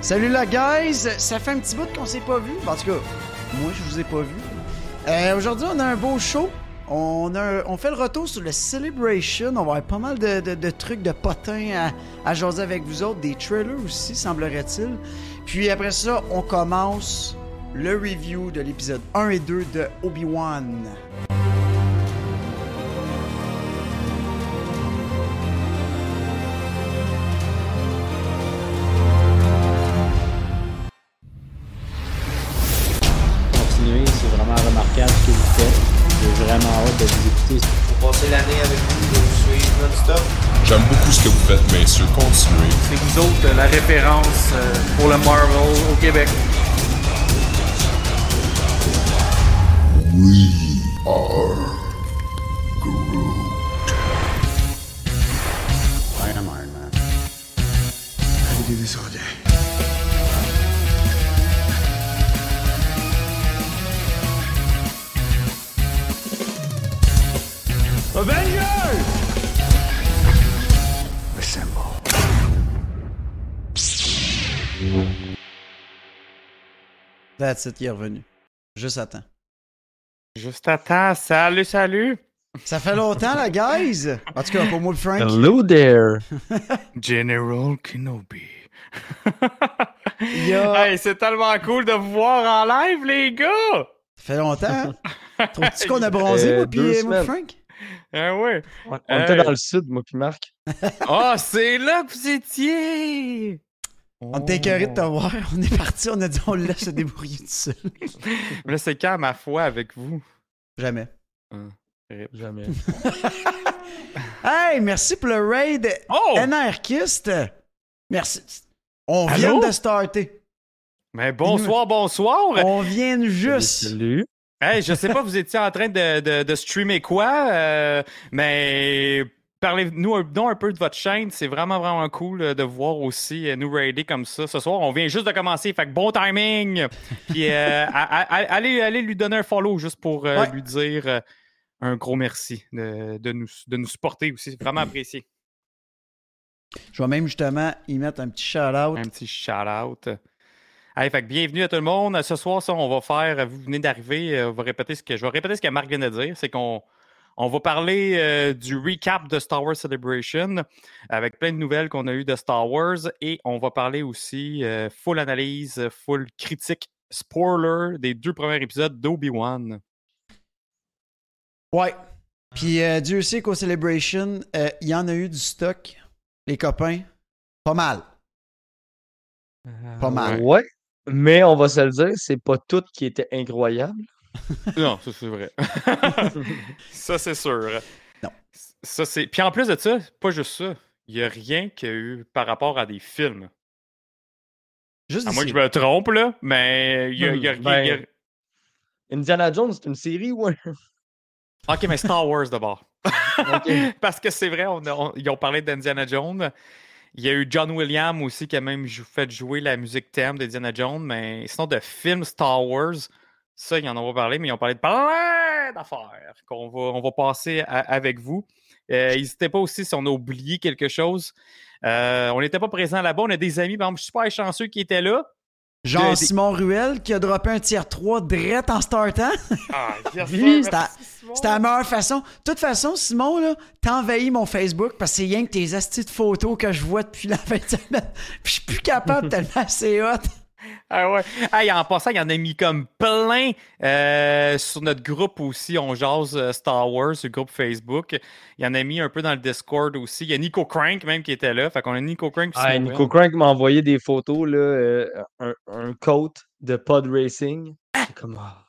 Salut la guys! Ça fait un petit bout qu'on s'est pas vu. En tout cas, moi je vous ai pas vu. Euh, Aujourd'hui, on a un beau show. On, fait le retour sur le Celebration. On va avoir pas mal de, de- de trucs de potins à, à jaser avec vous autres. Des trailers aussi, semblerait-il. Puis après ça, on commence le review de l'épisode 1 et 2 de Obi-Wan. That's it, il est revenu. Juste à temps. Juste à temps. Salut, salut. Ça fait longtemps, la guys! En tout cas, pour moi, le Frank. Hello there! General Kenobi. A- Hey, c'est tellement cool de vous voir en live, les gars! Ça fait longtemps. hein? Trouves-tu qu'on a bronzé, Euh, moi, puis moi. Frank? Ah ouais. On on était Hey. dans le sud, moi puis Marc. Ah, c'est là que vous étiez! On était écœurés de te voir. On est parti, on a dit on le laisse se débrouiller tout seul. Mais là, c'est quand ma foi avec vous? Jamais. Jamais. Hey, merci pour le raid Oh! Anarchiste. Merci. On Allô? vient de starter. Mais bonsoir, bonsoir! On vient juste. Salut. Hey, je sais pas, vous étiez en train de, de, de streamer quoi, euh, mais parlez-nous un, un peu de votre chaîne. C'est vraiment, vraiment cool euh, de voir aussi euh, nous raider comme ça. Ce soir, on vient juste de commencer, fait que bon timing! Puis euh, allez, allez lui donner un follow juste pour euh, Ouais. lui dire un gros merci de, de nous, de nous supporter aussi. C'est vraiment apprécié. Je vais même justement y mettre un petit shout-out. Un petit shout-out. Allez, fait que bienvenue à tout le monde. Ce soir, ça, on va faire, vous venez d'arriver, on va répéter ce que, je vais répéter ce que Marc vient de dire, c'est qu'on on va parler euh, du recap de Star Wars Celebration avec plein de nouvelles qu'on a eues de Star Wars et on va parler aussi euh, full analyse, full critique, spoiler des deux premiers épisodes d'Obi-Wan. Ouais. Puis euh, Dieu sait qu'au Celebration, euh, il y en a eu du stock, les copains. Pas mal. Pas mal. Ouais. Mais on va se le dire, c'est pas tout qui était incroyable. Non, ça c'est vrai. ça c'est sûr. Non. Ça c'est. Puis en plus de ça, pas juste ça. Il n'y a rien qu'il y a eu par rapport à des films. Juste À moins que je me trompe, là, mais il y a, y a Hmm, y a- ben- Indiana Jones, c'est une série ou un. Ok, mais Star Wars d'abord. Parce que c'est vrai, on a- on- ils ont parlé d'Indiana Jones. Il y a eu John Williams aussi qui a même jou- fait jouer la musique thème d'Indiana Jones, mais sinon de films Star Wars, ça, ils en ont pas parlé, mais ils ont parlé de plein d'affaires qu'on va, on va passer à- avec vous. Euh, N'hésitez pas aussi si on a oublié quelque chose. Euh, on n'était pas présent là-bas. On a des amis, par exemple, super chanceux qui étaient là. Genre de- Simon Ruel qui a droppé un tiers 3 direct en startant. Ah, c'était la meilleure façon. De toute façon, Simon, là, t'as envahi mon Facebook parce que c'est rien que tes astis de photos que je vois depuis la fin de semaine. Puis je suis plus capable tellement c'est hot. Ah ouais. Hey, en passant, il y en a mis comme plein euh, sur notre groupe aussi. On jase euh, Star Wars, le groupe Facebook. Il y en a mis un peu dans le Discord aussi. Il y a Nico Crank même qui était là. Fait qu'on a Nico Crank. Ah, Nico. Crank m'a envoyé des photos, là, euh, un, un coat de pod racing. C'est comme. ah.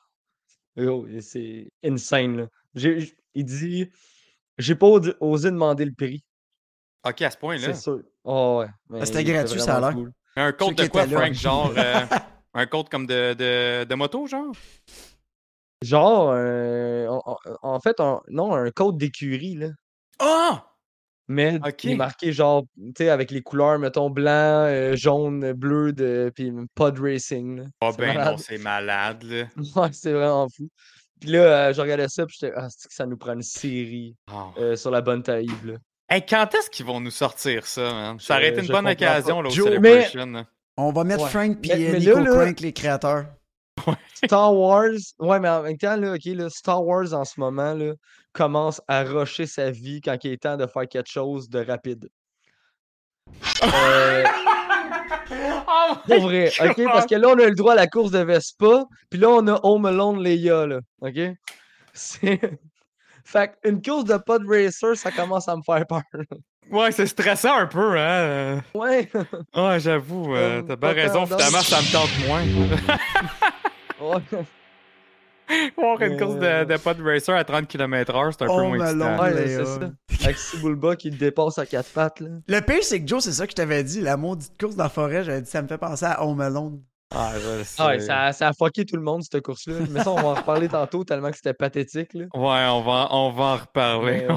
Yo, c'est insane, là. J- il dit J'ai pas osé- demander le prix. Ok, à ce point-là. C'est sûr. Oh, ouais. mais C'était gratuit, ça a l'air. cool. Un qui de quoi, là. Frank? Genre, euh, un code comme de, de, de moto, genre? Genre, euh, en, fait, un- non, un code d'écurie, là. Ah! Mais Ok. il est marqué genre, tu sais, avec les couleurs, mettons, blanc, euh, jaune, bleu, de, puis pod racing. Là. Ah C'est ben malade. non, c'est malade, là. Ouais, c'est vraiment fou. Puis là, euh, je regardais ça, puis j'étais, ah, c'est que ça nous prend une série Ah. sur la bonne taille, là. Hey, quand est-ce qu'ils vont nous sortir ça, man? Ça aurait été une bonne occasion, pas. là, au Joe, Celebration. là. On va mettre Ouais. Frank puis Mais- euh, mais Nico là, Crank, les créateurs. Star Wars, ouais, mais en même temps, là, ok, là, Star Wars en ce moment là, commence à rusher sa vie quand il est temps de faire quelque chose de rapide. Euh, Oh pour vrai, ok, parce que là, on a eu le droit à la course de Vespa, puis là, on a Home Alone Leia, là, ok? C'est. Fait une course de pod racer, ça commence à me faire peur. Ouais, c'est stressant un peu, hein? Ouais, Ouais, j'avoue, euh, t'as bien pas raison. Finalement, ça me tente moins. ouais. Voir une course de, de pod racer à 30 km/h, c'est un peu Oh, moins excitant. Ouais, c'est ça. Avec Sibulba qui le dépasse à quatre pattes, là. Le pire, c'est que Joe, c'est ça que je t'avais dit, la maudite course dans la forêt, j'avais dit, ça me fait penser à Home Alone. Ah. Ah ouais, ça, a- ça a fucké tout le monde, cette course-là. Mais ça, on va en reparler tantôt tellement que c'était pathétique, là. Ouais, on va, on va en reparler.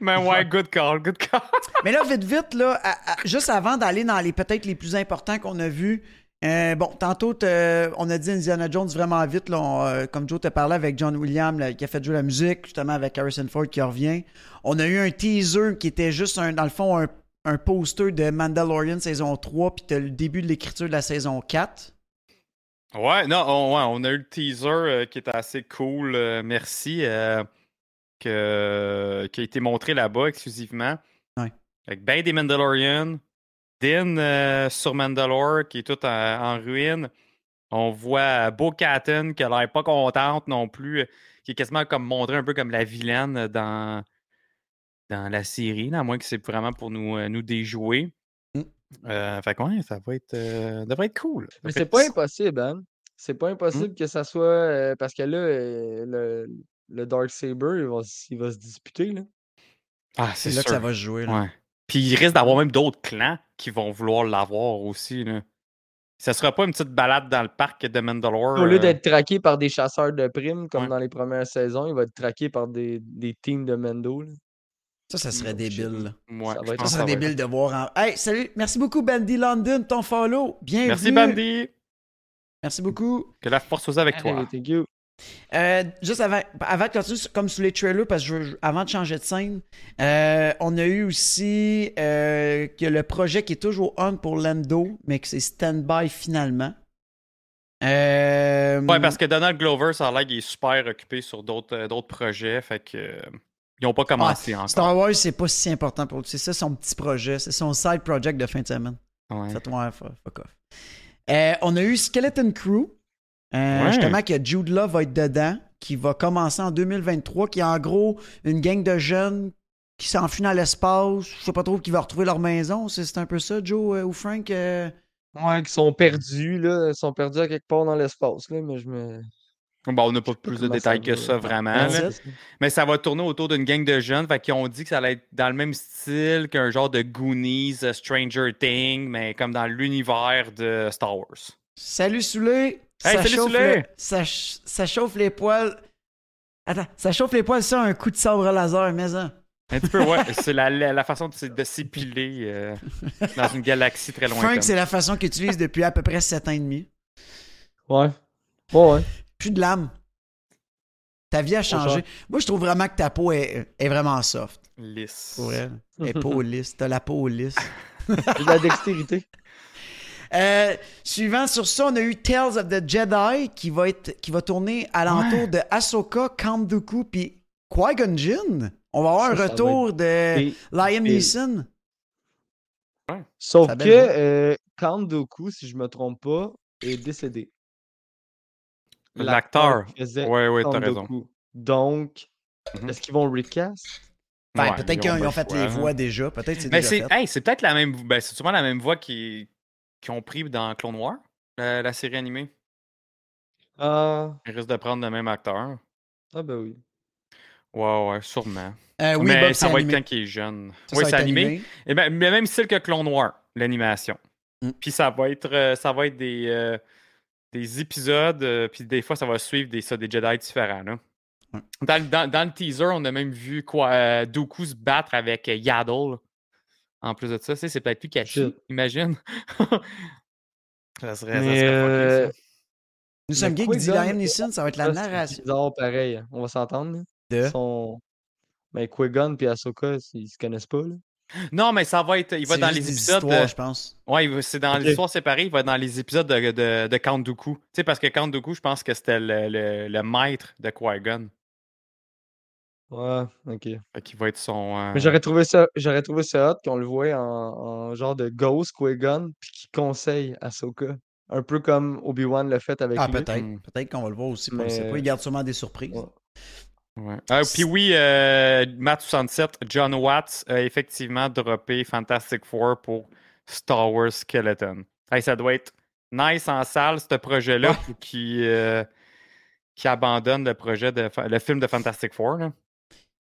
Mais ouais, good call, good call. Mais là, vite, vite, là, à- à- juste avant d'aller dans les peut-être les plus importants qu'on a vus, euh, bon, tantôt, on a dit Indiana Jones vraiment vite, là, on, euh, comme Joe t'a parlé avec John Williams, là, qui a fait jouer la musique, justement avec Harrison Ford qui revient. On a eu un teaser qui était juste, un, dans le fond, un, un poster de Mandalorian saison 3, puis t'as le début de l'écriture de la saison 4. Ouais, non, on, ouais, on a eu le teaser euh, qui était assez cool, euh, merci, euh, que, qui a été montré là-bas exclusivement. Ouais. Avec ben des Mandalorians, Din sur Mandalore qui est tout en, en ruine. On voit Bo Katan qui a l'air pas contente non plus, qui est quasiment comme montré un peu comme la vilaine dans, dans la série, là, à moins que c'est vraiment pour nous, euh, nous déjouer. Mm. Euh, fait que ouais, ça va être, euh, devrait être cool. Ça Mais c'est pas impossible, hein. C'est pas impossible que ça soit. euh, parce que là, euh, le, le Dark Saber, il va, il va se disputer, là. C'est Ah, c'est là que sûr. ça va se jouer. là. Ouais. Puis il risque d'avoir même d'autres clans qui vont vouloir l'avoir aussi. Là. Ça sera pas une petite balade dans le parc de Mandalore. Au lieu euh, d'être traqué par des chasseurs de primes, comme Ouais. dans les premières saisons, il va être traqué par des, des teams de Mendo, là. Ça, ça serait débile. ouais, ça va je être- Ça pense serait que va être- débile de voir en. Hey, salut! Merci beaucoup, Bandy London, ton follow. Bienvenue. Merci, Bandy. Merci beaucoup. Que la force soit avec toi. Thank you. Euh, juste avant, avant de continuer, comme sur les trailers, parce que je avant de changer de scène, euh, on a eu aussi euh, que le projet qui est toujours on pour Lando, mais que c'est stand-by finalement. Euh, Ouais, parce que Donald Glover, ça a l'air qu'il est super occupé sur d'autres d'autres projets. Fait que. Ils n'ont pas commencé encore. Star Wars, c'est pas si important pour lui. C'est ça son petit projet. C'est son side project de fin de semaine. Ouais. Ça toi, fuck fuck off. Euh, on a eu Skeleton Crew. Euh, Ouais. Justement, que Jude Law va être dedans, qui va commencer en 2023, qui est en gros une gang de jeunes qui s'enfuient dans l'espace. Je sais pas trop qui va retrouver leur maison. C'est c'est un peu ça, Joe euh, ou Frank? euh? Ouais, qui sont perdus, là. Ils sont perdus à quelque part dans l'espace, là. Mais je me. Bon, on n'a pas plus de détails que ça, vraiment. Mais ça va tourner autour d'une gang de jeunes. Fait qu'ils ont dit que ça allait être dans le même style qu'un genre de Goonies, euh, Stranger Things, mais comme dans l'univers de Star Wars. Salut Soulé! Hey, salut, chauffe Soulé! le- ça, ch- ça chauffe les poils. Attends, ça chauffe les poils, ça, un coup de sabre laser, mais ça. Un petit peu, ouais. C'est la, la, la façon de, de s'épiler euh, dans une galaxie très lointaine. Frank, c'est la façon qu'il utilise depuis à peu près 7 ans et demi. Ouais. Ouais, ouais. Plus de lame. Ta vie a changé. Moi, je trouve vraiment que ta peau est, est vraiment soft. Lisse. Pour elle. Elle est peau lisse. T'as la peau lisse. De la dextérité. Euh, suivant sur ça, on a eu Tales of the Jedi qui va, être, qui va tourner alentour de Ahsoka, Count Dooku puis Qui-Gon Jinn. On va avoir Ça, un retour de Et- Liam et- Neeson. Sauf Sa que euh, Count Dooku, si je me trompe pas, est décédé. L'acteur. faisait Ouais, ouais, t'as raison. Donc, Mhm. est-ce qu'ils vont recast? Ben, Ouais, peut-être ils qu'ils ont, fait choix, les hein. voix déjà. Peut-être c'est Mais déjà c'est fait. hey, c'est peut-être la même. Ben, c'est sûrement la même voix qui- qu'ils ont pris dans Clone Wars, la, la série animée. Ah, Ils risquent de prendre le même acteur. ah ben oui. Ouais, ouais, sûrement. Euh, oui, mais Bob, ça va animé. être quand il est jeune. Ça, oui, ça c'est animé. Et ben, mais même style que Clone Wars, l'animation. Mm. Puis ça va être, euh, ça va être des, euh, des épisodes, euh, puis des fois, ça va suivre des, ça, des Jedi différents. Là. Ouais. Dans, le- dans- dans le teaser, on a même vu quoi, euh, Dooku se battre avec euh, Yaddle. En plus de ça, c'est peut-être plus catchy, Shit. imagine. ça serait, ça Mais serait euh, ça. Nous sommes Mais geeks, dit Liam Neeson, ça va être la c'est narration bizarre pareil. hein. On va s'entendre. là. de? Ils sont... Ben, Qui-Gon et Ahsoka, ils se connaissent pas. Là. Non, mais ça va être. Il va dans juste les des épisodes. de- je pense. Ouais, c'est dans l'histoire séparée. Il va être dans les épisodes de, de, de Count Dooku. Tu sais, parce que Count Dooku, je pense que c'était le, le, le maître de Qui-Gon. Ouais, ok. Fait qu'il va être son. euh, Mais j'aurais trouvé ça, j'aurais trouvé ça hot qu'on le voit en, en genre de Ghost, Qui-Gon, puis qu'il conseille Ahsoka. Un peu comme Obi-Wan l'a fait avec Ah, peut-être. Hmm. Peut-être qu'on va le voir aussi. Mais- pas. Il garde sûrement des surprises. Ouais. Ouais. Ah, puis oui, euh, Matt67, John Watts a effectivement droppé Fantastic Four pour Star Wars Skeleton. Hey, ça doit être nice en salle, ce projet-là, Ouais. pour qui, euh, qui abandonne le projet de le film de Fantastic Four. là.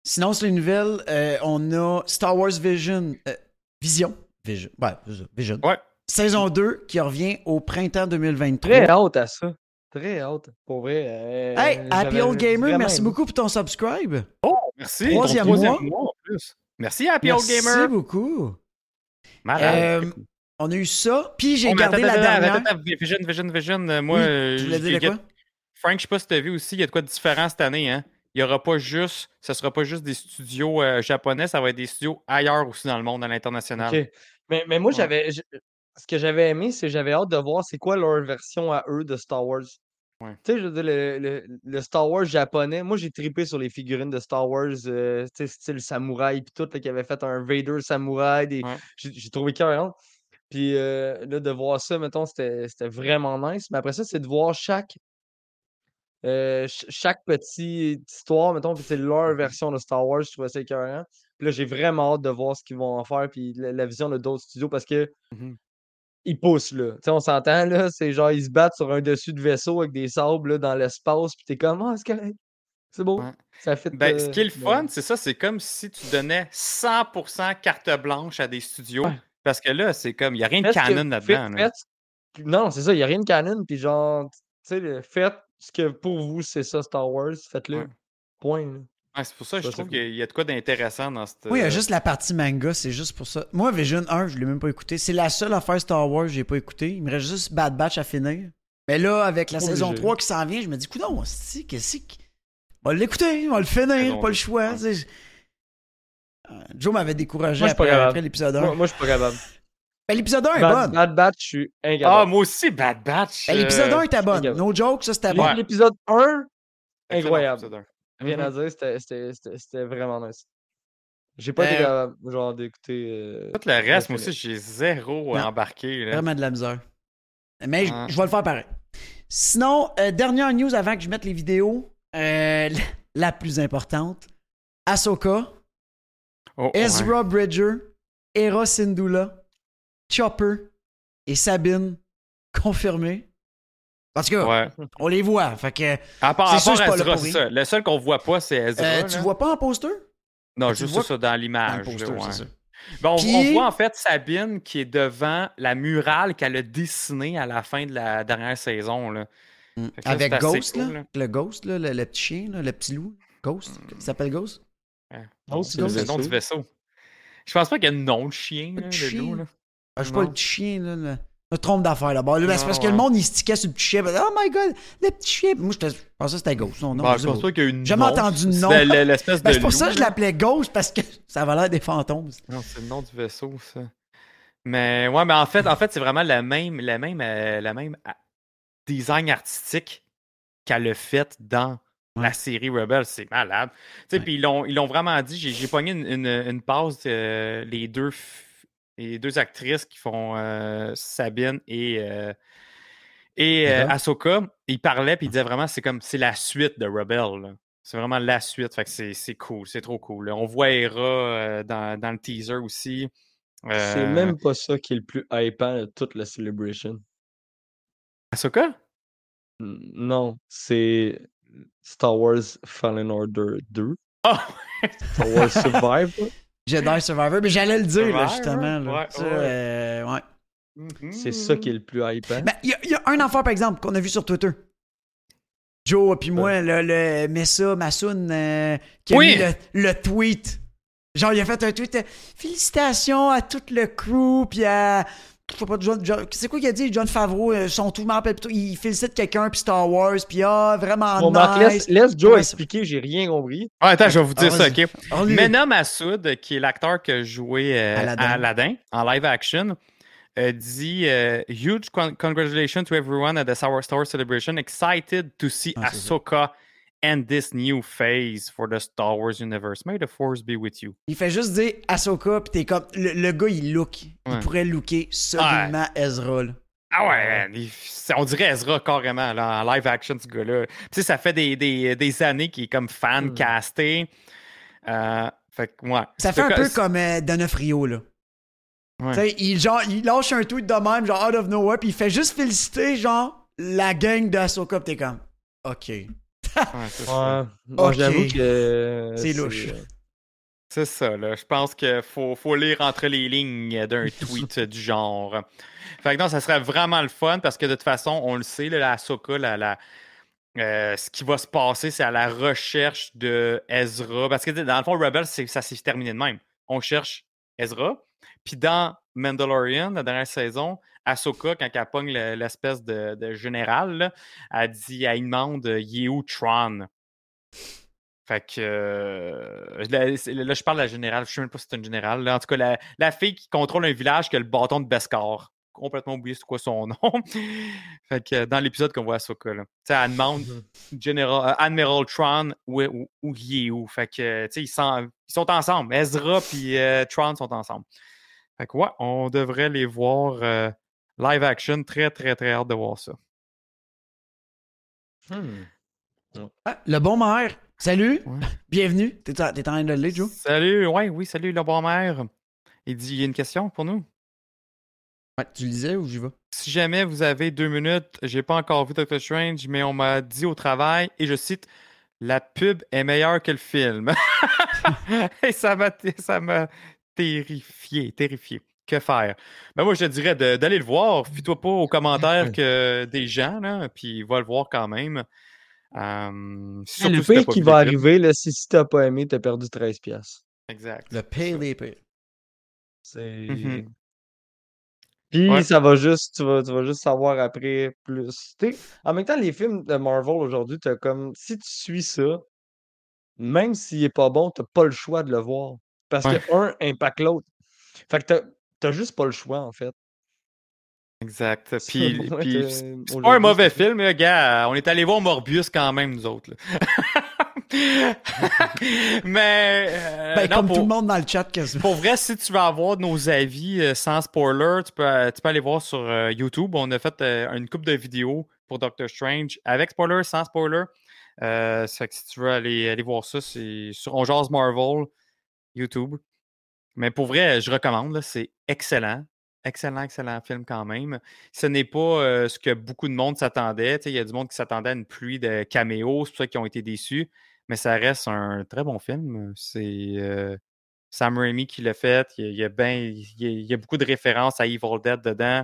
Sinon, sur les nouvelles, euh, on a Star Wars Vision. euh, Vision. Vision. Ouais, c'est ça, Vision. Ouais. Saison 2 qui revient au printemps 2023. Très hâte à ça. Très hâte. Pour vrai. euh, Hey, Happy Old Gamer, vraiment merci beaucoup pour ton subscribe. Oh, merci. Troisième mois. mois en plus. Merci, Happy Merci Old Gamer. beaucoup. Malade. Euh, on a eu ça, puis j'ai Oh, gardé attends, la attends, dernière. attends, attends, Vision, Vision, Vision. euh, Moi, Oui, euh, tu voulais dire quoi? Frank, je sais pas si tu as vu aussi, il y a de quoi de différent cette année. Hein? Il y aura pas juste, ce sera pas juste des studios euh, japonais, ça va être des studios ailleurs aussi dans le monde, à l'international. Ok. Mais, mais moi, Ouais. j'avais. Ce que j'avais aimé, c'est que j'avais hâte de voir c'est quoi leur version à eux de Star Wars. Ouais. Tu sais, je veux dire, le, le- le Star Wars japonais, moi j'ai trippé sur les figurines de Star Wars, euh, tu sais, style samouraï, puis tout, là, qui avait fait un Vader samouraï. des- Ouais. J'ai trouvé carrément. Puis euh, là, de voir ça, mettons, c'était vraiment nice. Mais après ça, c'est de voir chaque. euh, ch- chaque petite histoire, mettons, puis c'est leur version de Star Wars, je trouvais ça écœurant. Puis là, j'ai vraiment hâte de voir ce qu'ils vont en faire, puis la, la vision de d'autres studios, parce que Mhm. Ils poussent, là. Tu sais, on s'entend, là, c'est genre, ils se battent sur un dessus de vaisseau avec des sables, là, dans l'espace, puis t'es comme, ah, c'est correct. C'est beau. Ouais. Ça fait. Ben, ce qui est le euh, fun, c'est ça, c'est comme si tu donnais 100% carte blanche à des studios. Ouais. Parce que là, c'est comme, il n'y a rien de canon là-dedans. là. Non, c'est ça, il n'y a rien de canon, puis genre, tu sais, faites ce que pour vous, c'est ça, Star Wars, faites-le. Point. Ouais, c'est pour ça que je trouve qu'il y a de quoi d'intéressant dans cette. Oui, il y a juste la partie manga, c'est juste pour ça. Moi, Vision 1, je l'ai même pas écouté. C'est la seule affaire Star Wars que j'ai pas écouté. Il me reste juste Bad Batch à finir. Mais là, avec la saison obligé. 3 qui s'en vient, je me dis, coudon, c'est qu'est-ce que. On va l'écouter, on va le finir, Saison pas le choix. Euh, Joe m'avait découragé Moi, je suis pas après, l'épisode 1. Moi, moi, je suis pas capable. Ben, l'épisode 1 est bonne. Bad Batch, je suis Ah, incapable. moi aussi, Bad Batch. Ben, l'épisode euh, 1 était bonne. capable. No joke, ça c'était bon. L'épisode 1, excellent, incroyable. Rien à Mhm. dire, c'était- c'était c'était- c'était vraiment nice. J'ai pas été Euh, capable, genre, d'écouter. euh, Tout le reste, moi aussi, j'ai zéro Non. embarqué. Là. Vraiment de la misère. Mais je- Ah. je vais le faire pareil. Sinon, euh, dernière news avant que je mette les vidéos. euh, la plus importante. Ahsoka, Oh, ouais. Ezra Bridger, Hera Syndulla, Chopper et Sabine confirmés. Parce que Ouais. on les voit. Fait que À part, C'est suis ça. Le seul qu'on voit pas, c'est Ezra. euh, tu vois pas en poster? Non, juste vois ça dans Dans le l'image. là, poster, ouais. c'est ça. Ben, on, Puis- on voit en fait Sabine qui est devant la murale qu'elle a dessinée à la fin de la dernière saison. Là. Ça, Avec Ghost, cool, là? là. Le Ghost, là, le, le petit chien, là, le petit loup? Ghost? Il s'appelle Ghost? Non, c'est c'est le le nom du vaisseau. Je pense pas qu'il y a un nom de chien, Le là, petit le loup. chien. Là. Ah, je sais pas, le petit chien, là. Le- me trompe d'affaire là-bas. Là, c'est parce que le ouais. monde, il se tiquait sur le petit chien. Ben, Oh my god, le petit chien. Moi, je pensais que c'était Ghost. Non, non, Ben, pense pas. pas qu'il y a une Jamais entendu le nom. C'est le- l'espèce Ben, de c'est pour ça que je l'appelais Ghost parce que ça avait l'air des fantômes. Non, c'est le nom du vaisseau, ça. Mais ouais, mais en fait, en fait, c'est vraiment la même, la même, euh, la même ah, design artistique qu'elle a fait dans la série Rebel. C'est malade. Tu sais, Ouais. puis ils l'ont, vraiment dit. J'ai, j'ai pogné une, une, une pause, euh, les deux, les deux actrices qui font euh, Sabine et euh, et euh. Ahsoka. Ils parlaient puis ils disaient vraiment c'est comme c'est la suite de Rebel. C'est vraiment la suite. Fait que c'est, cool, c'est trop cool. là. On voit Hera dans, dans le teaser aussi. C'est même pas ça qui est le plus hypant de toute la Celebration. Ahsoka? Non, c'est Star Wars Fallen Order 2. Ah! Star Wars Survive. Jedi Survivor. Mais j'allais le dire, là, justement. là. Ouais, Ça, ouais. euh, ouais. C'est ça qui est le plus hypant. Ben, il y, a- il y a un enfant, par exemple, qu'on a vu sur Twitter. Joe, puis moi, le, le Messa Massoun, euh, qui a Oui. mis le, le tweet. Genre, il a fait un tweet. euh, Félicitations à tout le crew, puis à, je sais pas, John, John- c'est quoi qu'il a dit, John Favreau, euh, son tout, rappelle plus, il félicite quelqu'un, puis Star Wars, puis ah, vraiment Bon, Marc, laisse, nice. laisse Joe Ouais, expliquer, j'ai rien compris. Attends, je vais vous dire Ah, ça. OK? Lui, Mena Massoud, qui est l'acteur qui a joué euh, Aladdin. à Aladdin en live action, euh, dit euh, Huge con- congratulations to everyone at the Star Wars Star Wars celebration. Excited to see Ah. Ahsoka and this new phase for the Star Wars universe. May the Force be with you. Il fait juste dire Ahsoka, puis t'es comme, le, le gars, il look. Il pourrait looker solidement Ezra, là. Ah ouais, il- on dirait Ezra carrément là, en live action, ce gars-là. Tu sais, ça fait des, des, des années qu'il est comme fan Hmm. casté. Euh, fait que, ouais. Ça fait un peu comme euh, Donofrio, là. Ouais. Tu sais, il, genre, il lâche un tweet de même, genre out of nowhere, puis il fait juste féliciter, genre, la gang d'Ahsoka, pis t'es comme, OK. Ouais, c'est ça. Ouais. Moi, Ok. j'avoue que. C'est louche. euh, C'est ça, là. Je pense qu'il faut, faut lire entre les lignes d'un tweet du genre. Fait que non, ça serait vraiment le fun parce que de toute façon, on le sait, là, la Ahsoka, la, la- euh, ce qui va se passer, c'est à la recherche de Ezra. Parce que dans le fond, Rebels, c'est- ça s'est terminé de même. On cherche Ezra. Puis dans Mandalorian, la dernière saison, Ahsoka, quand elle pogne le- l'espèce de, de général, là, elle dit, elle demande Il est où Tron? Fait que euh, là, je parle de la générale, je sais même pas si c'est une générale. là. En tout cas, la, la fille qui contrôle un village qui a le bâton de Beskar. Complètement oublié c'est quoi son nom. fait que dans l'épisode qu'on voit Ahsoka, là. Tu sais, elle demande General, euh, Admiral Tron où, est- où, où il est où? Fait que, tu sais, ils, sont- ils sont ensemble. Ezra puis euh, Tron sont ensemble. Fait que, ouais, on devrait les voir euh, live action. Très, très, très hâte de voir ça. hmm. Ah, le bon maire, salut, Ouais. bienvenue. T'es en t'es en train de le Joe? Salut, ouais, oui, salut, le bon maire. Il dit, il y a une question pour nous. Ouais, tu le disais ou j'y vais? Si jamais vous avez deux minutes, j'ai pas encore vu Doctor Strange, mais on m'a dit au travail, et je cite, la pub est meilleure que le film. et ça m'a, ça m'a terrifié, terrifié. Que faire? Ben moi, je te dirais d'aller le voir. Fie-toi pas aux commentaires que des gens, là, puis va le voir quand même. Euh, surtout Le si t'as pire qui va arriver, là, c'est si t'as pas aimé, t'as perdu 13$. piastres. Exact. Le pay les pires. C'est. Mhm. Puis Ouais. ça va juste, tu vas, tu vas juste savoir après plus. En même temps, les films de Marvel aujourd'hui, t'as comme, si tu suis ça, même s'il est pas bon, t'as pas le choix de le voir. Parce Ouais. que un impacte l'autre. Fait que t'as, juste pas le choix, en fait. Exact. Puis, c'est pas un mauvais film, là, gars. On est allé voir Morbius quand même, nous autres. Mais euh, Ben, non, comme pour, tout le monde dans le chat, quasiment. pour vrai, si tu veux avoir nos avis euh, sans spoiler, tu peux, euh, tu peux aller voir sur euh, YouTube. On a fait une coupe de vidéos pour Doctor Strange avec spoiler, sans spoiler. Ça fait que si tu veux aller, aller voir ça, c'est sur On Jase Marvel, YouTube. Mais pour vrai, je recommande, là, c'est excellent. Excellent, excellent film quand même. Ce n'est pas euh, ce que beaucoup de monde s'attendait. Il y a du monde qui s'attendait à une pluie de caméos, c'est pour ça qu'ils ont été déçus. Mais ça reste un très bon film. C'est euh, Sam Raimi qui l'a fait. Il y a, il y a ben- il y a- il y a beaucoup de références à Evil Dead dedans.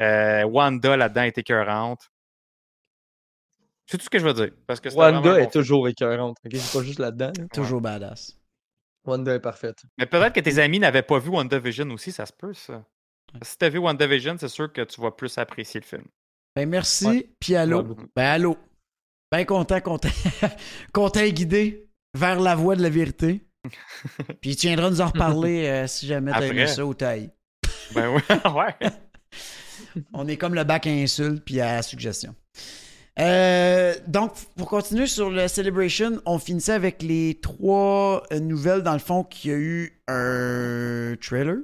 Euh, Wanda là-dedans est écœurante. C'est tout ce que je veux dire. Parce que Wanda est bon toujours écœurante. ok? C'est pas juste là-dedans. là. Toujours badass. Wanda est parfaite. Mais peut-être que tes amis n'avaient pas vu WandaVision aussi, ça se peut, ça. Si t'as vu WandaVision, c'est sûr que tu vas plus apprécier le film. Ben, merci, Ouais. puis allô. Ouais, ben, allô. Ben content qu'on t'ait guidé vers la voie de la vérité. Puis il tiendra nous en reparler euh, si jamais t'as aimé ça ou t'as haï. Ben ouais, ouais. On est comme le bac à insultes puis à suggestion. Euh, donc, pour continuer sur le Celebration, on finissait avec les trois euh, nouvelles, dans le fond, qu'il y a eu un trailer.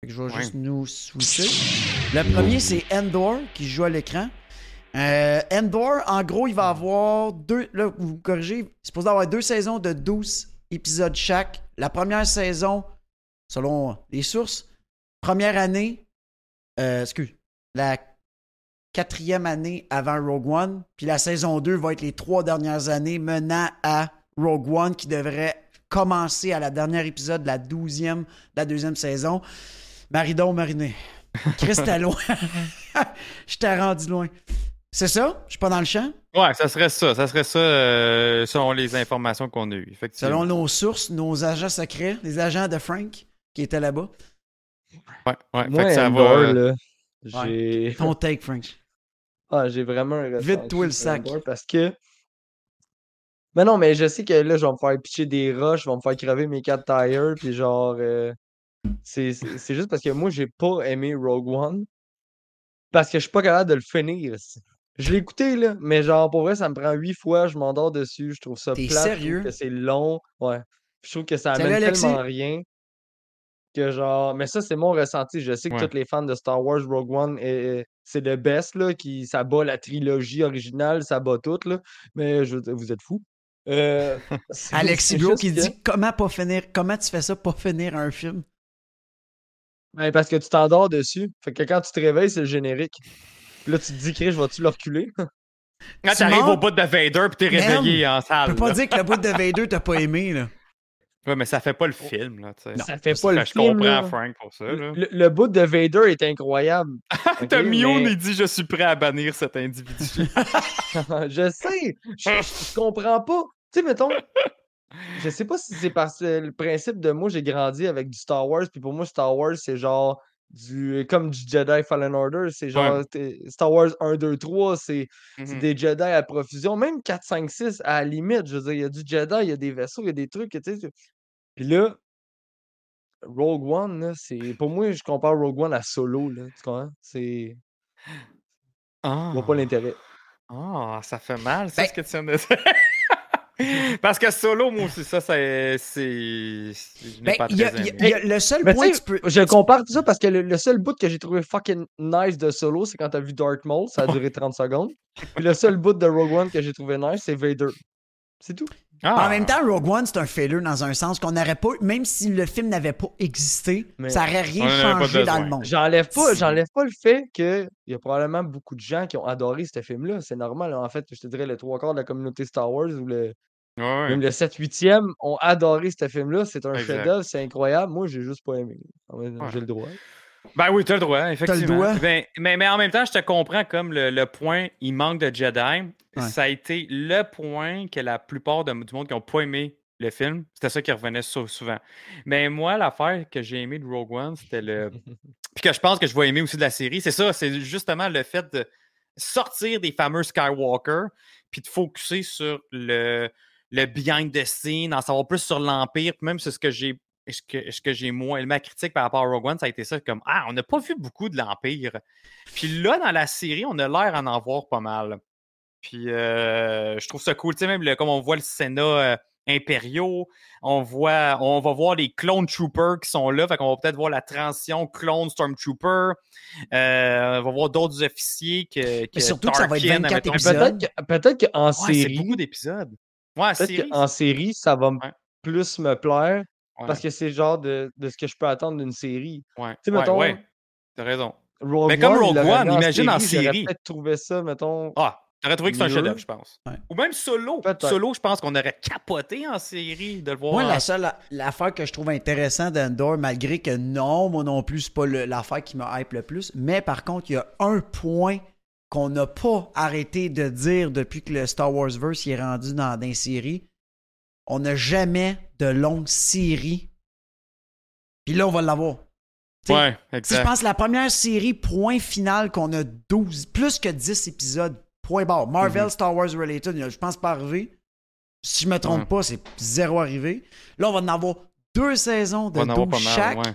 Fait que je vais Ouais. juste nous switcher. Le premier, c'est Endor, qui joue à l'écran. Euh, Endor, en gros, il va avoir deux. Là, vous me corrigez, il est supposé avoir deux saisons de 12 épisodes chaque. La première saison, selon les sources, première année, euh, excuse, la quatrième année avant Rogue One. Puis la saison 2 va être les trois dernières années menant à Rogue One qui devrait commencer à la dernière épisode de la douzième de la deuxième saison. Maridon Mariné. Chris, t'es loin. Je t'ai rendu loin. C'est ça? Je suis pas dans le champ? Ouais, ça serait ça. Ça serait ça euh, selon les informations qu'on a eues. Effectivement. Selon nos sources, nos agents secrets, les agents de Frank qui étaient là-bas. Ouais, ouais. Fait Moi, que ça va. Euh, là, J'ai Ton take, Frank. ah, j'ai vraiment un Vite, toi, le sac. Parce que mais non, mais je sais que là, je vais me faire pitcher des roches, je vais me faire crever mes quatre tires, puis genre, euh, c'est c'est- c'est juste parce que moi, j'ai pas aimé Rogue One, parce que je suis pas capable de le finir. Je l'ai écouté, là, mais genre, pour vrai, ça me prend huit fois, je m'endors dessus, je trouve ça T'es plate, je trouve sérieux? que c'est long, ouais. Je trouve que ça Salut, amène Alexis? tellement rien que genre, mais ça, c'est mon ressenti. Je sais que Ouais. tous les fans de Star Wars Rogue One, c'est le best, là, qui, ça bat la trilogie originale, ça bat tout, là, mais je, vous êtes fous. Euh, Alexis Bro qui que- dit comment pas finir, comment tu fais ça pas finir un film? Ben, parce que tu t'endors dessus. Fait que quand tu te réveilles, c'est le générique. Puis là, tu te dis, Chris, je vais-tu le reculer? Quand Tu t'arrives au bout de Vader puis t'es réveillé en Tu salle. peux pas là. dire que le bout de Vader t'as pas aimé, là. Ouais, mais ça fait pas le film, là, tu sais. ça fait Je- pas le je film, comprends là. Frank pour ça, là. Le, le bout de Vader est incroyable. ok, T'as Mion, mais- il dit Je suis prêt à bannir cet individu. je sais. Je, je- je comprends pas. Tu sais, mettons. Je sais pas si c'est parce que le principe de moi, j'ai grandi avec du Star Wars, puis pour moi, Star Wars, c'est genre du comme du Jedi Fallen Order. C'est genre Star Wars 1, 2, 3, c'est c'est Mhm. des Jedi à profusion. Même 4, 5, 6, à la limite, je veux dire, il y a du Jedi, il y a des vaisseaux, il y a des trucs, tu sais. Puis là, Rogue One, c'est. Pour moi, je compare Rogue One à Solo, là. Tu comprends? C'est. Ah. Je vois pas l'intérêt. Ah, ça fait mal, ça, Ben- ce que tu viens de dire. Parce que solo, moi aussi, ça, c'est. Ben, le seul Mais point tu que tu peux. je compare tout ça parce que le, le seul bout que j'ai trouvé fucking nice de Solo, c'est quand t'as vu Dark Maul, ça a duré 30 secondes. Puis le seul bout de Rogue One que j'ai trouvé nice, c'est Vader. C'est tout. Ah. En même temps, Rogue One, c'est un failure dans un sens qu'on n'aurait pas, même si le film n'avait pas existé, Mais- ça n'aurait rien changé dans le monde. J'enlève pas, j'enlève pas le fait qu'il y a probablement beaucoup de gens qui ont adoré ce film-là. C'est normal. En fait, je te dirais, le trois quarts de la communauté Star Wars ou le, Ouais, ouais. même le 7-8e ont adoré ce film-là. C'est un chef-d'œuvre, c'est incroyable. Moi, j'ai juste pas aimé. Ouais. J'ai le droit. Ben oui, t'as le droit, effectivement. droit. Ben, mais, mais en même temps, je te comprends comme le, le point, il manque de Jedi. Ouais. Ça a été le point que la plupart de- du monde qui n'ont pas aimé le film, c'était ça qui revenait sou- souvent. Mais moi, l'affaire que j'ai aimé de Rogue One, c'était le. Puis que je pense que je vais aimer aussi de la série, c'est ça, c'est justement le fait de sortir des fameux Skywalker, puis de focuser sur le, le behind the scene, en savoir plus sur l'Empire, puis même c'est ce que j'ai ce que, ce que j'ai moins. Ma critique par rapport à Rogue One, ça a été ça comme Ah, on n'a pas vu beaucoup de l'Empire. Puis là, dans la série, on a l'air d'en en voir pas mal. Puis euh, je trouve ça cool. Tu sais, même le- comme on voit le Sénat euh, impériaux, on voit, on va voir les clone troopers qui sont là. Fait qu'on va peut-être voir la transition clone stormtrooper. Euh, on va voir d'autres officiers que, que Mais surtout que ça va être Tarkin, 24 admettons. épisodes. Peut-être que- peut-être qu'en Ouais, c'est série, beaucoup d'épisodes. Ouais, peut-être série. qu'en série, ça va Ouais. plus me plaire ouais, parce que c'est le genre de, de ce que je peux attendre d'une série. ouais, sais, ouais, mettons, ouais. T'as raison. Rogue Mais comme Rogue One, imagine en j'aurais série. peut-être trouvé ça, mettons. Ah, t'aurais trouvé que c'est un chef-d'œuvre, je pense. Ouais. Ou même solo. Peut-être. Solo, je pense qu'on aurait capoté en série de le voir. Moi, la seule l'affaire que je trouve intéressante d'Endor, malgré que non, moi non plus, c'est pas le- l'affaire qui me hype le plus, mais par contre, il y a un point qu'on n'a pas arrêté de dire depuis que le Star Wars verse y est rendu dans, dans les séries. On n'a jamais de longue série. Puis là, on va l'avoir. Ouais, Si je exact. pense que la première série, point final, qu'on a 12, plus que 10 épisodes, point barre. Marvel, Mhm. Star Wars Related, je pense pas arrivé. Si je me trompe Ouais. pas, c'est zéro arrivé. Là, on va en avoir deux saisons de On va en avoir 12 pas mal, chaque. ouais.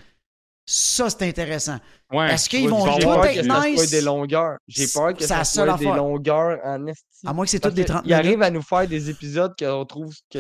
Ça, c'est intéressant. Ouais. Est-ce qu'ils vont que ça soit nice? des longueurs. J'ai peur que C'est ça la seule soit des longueurs en esti. À moins que c'est toutes des que 30 Ils arrivent minutes. à nous faire des épisodes qu'on trouve que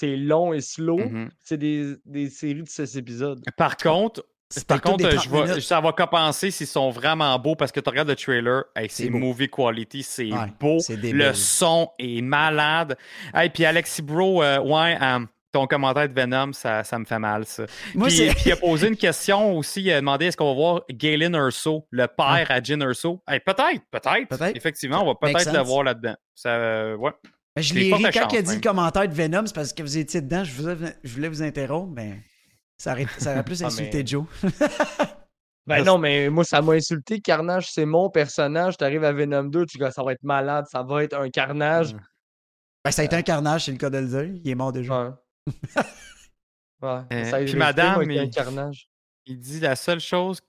c'est long et slow. Mhm. C'est des, des séries de 6 épisodes. Par contre, par contre, euh, 30 je vais- minutes. ça va compenser s'ils sont vraiment beaux parce que tu regardes le trailer, hey, c'est C'est beau. movie quality, c'est Ouais, beau, c'est le son est malade. Hey, puis Alexis Bro, euh, ouais, euh, ton commentaire de Venom, ça, ça me fait mal, ça. Moi, puis, c'est. puis il a posé une question aussi, il a demandé est-ce qu'on va voir Galen Urso, le père à Jin Urso. Hey, peut-être, peut-être. Peut-être. Effectivement, on va peut-être le voir là-dedans. Ça, euh, ouais. Je des l'ai ri quand il a dit le commentaire de Venom, c'est parce que vous étiez dedans. Je voulais, je voulais vous interrompre, mais ça aurait, ça aurait plus Ah, insulté mais- Joe. Ben non, mais moi, ça m'a insulté. Carnage, c'est mon personnage. T'arrives à Venom 2, tu dis ça va être malade, ça va être un carnage. Ben, ça a été un carnage, c'est le cas de le dire. Il est mort déjà. Ouais. ouais. Euh, ça a puis été madame, un carnage. Il dit la seule chose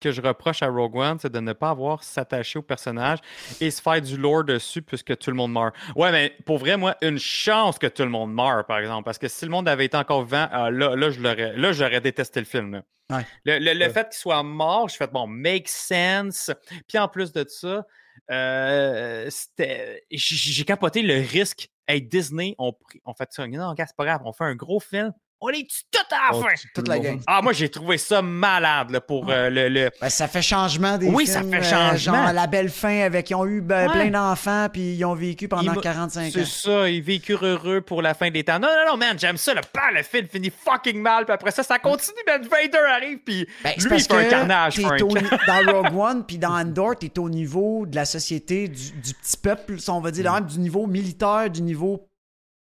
que je reproche à Rogue One, c'est de ne pas avoir s'attacher au personnage et se faire du lore dessus puisque tout le monde meurt. Ouais, mais pour vrai, moi, une chance que tout le monde meurt, par exemple. Parce que si le monde avait été encore vivant, ah, là, là, je l'aurais, là, j'aurais détesté le film. là. Ouais. Le, le- le Ouais. fait qu'il soit mort, je fais bon, make sense. Puis en plus de ça, euh, c'était, j'ai capoté le risque. Hey, Disney, on, on fait ça. Non, c'est pas grave, on fait un gros film. On les tue tout à la fin? Toute tout la gang. Ah, moi, j'ai trouvé ça malade là, pour euh, le, le- Ben, ça fait changement des Oui, films. ça fait euh, changement. genre la belle fin avec ils ont eu ben, Ouais. plein d'enfants puis ils ont vécu pendant Il m'a- 45 C'est ans. ça, ils vécurent heureux pour la fin des temps. Non, non, non, man, j'aime ça. Le, bah, le film finit fucking mal, puis après ça, ça continue. Ben, Vader arrive, puis Ben, c'est lui, il parce un que carnage. un au ca- ni- dans Rogue One puis dans Andor, t'es au niveau de la société, du, du petit peuple, si on va dire, là, même du niveau militaire, du niveau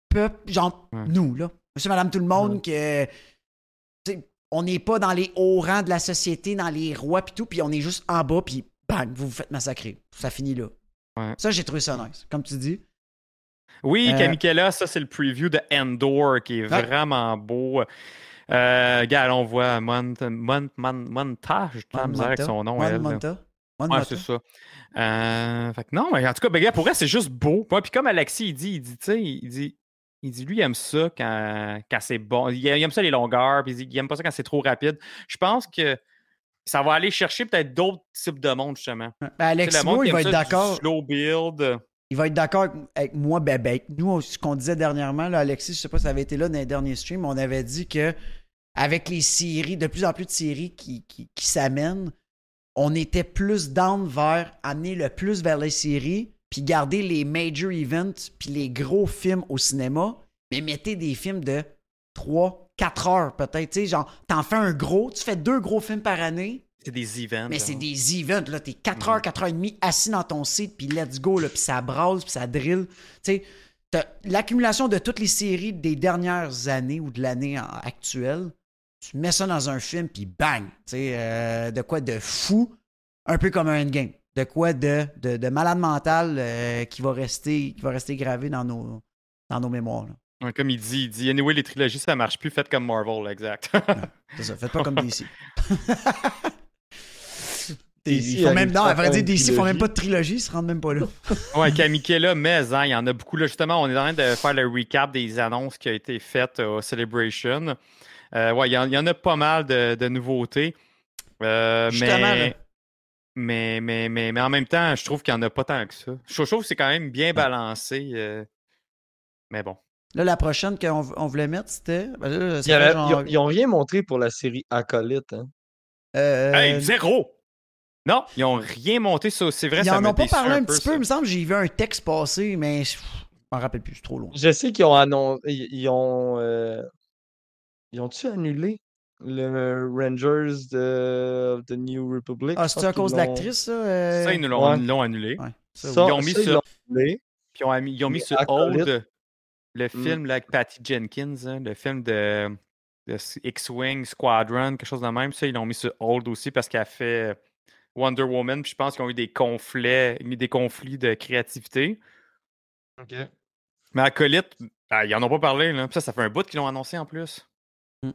peuple, genre nous, là. Monsieur, madame, tout le monde, que. on n'est pas dans les hauts rangs de la société, dans les rois puis tout, puis on est juste en bas, puis bang, vous vous faites massacrer. Ça finit là. Ouais. Ça, j'ai trouvé ça nice. Comme tu dis. Oui, Euh, Kamikela, ça, c'est le preview de Endor qui est Ouais. vraiment beau. Euh, regarde, on voit Mont, Mont, Mont, la misère avec son nom. Elle. Monta. Ouais, c'est ça. Euh, fait que non, mais en tout cas, ben, gars, pour elle, c'est juste beau. Puis comme Alexis, il dit, il dit, tu sais, il dit, il dit, lui, il aime ça quand, quand c'est bon. Il, aime ça les longueurs, puis il, aime pas ça quand c'est trop rapide. Je pense que ça va aller chercher peut-être d'autres types de monde, justement. Ben, moi, qui il va être d'accord. Slow build. il va être d'accord avec- moi, ben, ben, nous, ce qu'on disait dernièrement, là, Alexis, je sais pas si ça avait été là dans les derniers streams, on avait dit que avec les séries, de plus en plus de séries qui, qui, qui s'amènent, on était plus down vers amener le plus vers les séries, puis garder les major events, puis les gros films au cinéma, mais mettez des films de 3, 4 heures peut-être. Tu sais, genre, t'en fais un gros, tu fais deux gros films par année, C'est des events. mais c'est des events, là. T'es 4 heures, 4 heures et demie assis dans ton site, puis let's go, là. Puis ça brasse, puis ça drill. Tu sais, l'accumulation de toutes les séries des dernières années ou de l'année actuelle, tu mets ça dans un film, puis bang! Tu sais, euh, de quoi de fou, un peu comme un endgame. De quoi de, de, de malade mental euh, qui, va rester, qui va rester gravé dans nos, dans nos mémoires. là. Comme il dit, il dit, anyway, les trilogies, ça marche plus, faites comme Marvel, exact. C'est ça. Faites pas comme DC. DC Ils font même, non, à vrai dire, DC font même pas de trilogie, ils se rendent même pas là. ouais, Kamikela, mais hein, il y en a beaucoup. Là, justement, on est en train de faire le recap des annonces qui ont été faites au Celebration. Euh, ouais, il y, en- il y en a pas mal de, de nouveautés. Euh, Justement, mais, là. Mais, mais, mais, mais en même temps, je trouve qu'il n'y en a pas tant que ça. Je trouve que c'est quand même bien balancé. euh, Mais bon. Là, la prochaine qu'on on voulait mettre, c'était. ben là, ça Il y fait avait- genre- ils, ont, ils ont rien montré pour la série Acolyte. Hein. euh, Hey, zéro! Non, ils n'ont rien monté ça. C'est vrai, ils ça en ont pas parlé un petit peu, il me semble, j'ai vu un texte passer, mais je m'en rappelle plus, c'est trop loin. Je sais qu'ils ont annoncé. Ils, ils ont. euh, Ils ont-tu annulé le Rangers de, de New Republic? Ah, c'est à pense cause de l'actrice, ça? euh? Ça, ils nous l'ont Ouais. annulé. Ouais, ça, Ça, Ils ont mis ça, sur-. Puis ils ont, mis- ils ont mis sur Hold le Mm. film avec Patty Jenkins, hein, le film de, X-Wing Squadron, quelque chose de même. Ça, ils l'ont mis sur Hold aussi parce qu'elle a fait Wonder Woman. Puis je pense qu'ils ont eu des conflits, des conflits de créativité. Mais Acolyte, ah, ils en ont pas parlé. Là. Puis ça, ça fait un bout qu'ils l'ont annoncé en plus. Ouais.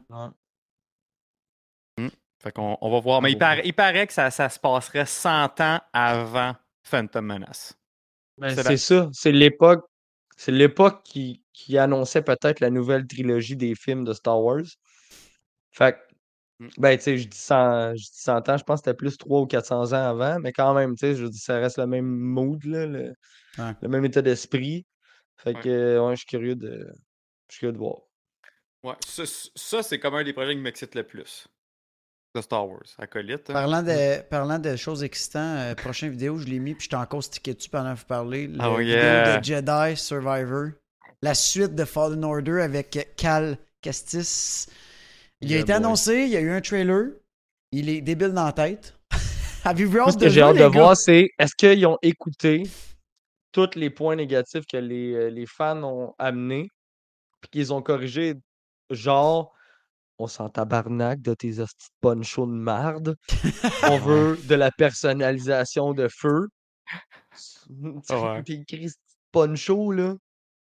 Fait qu'on on va voir. Mais il, paraît, il paraît que ça, ça se passerait 100 ans avant Phantom Menace. Ben, C'est ça. C'est l'époque. C'est l'époque qui, qui annonçait peut-être la nouvelle trilogie des films de Star Wars. Fait que, Mm. ben, tu sais, je dis 100, je dis 100 ans, je pense que c'était plus 300 ou 400 ans avant, mais quand même, tu sais, je dis, ça reste le même mood, là, le, Ouais. le même état d'esprit. Fait que, ouais, je suis curieux de, je suis curieux de voir. Ouais, ça, ça, c'est comme un des projets qui m'excite le plus. De Star Wars, Acolyte. hein. Parlant de, parlant de choses excitantes, euh, prochaine vidéo, je l'ai mis, puis j'étais encore stické dessus pendant que vous parlez. La Oh, vidéo yeah. de Jedi Survivor. La suite de Fallen Order avec Cal Kestis. Il a été boy. annoncé, il y a eu un trailer. Il est débile dans la tête. Avez-vous hâte ce de que j'ai hâte de gars? voir, c'est est-ce qu'ils ont écouté tous les points négatifs que les, euh, les fans ont amenés, puis qu'ils ont corrigé, genre, on s'en tabarnak de tes hosties de poncho de marde, on veut de la personnalisation de feu. Ouais. Puis Christy de poncho, là.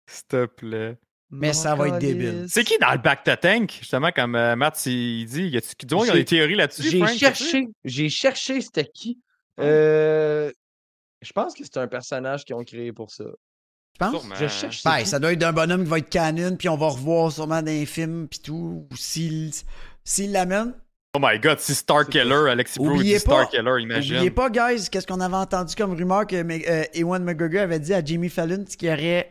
S'il te plaît. Mais ça va être débile. C'est qui dans le back to tank? Justement, comme euh, Matt il dit, y a-tu du monde qui a J'ai- des théories là-dessus? J'ai cherché, j'ai cherché c'était qui. Euh, je pense que c'est un personnage qu'ils ont créé pour ça. Tu penses? Sûrement. Je cherche. Ben, ça doit être d'un bonhomme qui va être canon, puis on va revoir sûrement dans les films, puis tout. Ou s'il s'il l'amène. Oh my god, si Star Killer, Alexis Bro Oubliez dit Star pas- Killer, imagine. Oubliez pas, guys, qu'est-ce qu'on avait entendu comme rumeur que euh, Ewan McGregor avait dit à Jamie Fallon, qu'il y aurait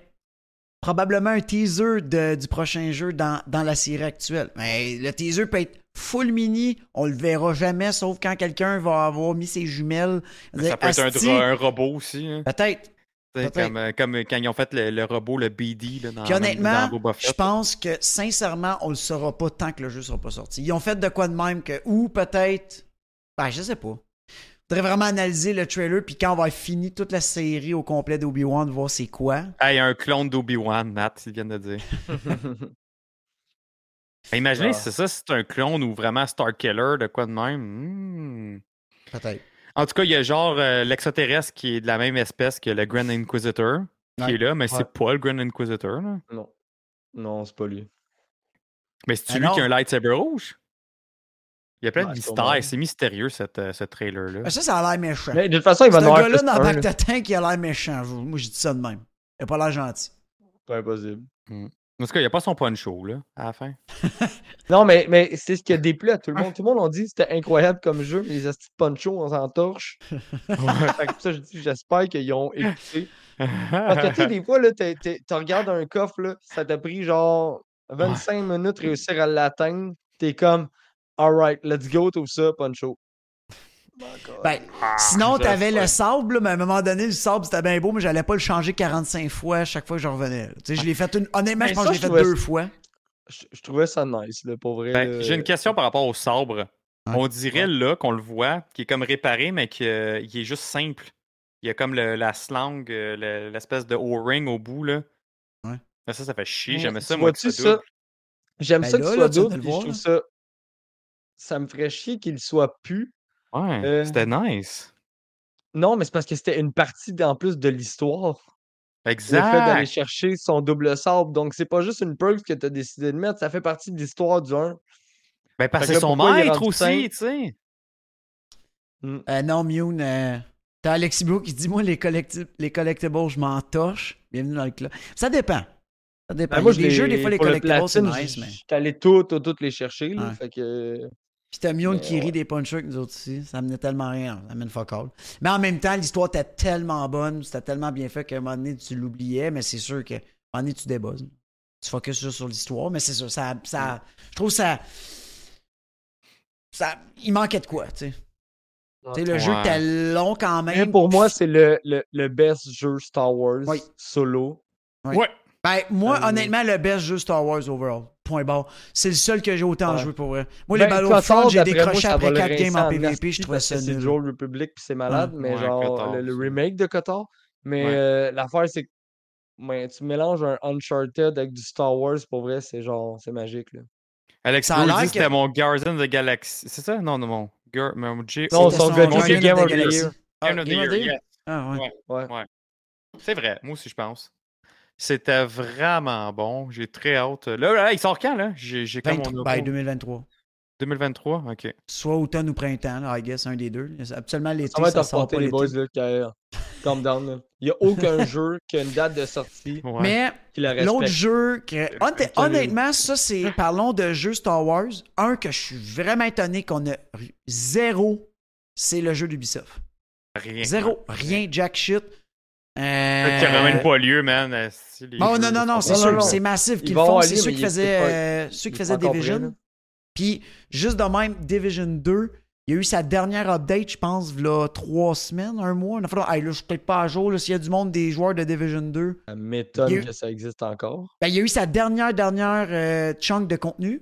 probablement un teaser de- du prochain jeu dans, dans la série actuelle. Mais le teaser peut être full mini, on le verra jamais, sauf quand quelqu'un va avoir mis ses jumelles. Ça peut être un robot aussi. hein. Peut-être. Comme, euh, comme quand ils ont fait le, le robot, le BD, là, dans, Puis honnêtement, dans Boba je pense que sincèrement, on le saura pas tant que le jeu sera pas sorti. Ils ont fait de quoi de même que, ou peut-être, ben je sais pas. Faudrait vraiment analyser le trailer, puis quand on va avoir fini toute la série au complet d'Obi-Wan, voir c'est quoi. Hey, un clone d'Obi-Wan, Matt, ils viennent de dire. Ben, Imaginez Ah. si c'est ça, si c'est un clone ou vraiment Star Killer, de quoi de même? Hmm. Peut-être. En tout cas, il y a genre euh, l'extraterrestre qui est de la même espèce que le Grand Inquisitor qui Ouais. est là, mais Ouais. c'est pas le Grand Inquisitor. Là. non. Non, c'est pas lui. Mais c'est Ah lui non. qui a un lightsaber rouge? Il y a plein Ouais, de mystères. C'est mystérieux, cette, euh, ce trailer-là. Ben, ça, ça a l'air méchant. Mais de toute façon, il va en avoir gars-là dans un, to Tank, il a l'air méchant. Moi, je dis ça de même. Il a pas l'air gentil. Pas impossible. En tout cas, il n'y a pas son poncho, là, à la fin. Non, mais, mais c'est ce qui a déplu à tout le monde. Tout le monde a dit que c'était incroyable comme jeu, mais les astuces poncho, on s'en torche. Fait que pour ça, je dis, j'espère qu'ils ont écouté. Parce que, tu sais, des fois, là, tu regardes un coffre, là, ça t'a pris genre 25 minutes réussir à l'atteindre. T'es comme, alright, let's go, tout ça, poncho. Ben, sinon, je t'avais le sable, là, mais à un moment donné, le sable, c'était bien beau, mais j'allais pas le changer 45 fois à chaque fois que je revenais. là. Tu sais, je l'ai fait une. Honnêtement, je pense ça, que je l'ai fait deux fois. Je, je trouvais ça nice, là, pour vrai. Ben. J'ai une question par rapport au sabre. Ouais. On dirait là qu'on le voit, qui est comme réparé, mais qu'il est juste simple. Il y a comme le- la slang, euh, le- l'espèce de O-ring au bout. Là. Ouais. Ça, ça fait chier. Mais J'aimais ça, tu moi. ça ça? J'aime Ben ça qu'il soit double, le puis je trouve là. ça. Ça me ferait chier qu'il soit plus. Ouais, Euh, c'était nice. Non, mais c'est parce que c'était une partie en plus de l'histoire. Le fait d'aller Exact. chercher son double sable. Donc, c'est pas juste une perk que tu as décidé de mettre, ça fait partie de l'histoire du 1. Ben, parce que son maître aussi, tu sais. Euh, non, Mune, euh, t'as Alexis qui dit Moi, les, collecti- les collectibles, je m'en toche. Bienvenue dans le club. Ça dépend. Ça dépend. Ben, moi, des jeux, des fois, les le collectibles, c'est nice, mais. J'étais allé toutes, toutes les chercher. Là, Ouais. fait que... Puis t'as Mune Mais qui rit des punchers que nous autres ici. Ça menait tellement rien. Ça mène fuck all. Mais en même temps, l'histoire était tellement bonne, c'était tellement bien fait qu'à un moment donné, tu l'oubliais, mais c'est sûr qu'à un moment donné, tu débuzzes. Tu focuses juste sur l'histoire, mais c'est sûr, ça, ça. Je trouve ça. ça il manquait de quoi, tu sais. Tu sais, le jeu était long quand Mais même. pour moi, c'est le, le, le best jeu Star Wars Oui. solo. Ouais. Ouais. Ben, moi, Euh, honnêtement, le best jeu Star Wars overall. Point barre. C'est le seul que j'ai autant Ouais. joué pour vrai. Moi, Ben, les Battlefront, j'ai moi, décroché après le 4 games en PvP, je trouvais ça C'est nul. du Old Republic puis c'est malade, mais Ouais, genre Cotard le, remake de Kotor. Mais Ouais. euh, l'affaire, c'est que ouais, tu mélanges un Uncharted avec du Star Wars, pour vrai, c'est genre, c'est magique. Là. Alex Ça a Bro l'air dit que c'était mon Guardian of the Galaxy. C'est ça? Non, non, mon. Gar... mon G... Non, son son c'est Game the of the Galaxy. Year. Ah, Game of the Game of the Year, Year? yes. Ah, ouais. Ouais. Ouais. C'est vrai, moi aussi, je pense. C'était vraiment bon. J'ai très hâte. Là, là, il sort quand, là? J'ai j'ai comme 23 mon ben, auto. 2023. 2023? OK. Soit automne ou printemps, là, I guess, un des deux. Absolument, l'été, Ça va être ça sort pas les boys, là, que- calm down. là. Il n'y a aucun jeu qui a une date de sortie Ouais. Mais qui la l'autre jeu, que, honnêtement, ça, c'est, parlons de jeux Star Wars. Un que je suis vraiment étonné qu'on a zéro, c'est le jeu d'Ubisoft. Rien. Zéro. Rien, jack shit. Euh, Qui n'aurait même pas lieu, man. si Bon, non, non, non, c'est sûr, c'est massif Il qu'ils font. C'est ceux qui faisaient, pas- euh, ceux qui faisaient Division. Puis, juste de même, Division 2, il y a eu sa dernière update, je pense, là, trois semaines, un mois. Il a fallu- Hey, là, je suis peut-être pas à jour. là, S'il y a du monde des joueurs de Division 2, Ça m'étonne a eu- que ça existe encore. ben, il y a eu sa dernière, dernière euh, chunk de contenu.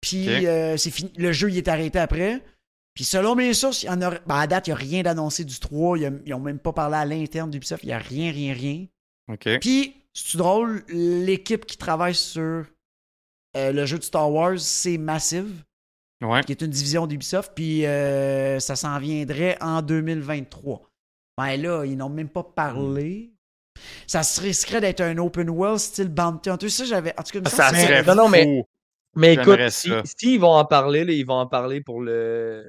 Puis, euh, c'est fini. Le jeu, il est arrêté après. Puis, selon mes sources, il y en a... ben, à date, il n'y a rien d'annoncé du 3. Ils n'ont même pas parlé à l'interne d'Ubisoft. Il n'y a rien, rien, rien. OK. Puis, c'est drôle, l'équipe qui travaille sur euh, le jeu de Star Wars, c'est Massive, Ouais. qui est une division d'Ubisoft, puis euh, ça s'en viendrait en 2023. Ben là, ils n'ont même pas parlé. Ça se risquerait d'être un open world style Bounty Hunter. Ça, j'avais. En tout cas, Ça que serait non, non, mais- fou. Mais écoute, si, ils vont en parler, là, ils vont en parler pour le.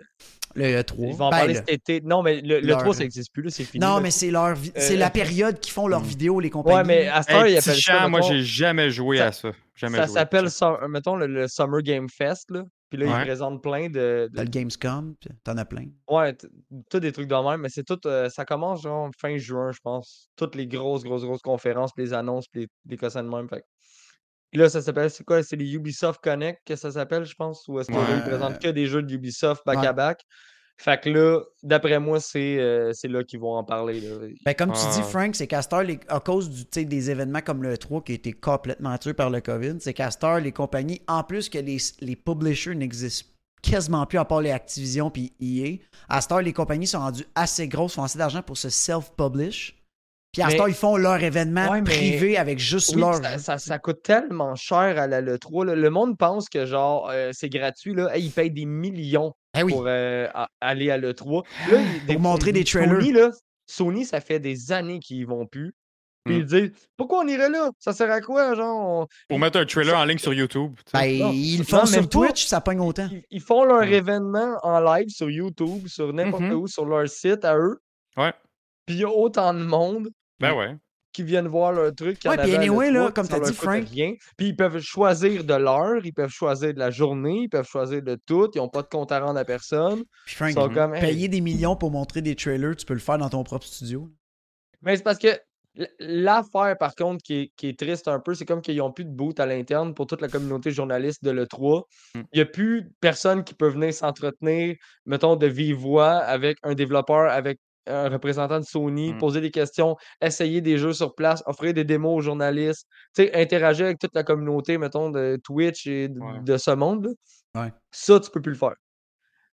le 3. Ils vont en parler cet été. Non, mais le, le leur- 3, ça n'existe plus, là, c'est fini. Non, là. mais c'est leur vi- c'est Euh, la période qu'ils font leurs vidéos, les compagnies. Ouais, mais à heure, Hey, appellent ça. moi, j'ai jamais joué ça- à ça. Jamais Ça s'appelle, mettons, le, le Summer Game Fest, là. Puis là, Ouais. ils présentent plein de. de- T'as le Gamescom, puis t'en as plein. Ouais, t- tous des trucs de même, mais c'est tout. euh, ça commence genre fin juin, je pense. Toutes les grosses, grosses, grosses conférences, puis les annonces, puis les, les cossins de même. Fait. Puis là, ça s'appelle, c'est quoi? C'est les Ubisoft Connect que ça s'appelle, je pense? Ou est-ce qu'ils Ouais. présentent que des jeux de Ubisoft back Ouais. à back? Fait que là, d'après moi, c'est euh, là qu'ils vont en parler. Là. Ben, comme tu dis, Ah. Frank, c'est les- à cause du, des événements comme le 3 qui a été complètement tué par le COVID, c'est heure, les compagnies, en plus que les, les publishers n'existent quasiment plus à part les Activision puis EA, à heure, les compagnies sont rendues assez grosses, font assez d'argent pour se self-publish. Puis à Mais- heure, ils font leur événement Ouais, mais- privé avec juste Oui, leur. ça, ça- ça coûte tellement cher à la l'E3. là. Le monde pense que genre euh, c'est gratuit. Là. Hey, ils payent des millions oui. pour euh, aller à l'E3. Là, ils- Pour montrer des trailers. Sony, là, Sony, ça fait des années qu'ils vont plus. Puis Mm. ils disent Pourquoi on irait là? Ça sert à quoi genre on- Pour mettre un trailer en ligne sur YouTube. Ben, Non, ils le font sur pas. Twitch, ça pogne autant. ils, ils font leur Mm. événement en live sur YouTube, sur n'importe Mhm. où, sur leur site à eux. Ouais. Puis il y a autant de monde Ben ouais. qui viennent voir leur truc. Ouais, puis anyway, l'E3, là, comme t'as dit, Frank- rien. Puis ils peuvent choisir de l'heure, ils peuvent choisir de la journée, ils peuvent choisir de tout. Ils n'ont pas de compte à rendre à personne. Puis Frank, Ils sont comme, hey. payer des millions pour montrer des trailers, tu peux le faire dans ton propre studio. Mais c'est parce que l'affaire, par contre, qui est, qui est triste un peu, c'est comme qu'ils n'ont plus de boot à l'interne pour toute la communauté journaliste de l'E3. Mm. Il n'y a plus de personne qui peut venir s'entretenir, mettons, de vive voix avec un développeur, avec un représentant de Sony, Mm. poser des questions, essayer des jeux sur place, offrir des démos aux journalistes, tu sais, interagir avec toute la communauté, mettons, de Twitch et de, Ouais. de ce monde. Ouais. Ça, tu peux plus le faire.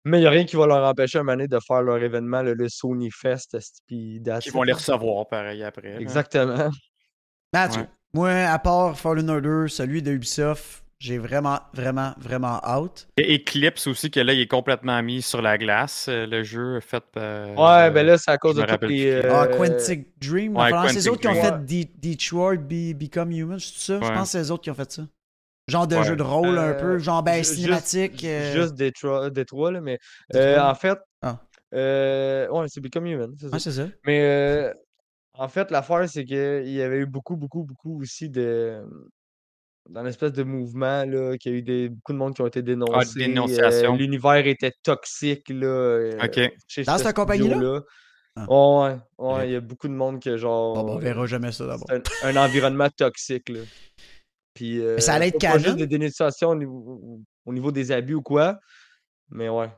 Mais il n'y a rien qui va leur empêcher un moment donné de faire leur événement, le, le Sony Fest, it, vont les recevoir pareil après. Exactement. Mathieu, Ouais. moi, à part Fallen Order, celui de Ubisoft, j'ai vraiment, vraiment, vraiment out. Et Eclipse aussi, que là, il est complètement mis sur la glace. euh, Le jeu fait par. Ouais, ben là, c'est à cause de rappelle les. Ah, euh, Quantic Dream. ouais, Enfin, c'est eux autres qui ont fait De- Detroit Be- Become Human, c'est ça? Je pense que c'est eux autres qui ont fait ça. Genre de Ouais. jeu de rôle un Euh, peu, genre ben ju- juste- cinématique. euh, Juste Détroit, Détroit, là, mais euh, en fait. Ah. euh, ouais, c'est Become Human, c'est ça. Ouais, c'est ça. Mais euh, en fait, l'affaire, c'est qu'il y avait eu beaucoup, beaucoup, beaucoup aussi de. Dans l'espèce de mouvement, là, qu'il y a eu des, beaucoup de monde qui ont été dénoncés. euh, dénonciation. L'univers était toxique, là. euh, Ok. chez Dans ce cette compagnie-là? studio-là. Ah. Ouais, ouais, Ok. il y a beaucoup de monde que genre. Bon, ben, on verra jamais ça d'abord. c'est un, un environnement toxique, là. Puis, euh, ça allait être pas- pas juste canon? des dénonciations au niveau, au niveau des abus ou quoi. Mais ouais.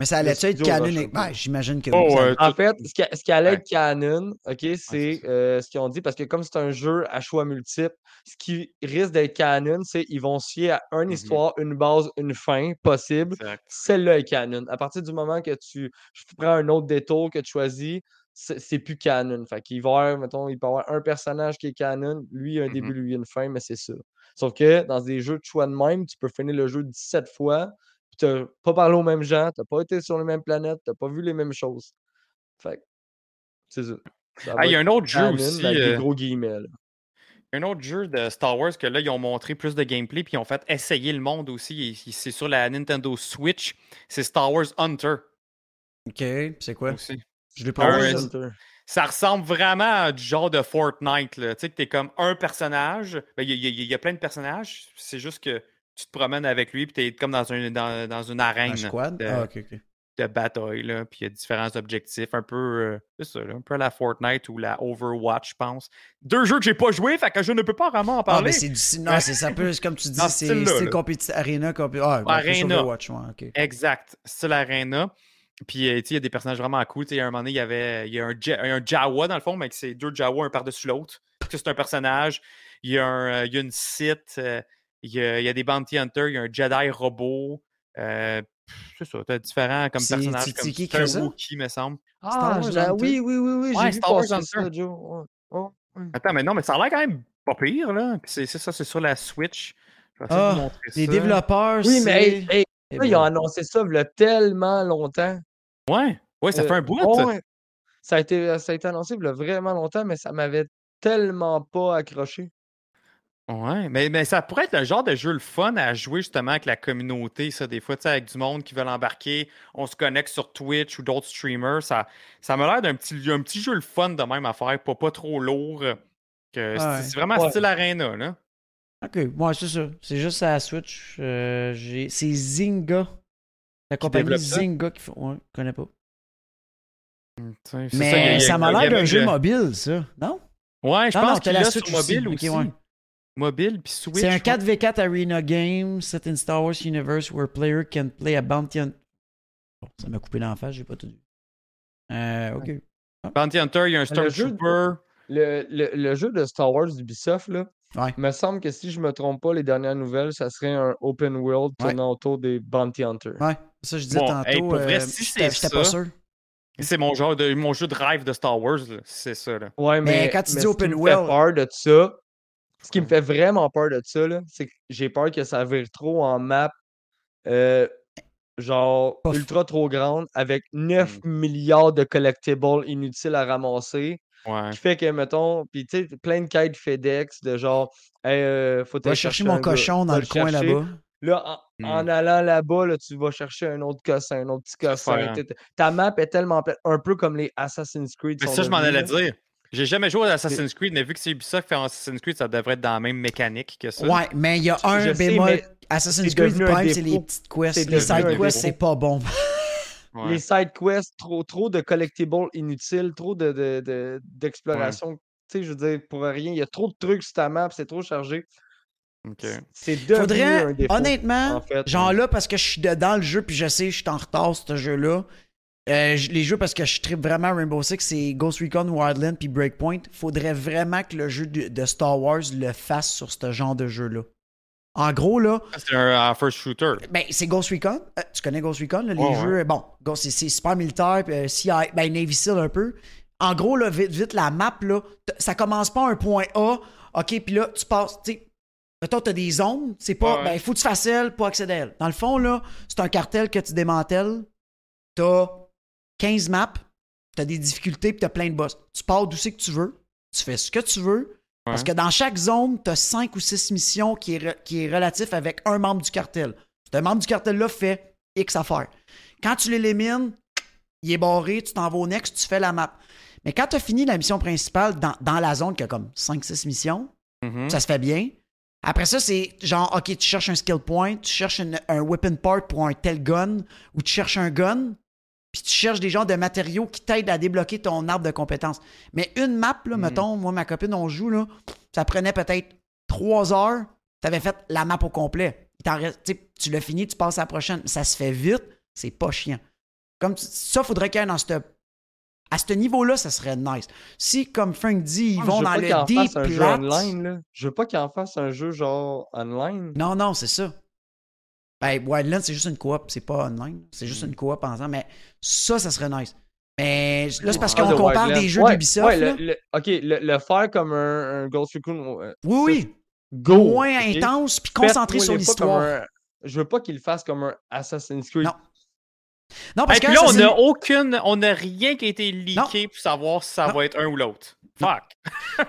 Mais ça le allait-tu être canon? Ben, j'imagine que Oh, oui. ça- ouais. En fait, ce qui, ce qui allait Ouais. être canon, ok, c'est euh, ce qu'ils ont dit, parce que comme c'est un jeu à choix multiples, ce qui risque d'être canon, c'est qu'ils vont se fier à une Mhm. histoire, une base, une fin possible. Celle-là est canon. À partir du moment que tu prends un autre détour que tu choisis, c'est c'est plus canon. Fait qu'il va y avoir, mettons, il peut y avoir un personnage qui est canon, lui un Mhm. début, lui une fin, mais c'est ça. Sauf que dans des jeux de choix de même, tu peux finir le jeu 17 fois, puis t'as pas parlé aux mêmes gens, t'as pas été sur les mêmes planètes, t'as pas vu les mêmes choses. Fait que, c'est ça. Ça Ah, il y a un autre jeu aussi. avec des euh, gros guillemets. là. Un autre jeu de Star Wars que là, ils ont montré plus de gameplay puis ils ont fait essayer le monde aussi. C'est sur la Nintendo Switch. C'est Star Wars Hunter Ok, c'est quoi? aussi. Je l'ai Ah pas vu. Center. Ça ressemble vraiment à du genre de Fortnite. là. Tu sais, que t'es comme un personnage. Ben, y, y il y a plein de personnages. C'est juste que tu te promènes avec lui puis t'es comme dans, un, dans, dans une arène Un squad? de, Ah, ok, ok. de bataille. Là, puis il y a différents objectifs. Un peu, euh, c'est ça, là, un peu à la Fortnite ou la Overwatch, je pense. Deux jeux que j'ai pas joué, fait que je ne peux pas vraiment en Ah, parler. ben c'est du. Non, c'est ça peut, comme tu dis, c'est style compétitif. Arena, compé... Ah, plus Arena. Overwatch, ouais. Exact. C'est l'arena. Puis, euh, tu sais, il y a des personnages vraiment cool. Tu sais, à un moment donné, il y avait il y a un, Ja- un Jawa, dans le fond, mais c'est deux Jawa, un par-dessus l'autre. C'est un personnage. Il y a, un, euh, il y a une Sith. Euh, il, y a, il y a des Bounty Hunters. Il y a un Jedi robot. Euh, c'est ça. T'as différents comme personnages. c'est- Comme qui un ça? Wookiee, me semble. Ah, oui, oui, oui, oui. Ouais, Star Wars ça, Hunter. Joe. Attends, mais non, mais ça a l'air quand même pas pire, là. Puis c'est ça, c'est sur la Switch. Je vais essayer de Ah, vous montrer Les ça. développeurs, Oui, mais hey, c'est- hey, Eh là, ils ont ben, annoncé ça il y a tellement longtemps. Ouais, ouais, ça Euh, fait un bout. ça a été, ça a été annoncé il y a vraiment longtemps, mais ça m'avait tellement pas accroché. Ouais, mais, mais ça pourrait être le genre de jeu le fun à jouer justement avec la communauté, ça, des fois, tu sais, avec du monde qui veut l'embarquer, on se connecte sur Twitch ou d'autres streamers, ça, ça m'a l'air d'un petit, un petit jeu le fun de même à faire, pas, pas trop lourd. euh, que c'est- Ouais. C'est vraiment Ouais. style Arena, là. Ok, moi c'est ça. C'est juste à la Switch. Euh, j'ai- c'est Zynga. La compagnie ça? Zynga qui fait. Ouais, je connais pas. C'est Mais ça a- m'a l'air d'un jeu le- mobile, ça. Non? Ouais, je non, pense qu'il la l'a sur mobile aussi. Mobile puis Switch. C'est un je crois. 4v4 Arena game set in Star Wars Universe where player can play a bounty on... Bon, ça m'a coupé l'en face, j'ai pas tout vu. Euh, ok. Bounty Hunter, il y a un Stormtrooper. Le, le, le jeu de Star Wars d'Ubisoft, là, Ouais. il me semble que si je me trompe pas, les dernières nouvelles, ça serait un open world Ouais. tournant autour des Bounty Hunters. Ouais, ça je disais Bon, tantôt. hey, pour vrai, euh, si j'étais pas sûr. C'est mon genre de mon jeu de rêve de Star Wars, là, c'est ça. Là. Ouais, Mais mais, quand tu mais dis open world- fait peur de ça, ce qui me fait vraiment peur de ça, c'est que j'ai peur que ça vire trop en map, euh, genre ultra trop grande, avec 9 milliards de collectibles inutiles à ramasser, Ouais. qui fait que, mettons, puis tu sais, plein de quêtes FedEx de genre, hey, euh, faut aller chercher un mon gars, cochon dans le coin chercher. là-bas. Là, en, en allant là-bas, là, tu vas chercher un autre cossin, un autre petit cossin. Ta map est tellement pleine, un peu comme les Assassin's Creed. Mais ça, je m'en allais dire. J'ai jamais joué à Assassin's Creed, mais vu que c'est Ubisoft qui fait Assassin's Creed, ça devrait être dans la même mécanique que ça. Ouais, mais il y a un Je sais, bémol. mais Assassin's Creed un Prime, c'est les petites quests. Les side quests, c'est pas bon. Ouais. Les side quests, trop, trop de collectibles inutiles, trop de, de, de- d'exploration. Tu sais, je veux dire, pour rien, il y a trop de trucs sur ta map, c'est trop chargé. Ok. C'est un Faudrait, défaut. honnêtement, en fait, genre ouais. là, parce que je suis dedans le jeu, puis je sais, je suis en retard, ce jeu-là. Euh, les jeux, parce que je tripe vraiment Rainbow Six, c'est Ghost Recon Wildland puis Breakpoint. Faudrait vraiment que le jeu de, de Star Wars le fasse sur ce genre de jeu-là. En gros, là, C'est un euh, first shooter. ben, c'est Ghost Recon. Euh, tu connais Ghost Recon, là, les jeux. Bon, Ghost, c'est- c'est super militaire, puis, euh, CIA, ben, Navy Seal un peu. En gros, là, vite, vite, la map, là, ça commence pas un point A. OK, puis là, tu passes, tu sais, mettons, t'as des zones, c'est pas, Ouais. ben, il faut que tu fasses elle pour accéder à elle. Dans le fond, là, c'est un cartel que tu démantèles. T'as 15 maps, t'as des difficultés, puis t'as plein de boss. Tu pars d'où c'est que tu veux, tu fais ce que tu veux, parce que dans chaque zone, tu as 5 ou 6 missions qui est, re- qui est relatif avec un membre du cartel. Ce membre du cartel-là fait X affaires. Quand tu l'élimines, il est barré, tu t'en vas au next, tu fais la map. Mais quand tu as fini la mission principale dans, dans la zone qui a comme 5-6 missions, Mhm. ça se fait bien. Après ça, c'est genre, OK, tu cherches un skill point, tu cherches une- un weapon part pour un tel gun, ou tu cherches un gun, puis tu cherches des genres de matériaux qui t'aident à débloquer ton arbre de compétences. Mais une map, là, Mhm. mettons, moi, ma copine, on joue, là, ça prenait peut-être trois heures, tu avais fait la map au complet. Reste- tu l'as fini, tu passes à la prochaine. Ça se fait vite, c'est pas chiant. Comme tu- ça, faudrait qu'il y ait dans cette. À ce niveau-là, ça serait nice. Si, comme Frank dit, ils Ah, vont je veux dans pas qu'il le en deep fasse un jeu plate- online, là. Je veux pas qu'il en fasse un jeu genre online. non, non, c'est ça. Ben, Wildland, c'est juste une coop, c'est pas online. C'est Mm. juste une coop ensemble, mais ça, ça serait nice. Mais là, c'est parce Ah, qu'on compare Wildland. des jeux Ouais, d'Ubisoft. ouais, là. le- le- ok, le, le faire comme un, un Ghost Recon. euh, Oui, oui. Go! Moins intense, puis concentré sur l'histoire. Je veux pas qu'il le fasse comme un Assassin's Creed. Non. Non, parce Et que puis là, on n'a aucune, on n'a rien qui a été leaké pour savoir si ça Non. va être un ou l'autre. Fuck.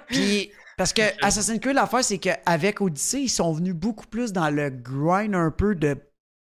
Puis, parce que Assassin's Creed, l'affaire, c'est qu'avec Odyssey, ils sont venus beaucoup plus dans le grind un peu de,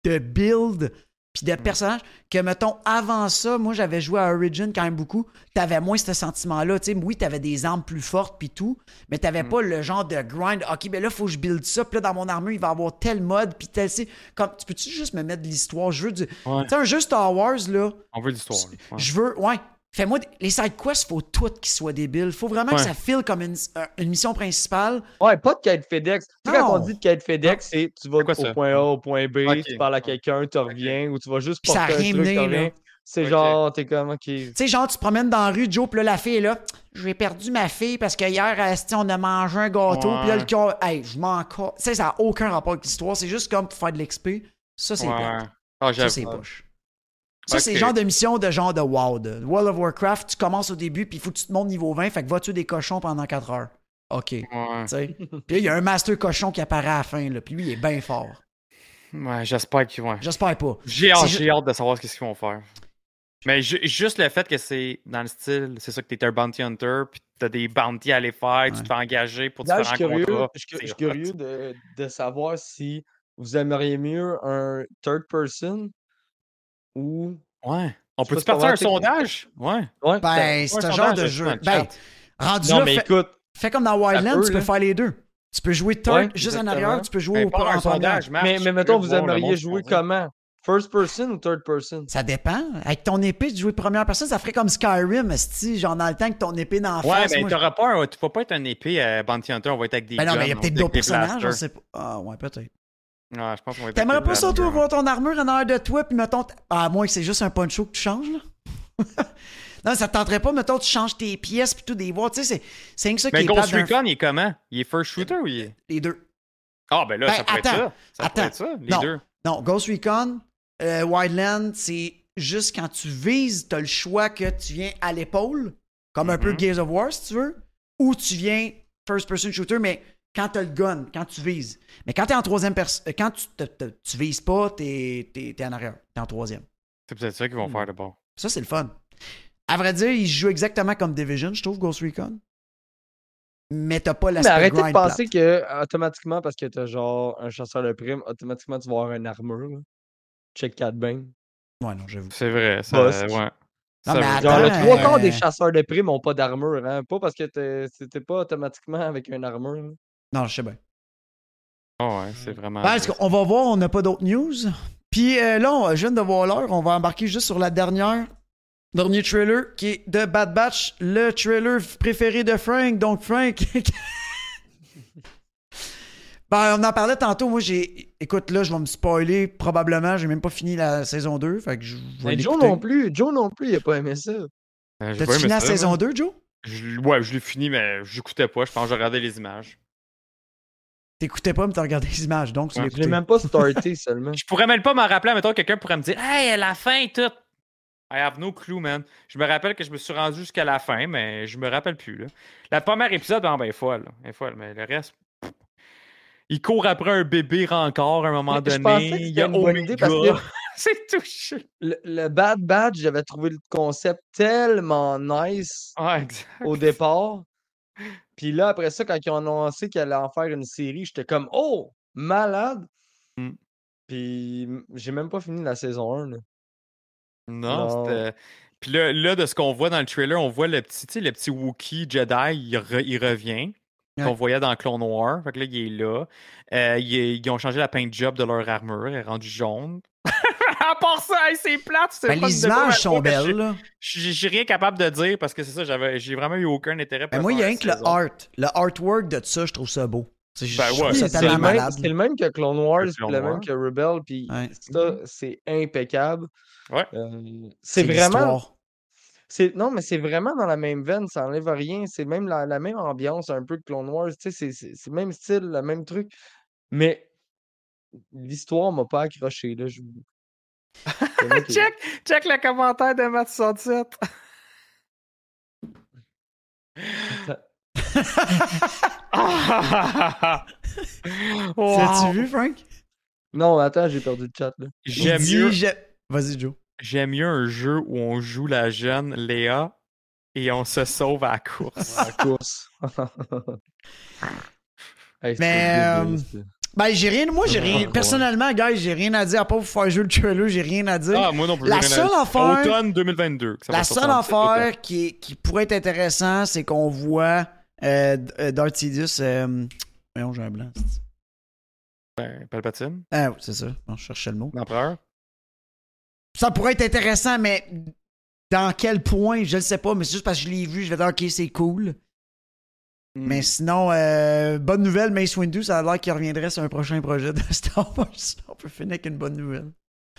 de build puis de personnages que, mettons, avant ça, moi, j'avais joué à Origin quand même beaucoup. T'avais moins ce sentiment-là. Tu sais, oui, t'avais des armes plus fortes puis tout, mais t'avais pas le genre de grind. OK, ben là, faut que je build ça. Puis là, dans mon armure, il va y avoir tel mode puis tel... Comme, tu peux-tu juste me mettre de l'histoire? Je veux du... Ouais. Tu sais, un jeu Star Wars, là... On veut l'histoire. Ouais. Je veux, ouais. Fais-moi des- les side quests, faut toutes qu'ils soient débiles. Faut vraiment que ça file comme une, euh, une mission principale. Ouais, pas de quête FedEx. Tu sais, quand on dit de quête FedEx, c'est tu vas au ça? point A, au point B, tu parles à quelqu'un, tu reviens, ou tu vas juste Puis ça a porter un rien truc, mené. C'est Ok. genre, t'es comme, ok. Tu sais, genre, tu te promènes dans la rue, Joe, puis là, la fille est là. J'ai perdu ma fille parce que hier, on a mangé un gâteau, puis là, le cœur. Hey, je m'en Tu sais, ça n'a aucun rapport avec l'histoire. C'est juste comme pour faire de l'XP. Ça, c'est Ouais. Ah, Ça, c'est poche. Ça, c'est le genre de mission de genre de WoW. de World of Warcraft, tu commences au début, puis il faut que tu te montes niveau 20, fait que vas tuer des cochons pendant 4 heures? OK. Ouais. Tu sais? Puis là, il y a un master cochon qui apparaît à la fin, là, puis lui, il est bien fort. Ouais, j'espère qu'ils vont. J'espère pas. J'ai hâte, ju- hâte de savoir ce qu'ils vont faire. Mais ju- juste le fait que c'est dans le style, c'est ça que t'es un bounty hunter, puis t'as des bounties à aller faire, tu te fais engager pour différents curieux, contrats. je suis curieux de, de savoir si vous aimeriez mieux un third person ou. Ouais. On Je peut-tu pas partir un si on sondage? Ouais. Ouais, Ben, Ouais, c'est un genre de je jeu. dans Ben, rendu Non, là, mais fais, écoute, fais comme dans Wildlands, peut, tu peux là. faire les deux. Tu peux jouer Ouais, juste en arrière, tu peux jouer Ben, au pas un en sondage, mais, je mais mettons, vous aimeriez jouer comment? First person ou third person? Ça dépend. Avec ton épée, tu joues de première personne, ça ferait comme Skyrim, esti, genre dans le temps que ton épée d'en Ouais, face. mais moi, je- t'auras pas un, tu vas pas être un épée à Bounty Hunter, on va être avec des Ben non, mais il y a peut-être on d'autres personnages, je blasters. sais pas. Ah, ouais, peut-être. Ouais, je pense qu'on va être avec T'aimerais pas ça, toi, voir ton armure en arrière de toi, puis mettons. t- Ah, à moins que c'est juste un poncho que tu changes, là. non, ça te tenterait pas, mettons, tu changes tes pièces, puis tout, des voix. Tu sais, c'est- rien que ça qui Mais est Ghost plate d'un- Recon, il est comment? Il est first shooter ou il est? Les deux. Ah, ben là, Ben, ça pourrait attends, être ça. Ça attends. pourrait être ça, les Non. deux. Non, Ghost Recon, euh, Wildland, c'est juste quand tu vises, t'as le choix que tu viens à l'épaule, comme un peu Mhm. Gears of War, si tu veux, ou tu viens first-person shooter, mais quand t'as le gun, quand tu vises. Mais quand t'es en troisième personne, quand tu, te- te- tu vises pas, t'es t'es- t'es en arrière, t'es en troisième. C'est peut-être ça qu'ils vont Hmm. faire de bon. Ça, c'est le fun. À vrai dire, il joue exactement comme Division, je trouve, Ghost Recon. Mais t'as pas Mais l'aspect arrêtez de penser plate. que automatiquement, parce que t'as genre un chasseur de primes, automatiquement tu vas avoir une armure. là. Check 4 bang. Ouais, non, j'avoue. C'est vrai, ça. Boss. Ouais. Non, Ça mais attends, Genre, le euh, trois quarts des chasseurs de primes ont pas d'armure, hein. Pas parce que t'es c'était pas automatiquement avec une armure. Non, je sais bien. Ah ouais, c'est vraiment. Ben, est-ce qu'on va voir, on n'a pas d'autres news. Puis euh, là, on, je viens de voir l'heure, on va embarquer juste sur la dernière, dernier trailer qui est de Bad Batch, le trailer préféré de Frank. Donc, Frank. ben, on en parlait tantôt. Moi, j'ai. Écoute, là, je vais me spoiler probablement. J'ai même pas fini la saison 2. Fait que je vais Mais Joe non plus. Joe non plus, il a pas aimé ça. Euh, T'as-tu fini la saison moi. 2, Joe? Je- Ouais, je l'ai fini, mais j'écoutais pas. Je pense que je regardais les images. T'écoutais pas, mais t'as regardé les images. Donc, tu Ouais, l'ai même pas starté seulement. Je pourrais même pas m'en rappeler. Mettons, quelqu'un pourrait me dire Hey, la fin et tout. I have no clue, man. Je me rappelle que je me suis rendu jusqu'à la fin, mais je me rappelle plus. Là. La première épisode, ben, ben, elle est folle. Elle est folle, mais le reste. pff. Il court après un bébé encore à un moment Mais donné. que Il y a une bonne idée parce que C'est touché. le, le Bad Batch, j'avais trouvé le concept tellement nice Ah, au départ. Puis là, après ça, quand ils ont annoncé qu'ils allaient en faire une série, j'étais comme Oh, malade! Mm. Puis j'ai même pas fini la saison 1. là. Non, c'était. Puis là, là, de ce qu'on voit dans le trailer, on voit le petit, le petit Wookiee Jedi, il, re- il revient. Ouais. Qu'on voyait dans Clone Noir. Fait que là, il est là. Euh, il est- ils ont changé la paint job de leur armure. Elle est rendue jaune. à part ça, hey, c'est plate. c'est Ben, pas les images sont je- belles, là. Je je- j'ai rien capable de dire parce que c'est ça, j'avais, j'ai vraiment eu aucun intérêt pour Ben, moi, il y a rien que le saison. art. Le artwork de ça, je trouve ça beau. C'est Ben je ouais, C'est le, même, malade. c'est le même que Clone Wars, Clone le même que Rebel, puis Ouais. ça, c'est impeccable. Ouais. Euh, c'est vraiment. C'est, non, mais c'est vraiment dans la même veine, ça enlève rien. C'est même la, la même ambiance un peu que Clone Wars. Tu sais, c'est, c'est, c'est le même style, le même truc. Mais l'histoire m'a pas accroché. Là, je... Qui- Check, check le commentaire de Matt 67. Wow. L'as-tu vu, Frank? Non, attends, j'ai perdu le chat. Là. J'aime mieux, Vas-y, Joe. j'aime mieux un jeu où on joue la jeune Léa et on se sauve à la course. La course. Hey, Mais, euh. Ben, j'ai rien. Moi, j'ai rien. Ouais. Personnellement, guys, j'ai rien à dire à part vous faire jouer le trailer. J'ai rien à dire. Ah, moi non plus. La rien seule à- affaire- Automne 2022. que ça va La seule affaire qui, qui pourrait être intéressant, c'est qu'on voit euh, euh, Darth Sidious. Euh... Voyons, j'ai un blanc. Ben, Palpatine, Ah, oui, c'est ça. Bon, je cherchais le mot. l'empereur. Ça pourrait être intéressant, mais dans quel point, je le sais pas. Mais c'est juste parce que je l'ai vu, je vais dire, ok, c'est cool. Hmm. Mais sinon, euh, bonne nouvelle, Mace Windu, ça a l'air qu'il reviendrait sur un prochain projet de Star Wars. On peut finir avec une bonne nouvelle.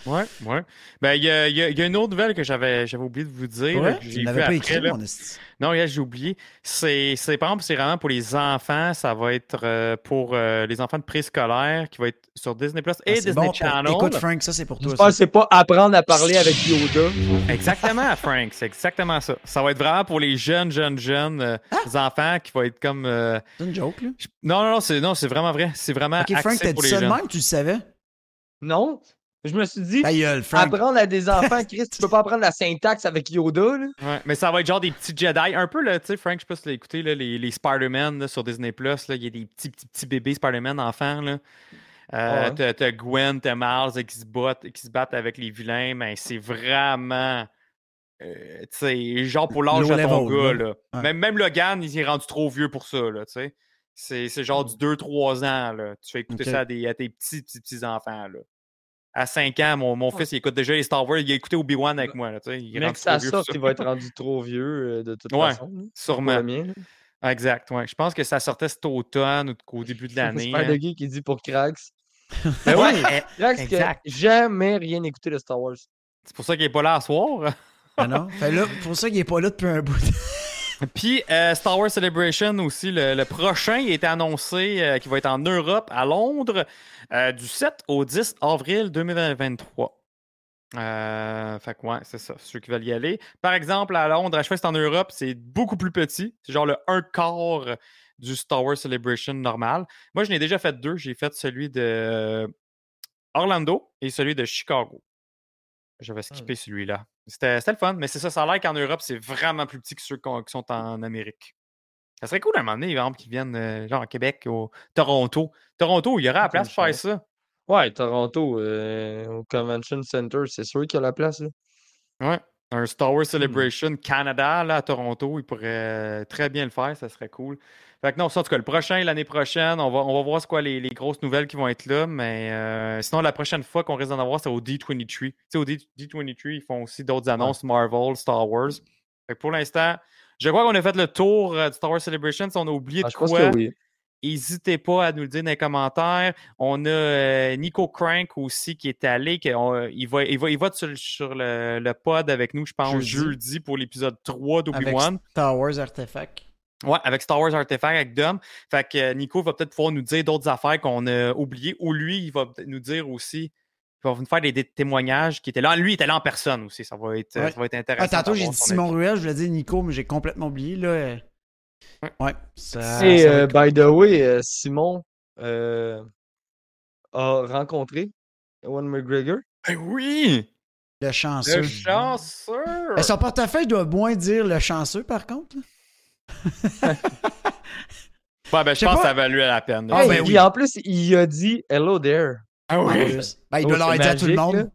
Ouais, ouais. Ben, il y a, y y une autre nouvelle que j'avais, j'avais oublié de vous dire. là, Ouais, que tu j'ai n'avais vu pas après, écrit, là. mon esti. Non, hier, j'ai oublié. C'est, c'est, par exemple, c'est vraiment pour les enfants. Ça va être euh, pour euh, les enfants de préscolaire qui va être sur Disney Plus et Ah, c'est Disney bon pour- Channel. Écoute, Frank, ça, c'est pour toi. Que ça. c'est pas apprendre à parler avec Yoda. Exactement, Frank. C'est exactement ça. Ça va être vraiment pour les jeunes, jeunes, jeunes euh, Ah! enfants qui vont être comme. euh, C'est une joke, là. je- Non, non, non, c'est, non, c'est vraiment vrai. C'est vraiment Ok, Frank, t'as pour dit les ça de même, tu le savais? Non, Je me suis dit, Ta gueule, Frank. apprendre à des enfants, Chris, tu peux pas apprendre la syntaxe avec Yoda, là. Ouais, mais ça va être genre des petits Jedi. Un peu, là, tu sais, Frank, je sais pas si tu l'as écouté, là, les, les Spider-Man sur Disney Plus. Il y a des petits, petits, petits bébés Spider-Man enfants. Là. Euh, Ouais. t'as, Gwen, t'as Miles qui se, battent, qui se battent avec les vilains, mais c'est vraiment. euh, tu sais, genre pour l'âge de ton gars. là. Là. Ouais. Même, même Logan, il est rendu trop vieux pour ça. Là, tu sais. c'est, c'est genre du 2-3 ans. Là. Tu fais écouter ça à, des, à tes petits, petits, petits enfants. Là. À 5 ans, mon, mon fils, il écoute déjà les Star Wars. Il a écouté Obi-Wan avec moi. Là, tu sais, il Mais que ça trop vieux pour sorte, il va être rendu trop vieux euh, de toute Ouais, façon. Sûrement. Exact, ouais. Je pense que ça sortait cet automne ou qu'au début de l'année. Super hein. de geek qui dit pour Krax. Ben oui, oui, eh, Krax qui a jamais rien écouté de Star Wars. c'est pour ça qu'il n'est pas là à soir. Ah non? Fait là, pour ça qu'il est pas là depuis un bout. Puis euh, Star Wars Celebration aussi, le, prochain, été annoncé euh, qu'il va être en Europe, à Londres, euh, du 7 au 10 avril 2023. Euh, fait que ouais, c'est ça, ceux qui veulent y aller. Par exemple, à Londres, à c'est en Europe, c'est beaucoup plus petit. C'est genre le un quart du Star Wars Celebration normal. Moi, je n'ai déjà fait deux. J'ai fait celui de Orlando et celui de Chicago. J'avais skippé celui-là. C'était le fun, mais c'est ça, ça a l'air qu'en Europe, c'est vraiment plus petit que ceux qui sont en Amérique. Ça serait cool à un moment donné, exemple, qu'ils viennent euh, genre à Québec, au Toronto. Toronto, il y aurait la place pour faire ça. Ouais, Toronto, euh, au Convention Center, c'est sûr qu'il y a la place. Là. Ouais. Un Star Hmm. Wars Celebration Canada, là, à Toronto, il pourrait euh, très bien le faire, ça serait cool. Fait que non, ça, en tout cas, le prochain, l'année prochaine, on va, on va voir c'est quoi les, les grosses nouvelles qui vont être là, mais euh, sinon, la prochaine fois qu'on risque d'en avoir, c'est au D23. Tu sais, au D- D23, ils font aussi d'autres annonces, Marvel, Star Wars. Fait que pour l'instant, je crois qu'on a fait le tour euh, du Star Wars Celebration. Si on a oublié Ah, de je pense quoi, que oui. N'hésitez pas à nous le dire dans les commentaires. On a euh, Nico Crank aussi qui est allé. qui- on- il, va, il, va, il va être sur, le- sur le, le pod avec nous, je pense, Jeudi. jeudi, pour l'épisode 3 Avec d'Obi-Wan. Star Wars Artefact. Ouais, avec Star Wars Artifact avec Dom. Fait que euh, Nico va peut-être pouvoir nous dire d'autres affaires qu'on a oubliées. Ou lui, il va peut-être nous dire aussi. Il va nous faire des, des témoignages qui étaient là. Lui, il était là en personne aussi. Ça va être, Ouais. ça va être intéressant. Ah, tantôt, j'ai dit Simon. Ruel, je voulais dire Nico, mais j'ai complètement oublié. Là. euh, Ouais. Ouais. Ça, Et ça va euh, by the way, euh, Simon euh, a rencontré Ewan McGregor. Ben oui! le chanceux. Le chanceux! Euh, Son portefeuille doit moins dire le chanceux, par contre. Ouais, ben, Je pense pas. que ça valait la peine. Ah, ben oui. en plus, il a dit Hello there. Ah oui! Ben, il Oh, doit leur dire à tout le magique, là. monde.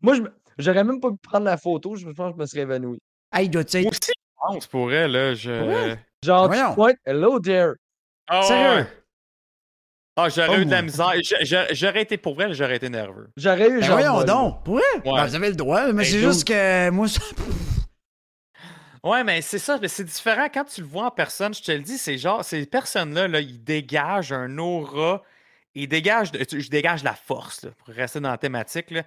Moi, j'aurais même pas pu prendre la photo. Je pense que je me serais évanoui. Hey, il Moi être. aussi, je pense pour elle, là. Je... Ouais. Genre, Voyons. tu pointes Hello there. Ah, Sérieux? ouais. Ah, j'aurais Oh, eu de la moi. misère. J'a- j'a- J'aurais été pour elle, j'aurais été nerveux. J'aurais eu Ben genre. voyons donc. Pour vrai? Ouais. Ben, vous avez le droit, mais Ben, c'est juste que moi, ça- Ouais, mais c'est ça, mais c'est différent quand tu le vois en personne. Je te le dis, c'est genre, ces personnes-là, là, ils dégagent un aura, ils dégagent, je dégage la force, là, pour rester dans la thématique. Là.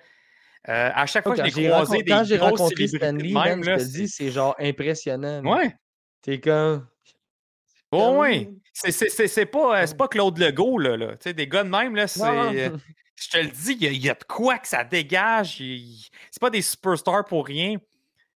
Euh, à chaque fois que je l'ai j'ai croisé des quand j'ai rencontré Stanley, même, je te dis, c'est- genre impressionnant. Ouais, T'es comme. ouais, ouais. C'est- pas, euh, pas Claude Legault, là. là. Tu sais, des gars de même, là, c'est. Euh, Je te le dis, il y, y a de quoi que ça dégage. C'est pas des superstars pour rien.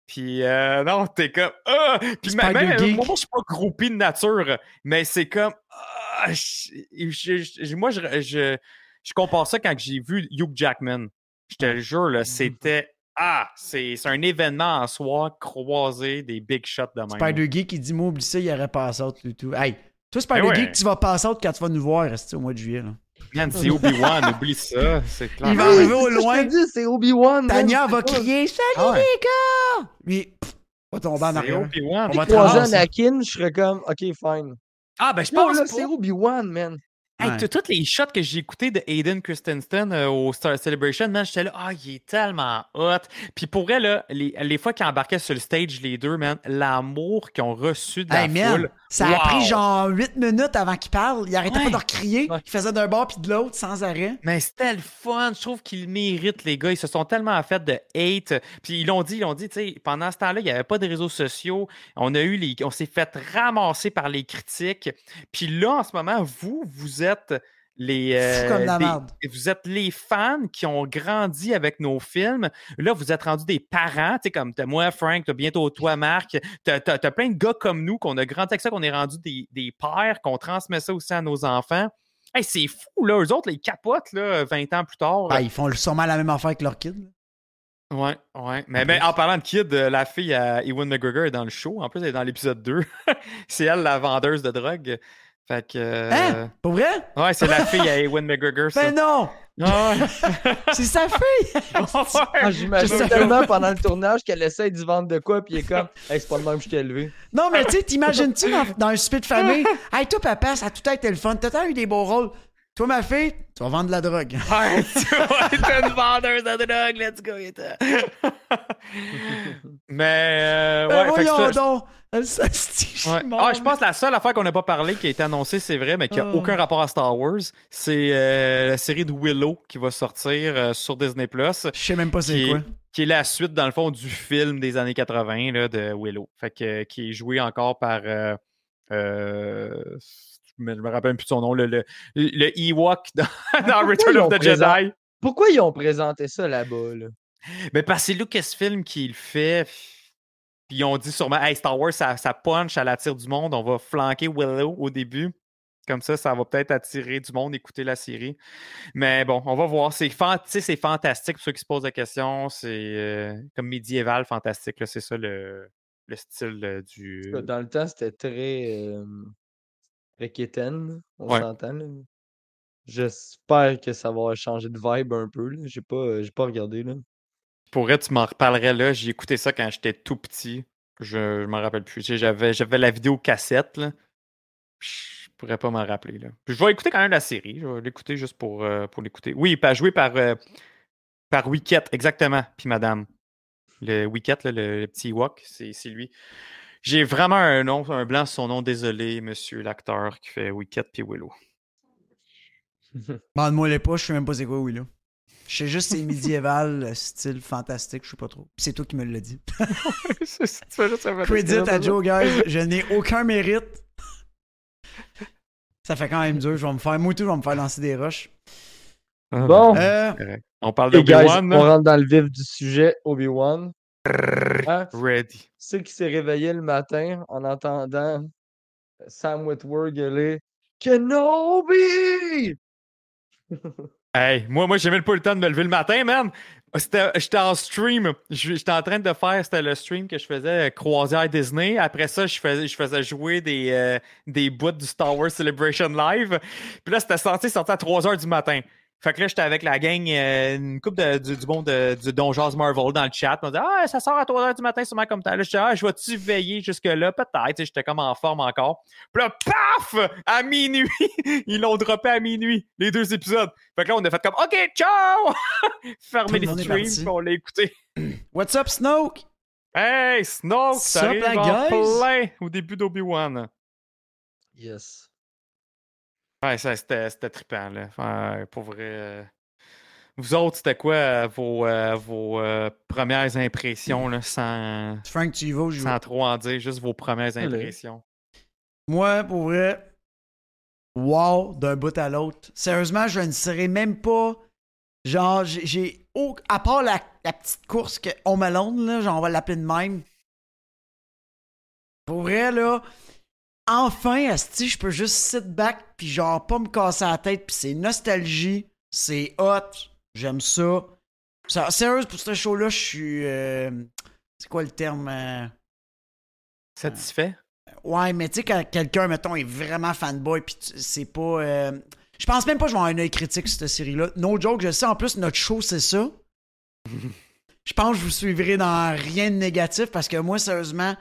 Puis, euh, non, t'es comme. Ah! Puis, même, même, moi, je suis pas groupie de nature, mais c'est comme. ah, je- je- je- moi, je, je, je compare ça quand j'ai vu Hugh Jackman. Je te le jure, là, c'était. Ah, c'est un événement en soi, croisé des big shots de même. Spider Geek, il dit, moi, oublie ça, il aurait passé out du tout. Hey, toi, Spider Ben ouais. Geek, tu vas passer out quand tu vas nous voir, rester au mois de juillet. Là? Man, c'est Obi-Wan, oublie ça. C'est clair. Il va arriver c'est au que je loin. te dis, c'est Obi-Wan. man. Tania va C'est crier Salut Ah ouais. les gars! Lui, pff, va tomber en C'est arrière. Obi-Wan. On va Croiser. Anakin, je serais comme, ok, fine. Ah, ben, je pense là, pas. c'est Obi-Wan, man. Hey, Ouais. t- tous les shots que j'ai écoutés de Aiden Christensen euh, au Star Celebration, man, j'étais là, ah, il est tellement hot. Puis pour elle, là, les, les fois qu'ils embarquaient sur le stage, les deux, man, l'amour qu'ils ont reçu de la Hey man, ça a pris genre 8 minutes avant qu'il parle. Il arrêtait Ouais. pas de. Ouais. Il faisait d'un bord puis de l'autre sans arrêt. Mais c'était le fun. Je trouve qu'ils méritent, les gars. Ils se sont tellement fait de hate. Puis ils l'ont dit, ils l'ont dit, tu sais, pendant ce temps-là, il n'y avait pas de réseaux sociaux. On a eu les. On s'est fait ramasser par les critiques. Puis là, en ce moment, vous, vous êtes les. Des- merde. vous êtes les fans qui ont grandi avec nos films. Là, vous êtes rendus des parents, tu sais, comme t'as moi, Frank, t'as bientôt toi, Marc. T'as as, plein de gars comme nous qu'on a grandi avec ça, qu'on est rendus des, des pères, qu'on transmet ça aussi à nos enfants. Hey, c'est fou, là. Eux autres, ils capotent, là, 20 ans plus tard. Ben, ils font sûrement la même affaire avec leur kid. là. Ouais, ouais. Mais, En en parlant de kid, euh, la fille à Ewan McGregor est dans le show. En plus, elle est dans l'épisode 2. c'est elle, la vendeuse de drogue. Fait que. euh, Hein? Pour vrai? Ouais, c'est la fille à Ewan McGregor. Ça. Ben non! Ouais. C'est sa fille! Ah, J'imagine Je sais tellement pendant le tournage qu'elle essaie d'y vendre de quoi, puis il est comme, hey, c'est pas le même que je t'ai élevé. Non, mais tu sais, t'imagines-tu dans, dans un souper de famille? Hey, toi, papa, ça a tout été le fun. T'as tant eu des beaux rôles. Toi, ma fille, tu vas vendre de la drogue. Ouais, tu vas être une vendeuse de drogue, let's go. Mais, euh, ouais, fait que voyons ça- donc! Elle Ouais. Ah, je pense que la seule affaire qu'on n'a pas parlé qui a été annoncée, c'est vrai, mais qui n'a Ah. aucun rapport à Star Wars, c'est euh, la série de Willow qui va sortir euh, sur Disney Plus, Je sais même pas c'est qui, quoi. est- qui est la suite, dans le fond, du film des années 80 là, de Willow. Fait que, qui est joué encore par. euh, euh, je me je me rappelle plus de son nom, le, le, le Ewok dans, dans Pourquoi Return of the présent- Jedi. Pourquoi ils ont présenté ça là-bas, là? Mais parce que c'est Lucasfilm qui le fait. Puis ils ont dit sûrement, hey, Star Wars, ça, ça punch, ça attire du monde. On va flanquer Willow au début. Comme ça, ça va peut-être attirer du monde, écouter la série. Mais bon, on va voir. C'est fan- fantastique pour ceux qui se posent la question. C'est euh, comme médiéval fantastique. C'est ça le, le style euh, du. Dans le temps, c'était très. Euh, quétaine, on Ouais. s'entend. J'espère que ça va changer de vibe un peu. J'ai pas, j'ai pas regardé, là. Pour vrai, tu m'en reparlerais là. J'ai écouté ça quand j'étais tout petit. Je, je m'en rappelle plus. J'avais, j'avais la vidéo cassette. Là. Je pourrais pas m'en rappeler. Là. Puis je vais écouter quand même la série. Je vais l'écouter juste pour, euh, pour l'écouter. Oui, pas joué par, euh, par Wicket, exactement. Puis madame. Le Wicket, là, le, le petit Wok, c'est, c'est lui. J'ai vraiment un nom, un blanc sur son nom. Désolé, monsieur l'acteur qui fait Wicket puis Willow. Demande-moi les pas, je sais même pas c'est quoi, là. Je sais juste c'est médiéval, style fantastique, je sais pas trop. C'est toi qui me l'as dit. Credit à Joe, guys. Je n'ai aucun mérite. Ça fait quand même dur. Je vais me faire, moi tout, je vais me faire lancer des roches. Bon, Euh, On parle d'Obi-Wan. on rentre dans le vif du sujet, Obi-Wan. Hein? Ready. Sais qui s'est réveillé le matin en entendant Sam Whitworth gueuler Kenobi! Hey, moi, moi j'ai même pas le temps de me lever le matin, man. J'étais en stream. J'étais en train de faire, c'était le stream que je faisais, euh, Croisière Disney. Après ça, je faisais, je faisais jouer des, euh, des bouts du Star Wars Celebration Live. Puis là, c'était censé sortir à 3 h du matin. Fait que là, j'étais avec la gang, euh, une coupe de, du, du bon de, du Don Jazz Marvel dans le chat. On disait, ah, ça sort à 3 h du matin, sûrement comme ça. Là, j'étais, ah, je vais-tu veiller jusque-là? Peut-être. J'étais comme en forme encore. Puis là, paf! À minuit! Ils l'ont droppé à minuit, les deux épisodes. Fait que là, on a fait comme, OK, ciao! Le les streams, on l'a écouté. What's up, Snoke? Hey, Snoke, ça arrive en guys? plein au début d'Obi-Wan. Yes. Ouais, ça, c'était, c'était trippant, là. Ouais, pour vrai. euh, Vous autres, c'était quoi euh, vos, euh, vos euh, premières impressions, là, sans, Frank, tu y vas je sans trop en dire, juste vos premières Allez. impressions? Moi, pour vrai, wow, d'un bout à l'autre. Sérieusement, je ne serais même pas. Genre, j'ai- j'ai. au- à part la, la petite course que On Malone, là, genre, on va l'appeler de même. Pour vrai, là. Enfin, Asti, je peux juste sit back puis genre pas me casser la tête puis c'est nostalgie, c'est hot, j'aime ça. ça sérieux, pour ce show-là, je suis. euh, c'est quoi le terme? euh, Satisfait? Ouais, mais tu sais, quand quelqu'un, mettons, est vraiment fanboy, puis c'est pas. euh, Je pense même pas que je vais avoir un œil critique sur cette série-là. No joke, je sais, en plus, notre show, c'est ça. Je pense que je vous suivrai dans rien de négatif parce que moi, sérieusement,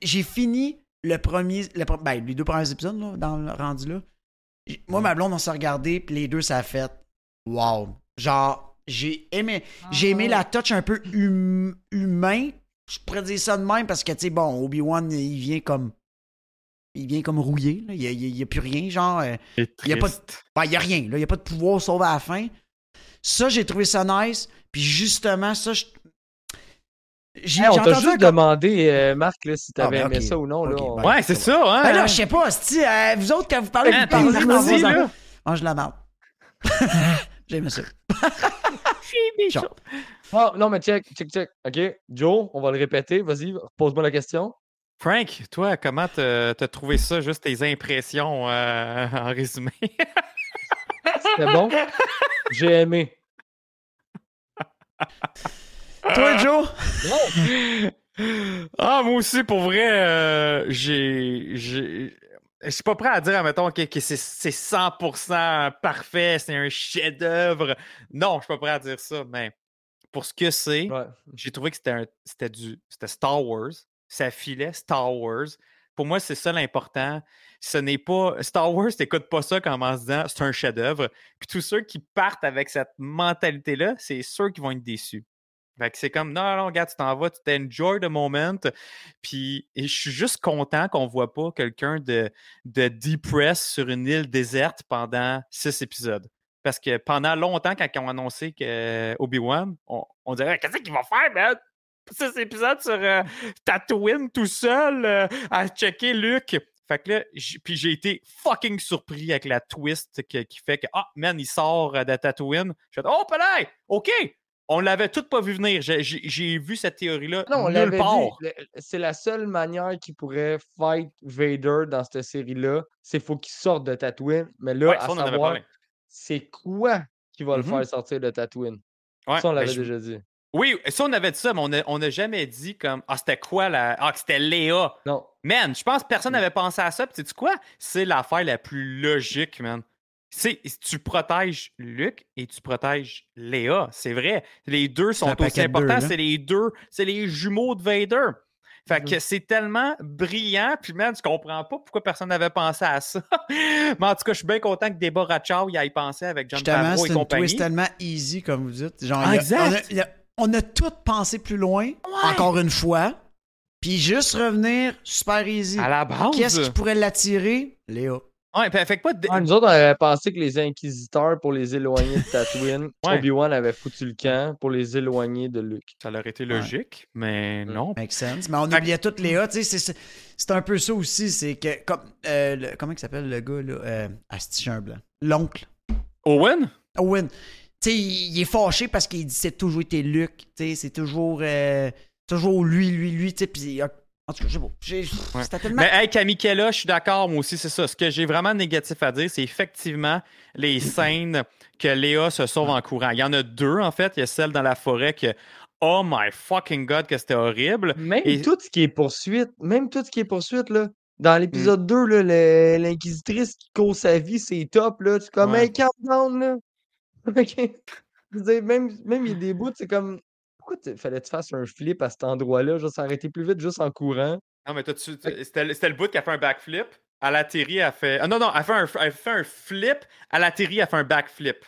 j'ai fini le premier. Le, ben, les deux premiers épisodes, là, dans le rendu là. Moi, ma blonde, on s'est regardé, puis les deux, ça a fait. Wow. Genre, j'ai aimé. J'ai aimé la touch un peu hum- humain. Je pourrais dire ça de même parce que, tu sais, bon, Obi-Wan, il vient comme. Il vient comme rouillé. là. Il n'y a, y plus rien, genre. euh, Il y a pas de- ben, il n'y a rien. là. Il n'y a pas de pouvoir sauf à la fin. Ça, j'ai trouvé ça nice. Puis justement, ça, je- j'ai Hey, on j'ai t'a entendu juste demandé, euh, Marc, là, si t'avais ben, aimé ça ou non. Là, on-. Ouais, c'est ça, hein? Ben là, je sais pas, hostie, euh, vous autres, quand vous parlez, Hein, vous parlez parti, vos là. Mange la marde. J'aime ça. Ciao. Ah, non, mais check, check, check. OK, Joe, on va le répéter. Vas-y, pose-moi la question. Frank, toi, comment t'as t'as trouvé ça, juste tes impressions euh, en résumé? C'était bon? J'ai aimé. Toi, Joe? Ah, moi aussi, pour vrai, euh, j'ai. j'ai- Je suis pas prêt à dire, mettons, que, que c'est c'est 100% parfait, c'est un chef-d'œuvre. Non, je suis pas prêt à dire ça, mais pour ce que c'est, Ouais. j'ai trouvé que c'était un- c'était du c'était Star Wars. Ça filait Star Wars. Pour moi, c'est ça l'important. Ce n'est pas. Star Wars, t'écoutes pas ça comme en se disant c'est un chef-d'œuvre. Puis tous ceux qui partent avec cette mentalité-là, c'est ceux qui vont être déçus. Fait que c'est comme non, non, regarde, tu t'en vas, tu t'enjoy the moment. Puis et je suis juste content qu'on voit pas quelqu'un de, de depressed sur une île déserte pendant six épisodes. Parce que pendant longtemps, quand ils ont annoncé que euh, Obi-Wan, on, on dirait qu'est-ce qu'il va faire, man? Six épisodes sur euh, Tatooine tout seul euh, à checker Luke. Fait que là, puis j'ai été fucking surpris avec la twist qui fait que, ah, man, il sort de Tatooine. Je fais, oh, peut OK, on l'avait tout pas vu venir. J'ai- vu cette théorie-là Non, on l'avait le- C'est la seule manière qu'il pourrait fight Vader dans cette série-là. C'est faut qu'il sorte de Tatooine. Mais là, Ouais, à ça, savoir, c'est quoi qui va le Mhm. faire sortir de Tatooine? Ouais, ça, on ben, l'avait je- déjà dit. Oui, ça, on avait dit ça, mais on n'a jamais dit comme Ah, c'était quoi la. Ah, c'était Léa. Non. Man, je pense que personne Mm. n'avait pensé à ça. Puis, sais-tu quoi? C'est l'affaire la plus logique, man. C'est, tu protèges Luc et tu protèges Léa. C'est vrai. Les deux sont aussi importants. c'est les deux. C'est les jumeaux de Vader. Fait que c'est tellement brillant. Puis, man, je comprends pas pourquoi personne n'avait pensé à ça. mais en tout cas, je suis bien content que Deborah Chow y ait pensé avec John Favreau c'est et une compagnie. twist tellement easy, comme vous dites. Genre, Ah, a- exact. On, a, il y a- on a tout pensé plus loin, encore une fois. Puis juste revenir super easy. À la base. Qui est-ce qui pourrait l'attirer? Léa. Ouais, fait, fait que pas de- Ah, nous autres, on avait pensé que les inquisiteurs, pour les éloigner de Tatooine, Ouais. Obi-Wan avait foutu le camp pour les éloigner de Luke. Ça aurait été logique, mais Mm. non. Make sense. Mais on Fait oubliait toutes Léa. Tu sais, c'est- un peu ça aussi. C'est que, comme, euh, le- comment il s'appelle le gars, là? Euh, Asti, blanc. L'oncle. Owen? Owen. Tu sais, il, est fâché parce qu'il dit c'est toujours été Luc. Tu sais, c'est toujours, euh, toujours lui, lui, lui. Tu sais, puis en tout cas, je sais pas. J'ai- C'était tellement. Mais hey, Kamikela, je suis d'accord, moi aussi, c'est ça. Ce que j'ai vraiment négatif à dire, c'est effectivement les scènes que Léa se sauve en courant. Il y en a deux, en fait. Il y a celle dans la forêt que. Oh my fucking god, que c'était horrible. Même Et- tout ce qui est poursuite, même tout ce qui est poursuite, là. Dans l'épisode 2, là, le- l'inquisitrice qui cause sa vie, c'est top, là. Tu es comme, Ouais. hey, calm down, là. OK. Je veux dire, même, même il y a des bouts, c'est comme, pourquoi tu- fallait que tu fasses un flip à cet endroit-là? Aurait été plus vite juste en courant. Non, mais c'était le- bout qui a fait un backflip? À l'atterri, elle fait. Ah non, non, elle fait un, elle fait un flip. À l'atterri, elle fait un backflip.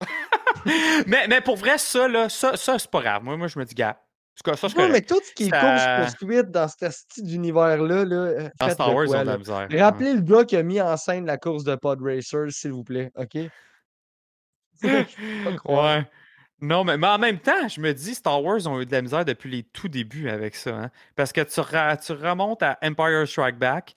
mais, mais pour vrai, ça, là, ça, ça c'est pas grave. Moi, moi, je me dis, gars. Ça, Non, mais tout ce qui est Ça- course-poursuite dans cet style d'univers-là, là, euh, Dans Star Wars, ils quoi, ont de la là. misère. Rappelez le gars qui a mis en scène la course de Pod Racer, s'il vous plaît, OK? Je peux pas croire. Ouais. Non, mais, mais en même temps, je me dis, Star Wars ont eu de la misère depuis les tout débuts avec ça. hein. Parce que tu, ra- tu remontes à Empire Strike Back,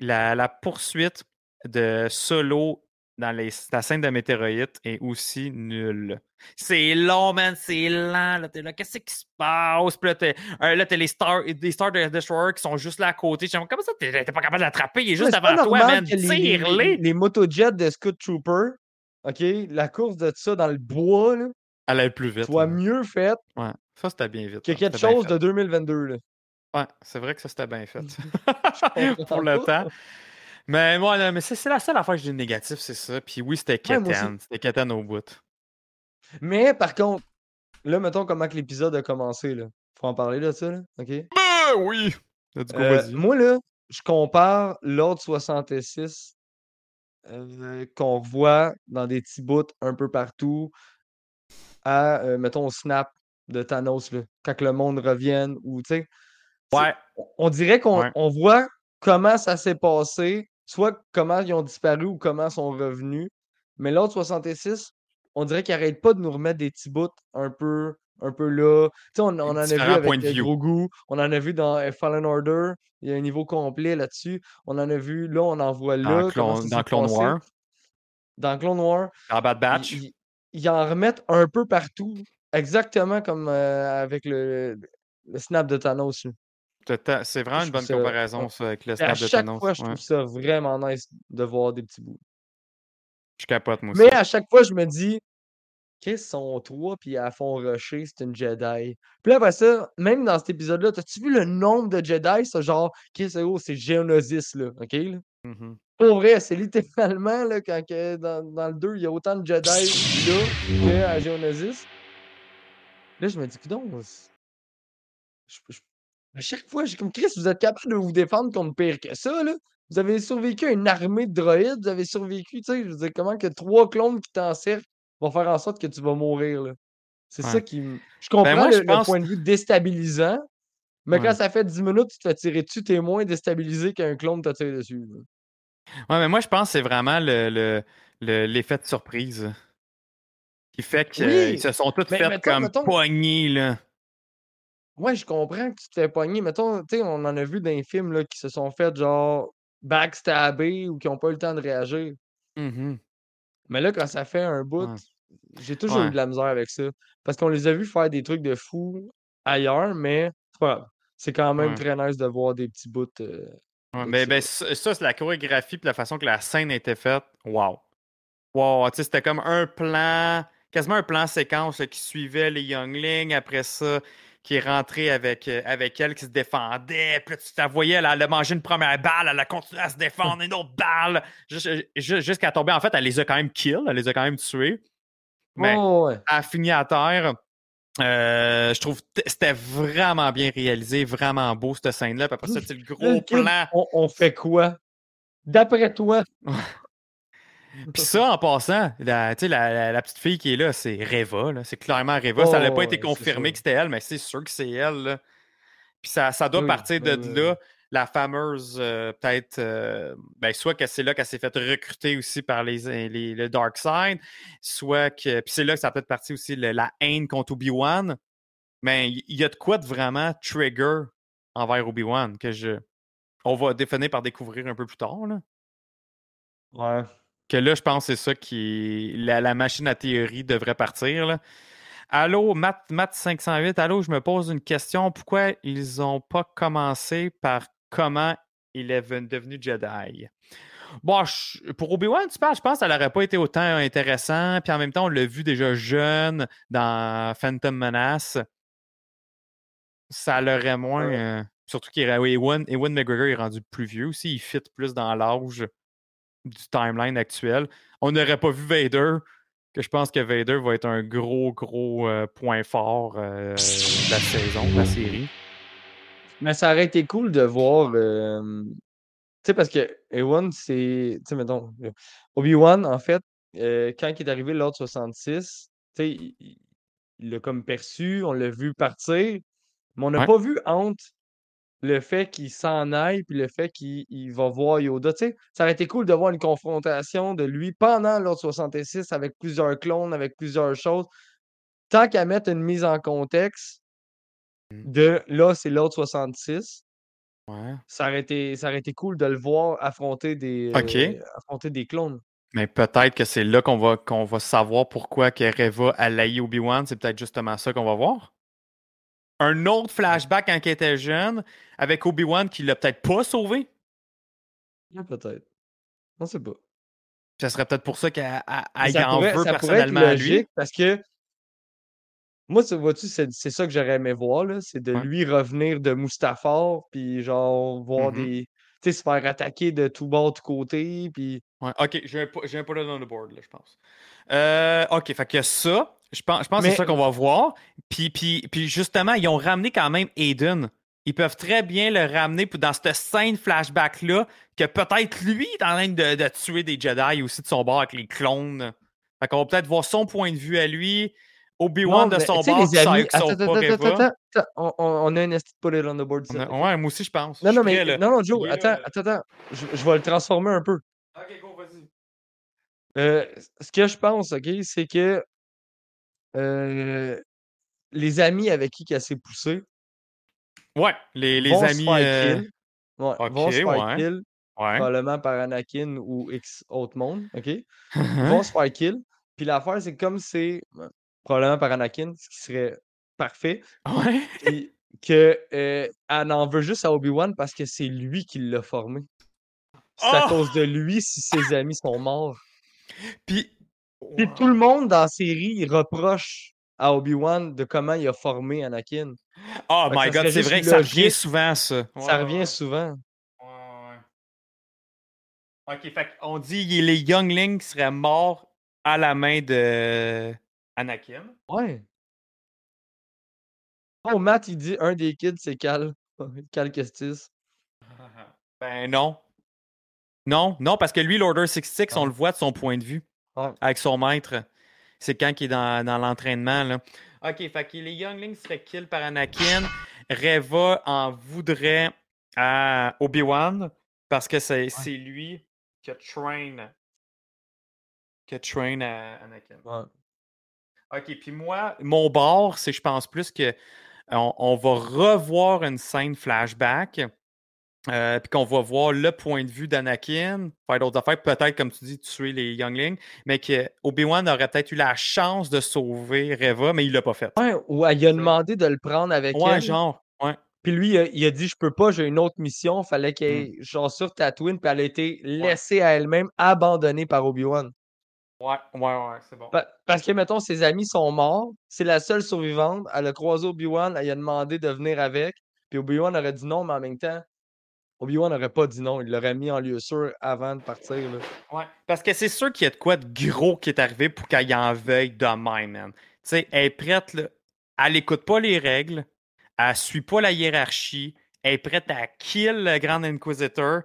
la, la poursuite de Solo dans les- la scène de météorite est aussi nulle. C'est long, man, c'est lent. Là, t'es là, qu'est-ce qui se passe? Puis là, t'es, euh, les Star, des Star Destroyer qui sont juste là à côté. Comme, Comment ça, t'es, pas capable de l'attraper? Il est juste avant toi, man. les, les, les motojets de Scout Trooper, OK, la course de ça dans le bois, là, Elle allait plus vite. soit là. mieux faite Ouais, ça, c'était bien vite. que là. quelque chose de 2022, là. Ouais, c'est vrai que ça c'était bien fait. Pour le temps. Mais moi, mais c'est la seule affaire que j'ai de négatif, c'est ça. Puis oui, c'était Ouais. Keten. C'était Keten au bout. Mais par contre, là, mettons comment que l'épisode a commencé, là. Faut en parler de ça, là, OK? Ah oui! Euh, moi, là, je compare l'ordre 66 euh, qu'on voit dans des petits bouts un peu partout à, euh, mettons, au snap de Thanos, là, quand le monde revienne ou, tu sais, Ouais, on dirait qu'on Ouais. on voit comment ça s'est passé, soit comment ils ont disparu ou comment ils sont revenus. Mais l'autre 66, on dirait qu'ils n'arrêtent pas de nous remettre des petits bouts un peu, un peu là. Tu sais, on, on en a vu avec. Grogu, on en a vu dans euh, Fallen Order, il y a un niveau complet là-dessus. On en a vu là, on en voit là. dans, Clone, dans Clone. War, Dans Clone War, dans Bad Batch. Ils en remettent un peu partout, exactement comme euh, avec le, le snap de Thanos. C'est vraiment Je une bonne ça- comparaison, ça, avec le à snap de chaque Thanos. fois, je ouais. trouve ça vraiment nice de voir des petits bouts. Je capote, moi aussi. Mais à chaque fois, je me dis, qu'est-ce sont trois, puis à fond rusher, c'est une Jedi. Puis là, après ça, même dans cet épisode-là, t'as-tu vu le nombre de Jedi? C'est genre, qu'est-ce que c'est? C'est Geonosis, là, OK? Là? Mhm. Pour vrai, c'est littéralement, là, quand que dans, dans le 2, il y a autant de Jedi là qu'à Geonosis. Là, je me dis, donc, à chaque fois, j'ai comme Chris, vous êtes capable de vous défendre contre pire que ça, là. Vous avez survécu à une armée de droïdes, vous avez survécu, tu sais, je veux dire, comment que trois clones qui t'encerclent vont faire en sorte que tu vas mourir, là. C'est ça qui me. Je comprends moi, le, je le pense- point de vue déstabilisant, mais Ouais. quand ça fait 10 minutes, tu te fais tirer dessus, t'es moins déstabilisé qu'un clone t'a tiré dessus. là. Ouais, mais moi, je pense que c'est vraiment le, le- le- l'effet de surprise qui fait qu'ils Oui, se sont tous mais fait mettons- comme mettons- poignés, là. Ouais, je comprends que tu te fais pogner. Mettons, tu sais, on en a vu dans les films là, qui se sont fait genre backstabber ou qui n'ont pas eu le temps de réagir. Mhm. Mais là, quand ça fait un bout, Ouais. j'ai toujours eu de la misère avec ça. Parce qu'on les a vus faire des trucs de fou ailleurs, mais c'est quand même Ouais. très nice de voir des petits bouts. euh, Ouais, mais ça. ben, ça, c'est la chorégraphie puis la façon que la scène a été faite. Wow. Wow, tu sais, c'était comme un plan, quasiment un plan séquence là, qui suivait les Younglings. Après ça, qui est rentré avec, euh, avec elle, qui se défendait. Puis là, tu la voyais, elle, elle a mangé une première balle, elle a continué à se défendre, une autre balle, jus- jusqu'à tomber. En fait, elle les a quand même kill, elle les a quand même tués. Mais Oh, ouais. elle a fini à terre. Euh, je trouve que c'était vraiment bien réalisé, vraiment beau cette scène-là. Puis après ça, c'est le gros plan. On, on fait quoi? D'après toi? Puis ça, en passant, la, tu sais, la, la- la petite fille qui est là, c'est Reva. là. C'est clairement Reva. ça n'a Oh, pas été ouais, c'est confirmé que c'était elle, mais c'est sûr que c'est elle. là. Puis ça, ça doit Oui, partir de oui, là. oui. La fameuse, euh, peut-être, euh, ben, soit que c'est là qu'elle s'est fait recruter aussi par les, les- le Dark Side, soit que. Puis c'est là que ça a peut-être parti aussi le- la haine contre Obi-Wan. Mais il y, y a de quoi de vraiment trigger envers Obi-Wan que je. On va définir par découvrir un peu plus tard. Là. Ouais. Que là, je pense que c'est ça qui. La, la machine à théorie devrait partir. Là. Allô, Matt, Matt 508, allô, je me pose une question. Pourquoi ils n'ont pas commencé par comment il est ven- devenu Jedi? Bon, je- pour Obi-Wan, tu parles, je pense que ça n'aurait pas été autant intéressant. Puis en même temps, on l'a vu déjà jeune dans Phantom Menace. Ça l'aurait moins. Ouais. euh, surtout qu'Ewan Ewan McGregor est rendu plus vieux aussi. Il fit plus dans l'âge du timeline actuel. On n'aurait pas vu Vader, que je pense que Vader va être un gros, gros euh, point fort euh, de la saison, de la série. Mais ça aurait été cool de voir. euh, Tu sais, parce que Ewan, c'est. Tu sais, mettons. Obi-Wan, en fait, euh, quand il est arrivé l'ordre 66, tu sais, il l'a comme perçu, on l'a vu partir, mais on n'a Ouais. pas vu entre le fait qu'il s'en aille puis le fait qu'il il va voir Yoda. Tu sais, ça aurait été cool de voir une confrontation de lui pendant l'ordre 66 avec plusieurs clones, avec plusieurs choses. Tant qu'à mettre une mise en contexte. De là, c'est l'ordre 66 Ouais. ça aurait été, ça aurait été cool de le voir affronter des, Ok. euh, affronter des clones. Mais peut-être que c'est là qu'on va, qu'on va savoir pourquoi que Reva a laï Obi-Wan. C'est peut-être justement ça qu'on va voir. Un autre flashback quand il était jeune, avec Obi-Wan qui l'a peut-être pas sauvé. Ouais, Peut-être. On sait pas. Ça serait peut-être pour ça qu'elle en veut ça pourrait être personnellement à lui. parce que moi, tu vois-tu, c'est c'est ça que j'aurais aimé voir, là, c'est de Ouais. lui revenir de Mustafar, puis genre voir Mhm. des. Tu sais, se faire attaquer de tout bord, tout côté, puis. Ouais, ok, j'ai un, j'ai un put on the board, là, je pense. Euh, ok, fait que ça, je pense, je pense que c'est ça qu'on va voir. Puis, puis, puis justement, ils ont ramené quand même Aiden. Ils peuvent très bien le ramener dans cette scène flashback-là, que peut-être lui est en train de, de tuer des Jedi aussi de son bord avec les clones. Fait qu'on va peut-être voir son point de vue à lui, Obi-Wan de son bord les amis. Attends, attends, attends, On, a un esti de on the board. Ouais, moi aussi, je pense. Non, non, mais non, non, Joe, est attends, attends, attends. Je, je vais le transformer un peu. Ok, go, vas-y. Euh, ce que je pense, OK, c'est que euh, les amis avec qui qu'elle s'est poussée Ouais, les, les amis. euh. Ouais, ok, vont se faire ouais. kill, Ouais. probablement par Anakin ou X autre monde, OK? Ils vont se faire kill. Puis l'affaire, c'est comme c'est euh, probablement par Anakin, ce qui serait parfait, ouais. puis que euh, elle en veut juste à Obi-Wan parce que c'est lui qui l'a formé. C'est à Oh! cause de lui si ses amis sont morts. Puis. Puis tout le monde dans la série, il reproche à Obi-Wan de comment il a formé Anakin. Oh Fait my god, c'est vrai que ça revient souvent, ça. ça revient ouais. souvent. Ouais. Ok, fait qu'on dit que les Younglings seraient morts à la main de Anakin. Ouais. Oh, Matt, il dit un des kids, c'est Cal. Cal Kestis. Ben non. Non, non, parce que lui, l'Order 66, on Ouais. le voit de son point de vue. Ouais. Avec son maître. C'est quand il est dans, dans l'entraînement, là. Ok, fait que les Younglings seraient kill par Anakin. Reva en voudrait à Obi-Wan parce que c'est c'est lui qui a train. Qui a train à Anakin. Ouais. OK, puis moi, mon bord, c'est je pense plus que on, on va revoir une scène flashback, euh, puis qu'on va voir le point de vue d'Anakin, faire d'autres affaires, peut-être, comme tu dis, tuer les Younglings, mais que Obi-Wan aurait peut-être eu la chance de sauver Reva, mais il l'a pas fait. Ouais, ou elle, il a demandé de le prendre avec Ouais, elle. genre, ouais. Puis lui, il a, il a dit Je peux pas, j'ai une autre mission. Fallait qu'elle Mm. genre sur Tatooine, puis elle a été laissée à elle-même, abandonnée par Obi-Wan. Ouais, ouais, ouais, c'est bon. Pa- Parce que, mettons, ses amis sont morts. C'est la seule survivante. Elle a croisé Obi-Wan. Elle a demandé de venir avec. Puis Obi-Wan aurait dit non, mais en même temps, Obi-Wan n'aurait pas dit non. Il l'aurait mis en lieu sûr avant de partir. là. Ouais, parce que c'est sûr qu'il y a de quoi de gros qui est arrivé pour qu'elle en veuille de même, man. Tu sais, elle est prête, là. Elle écoute pas les règles. Elle suit pas la hiérarchie. Elle est prête à kill le Grand Inquisitor.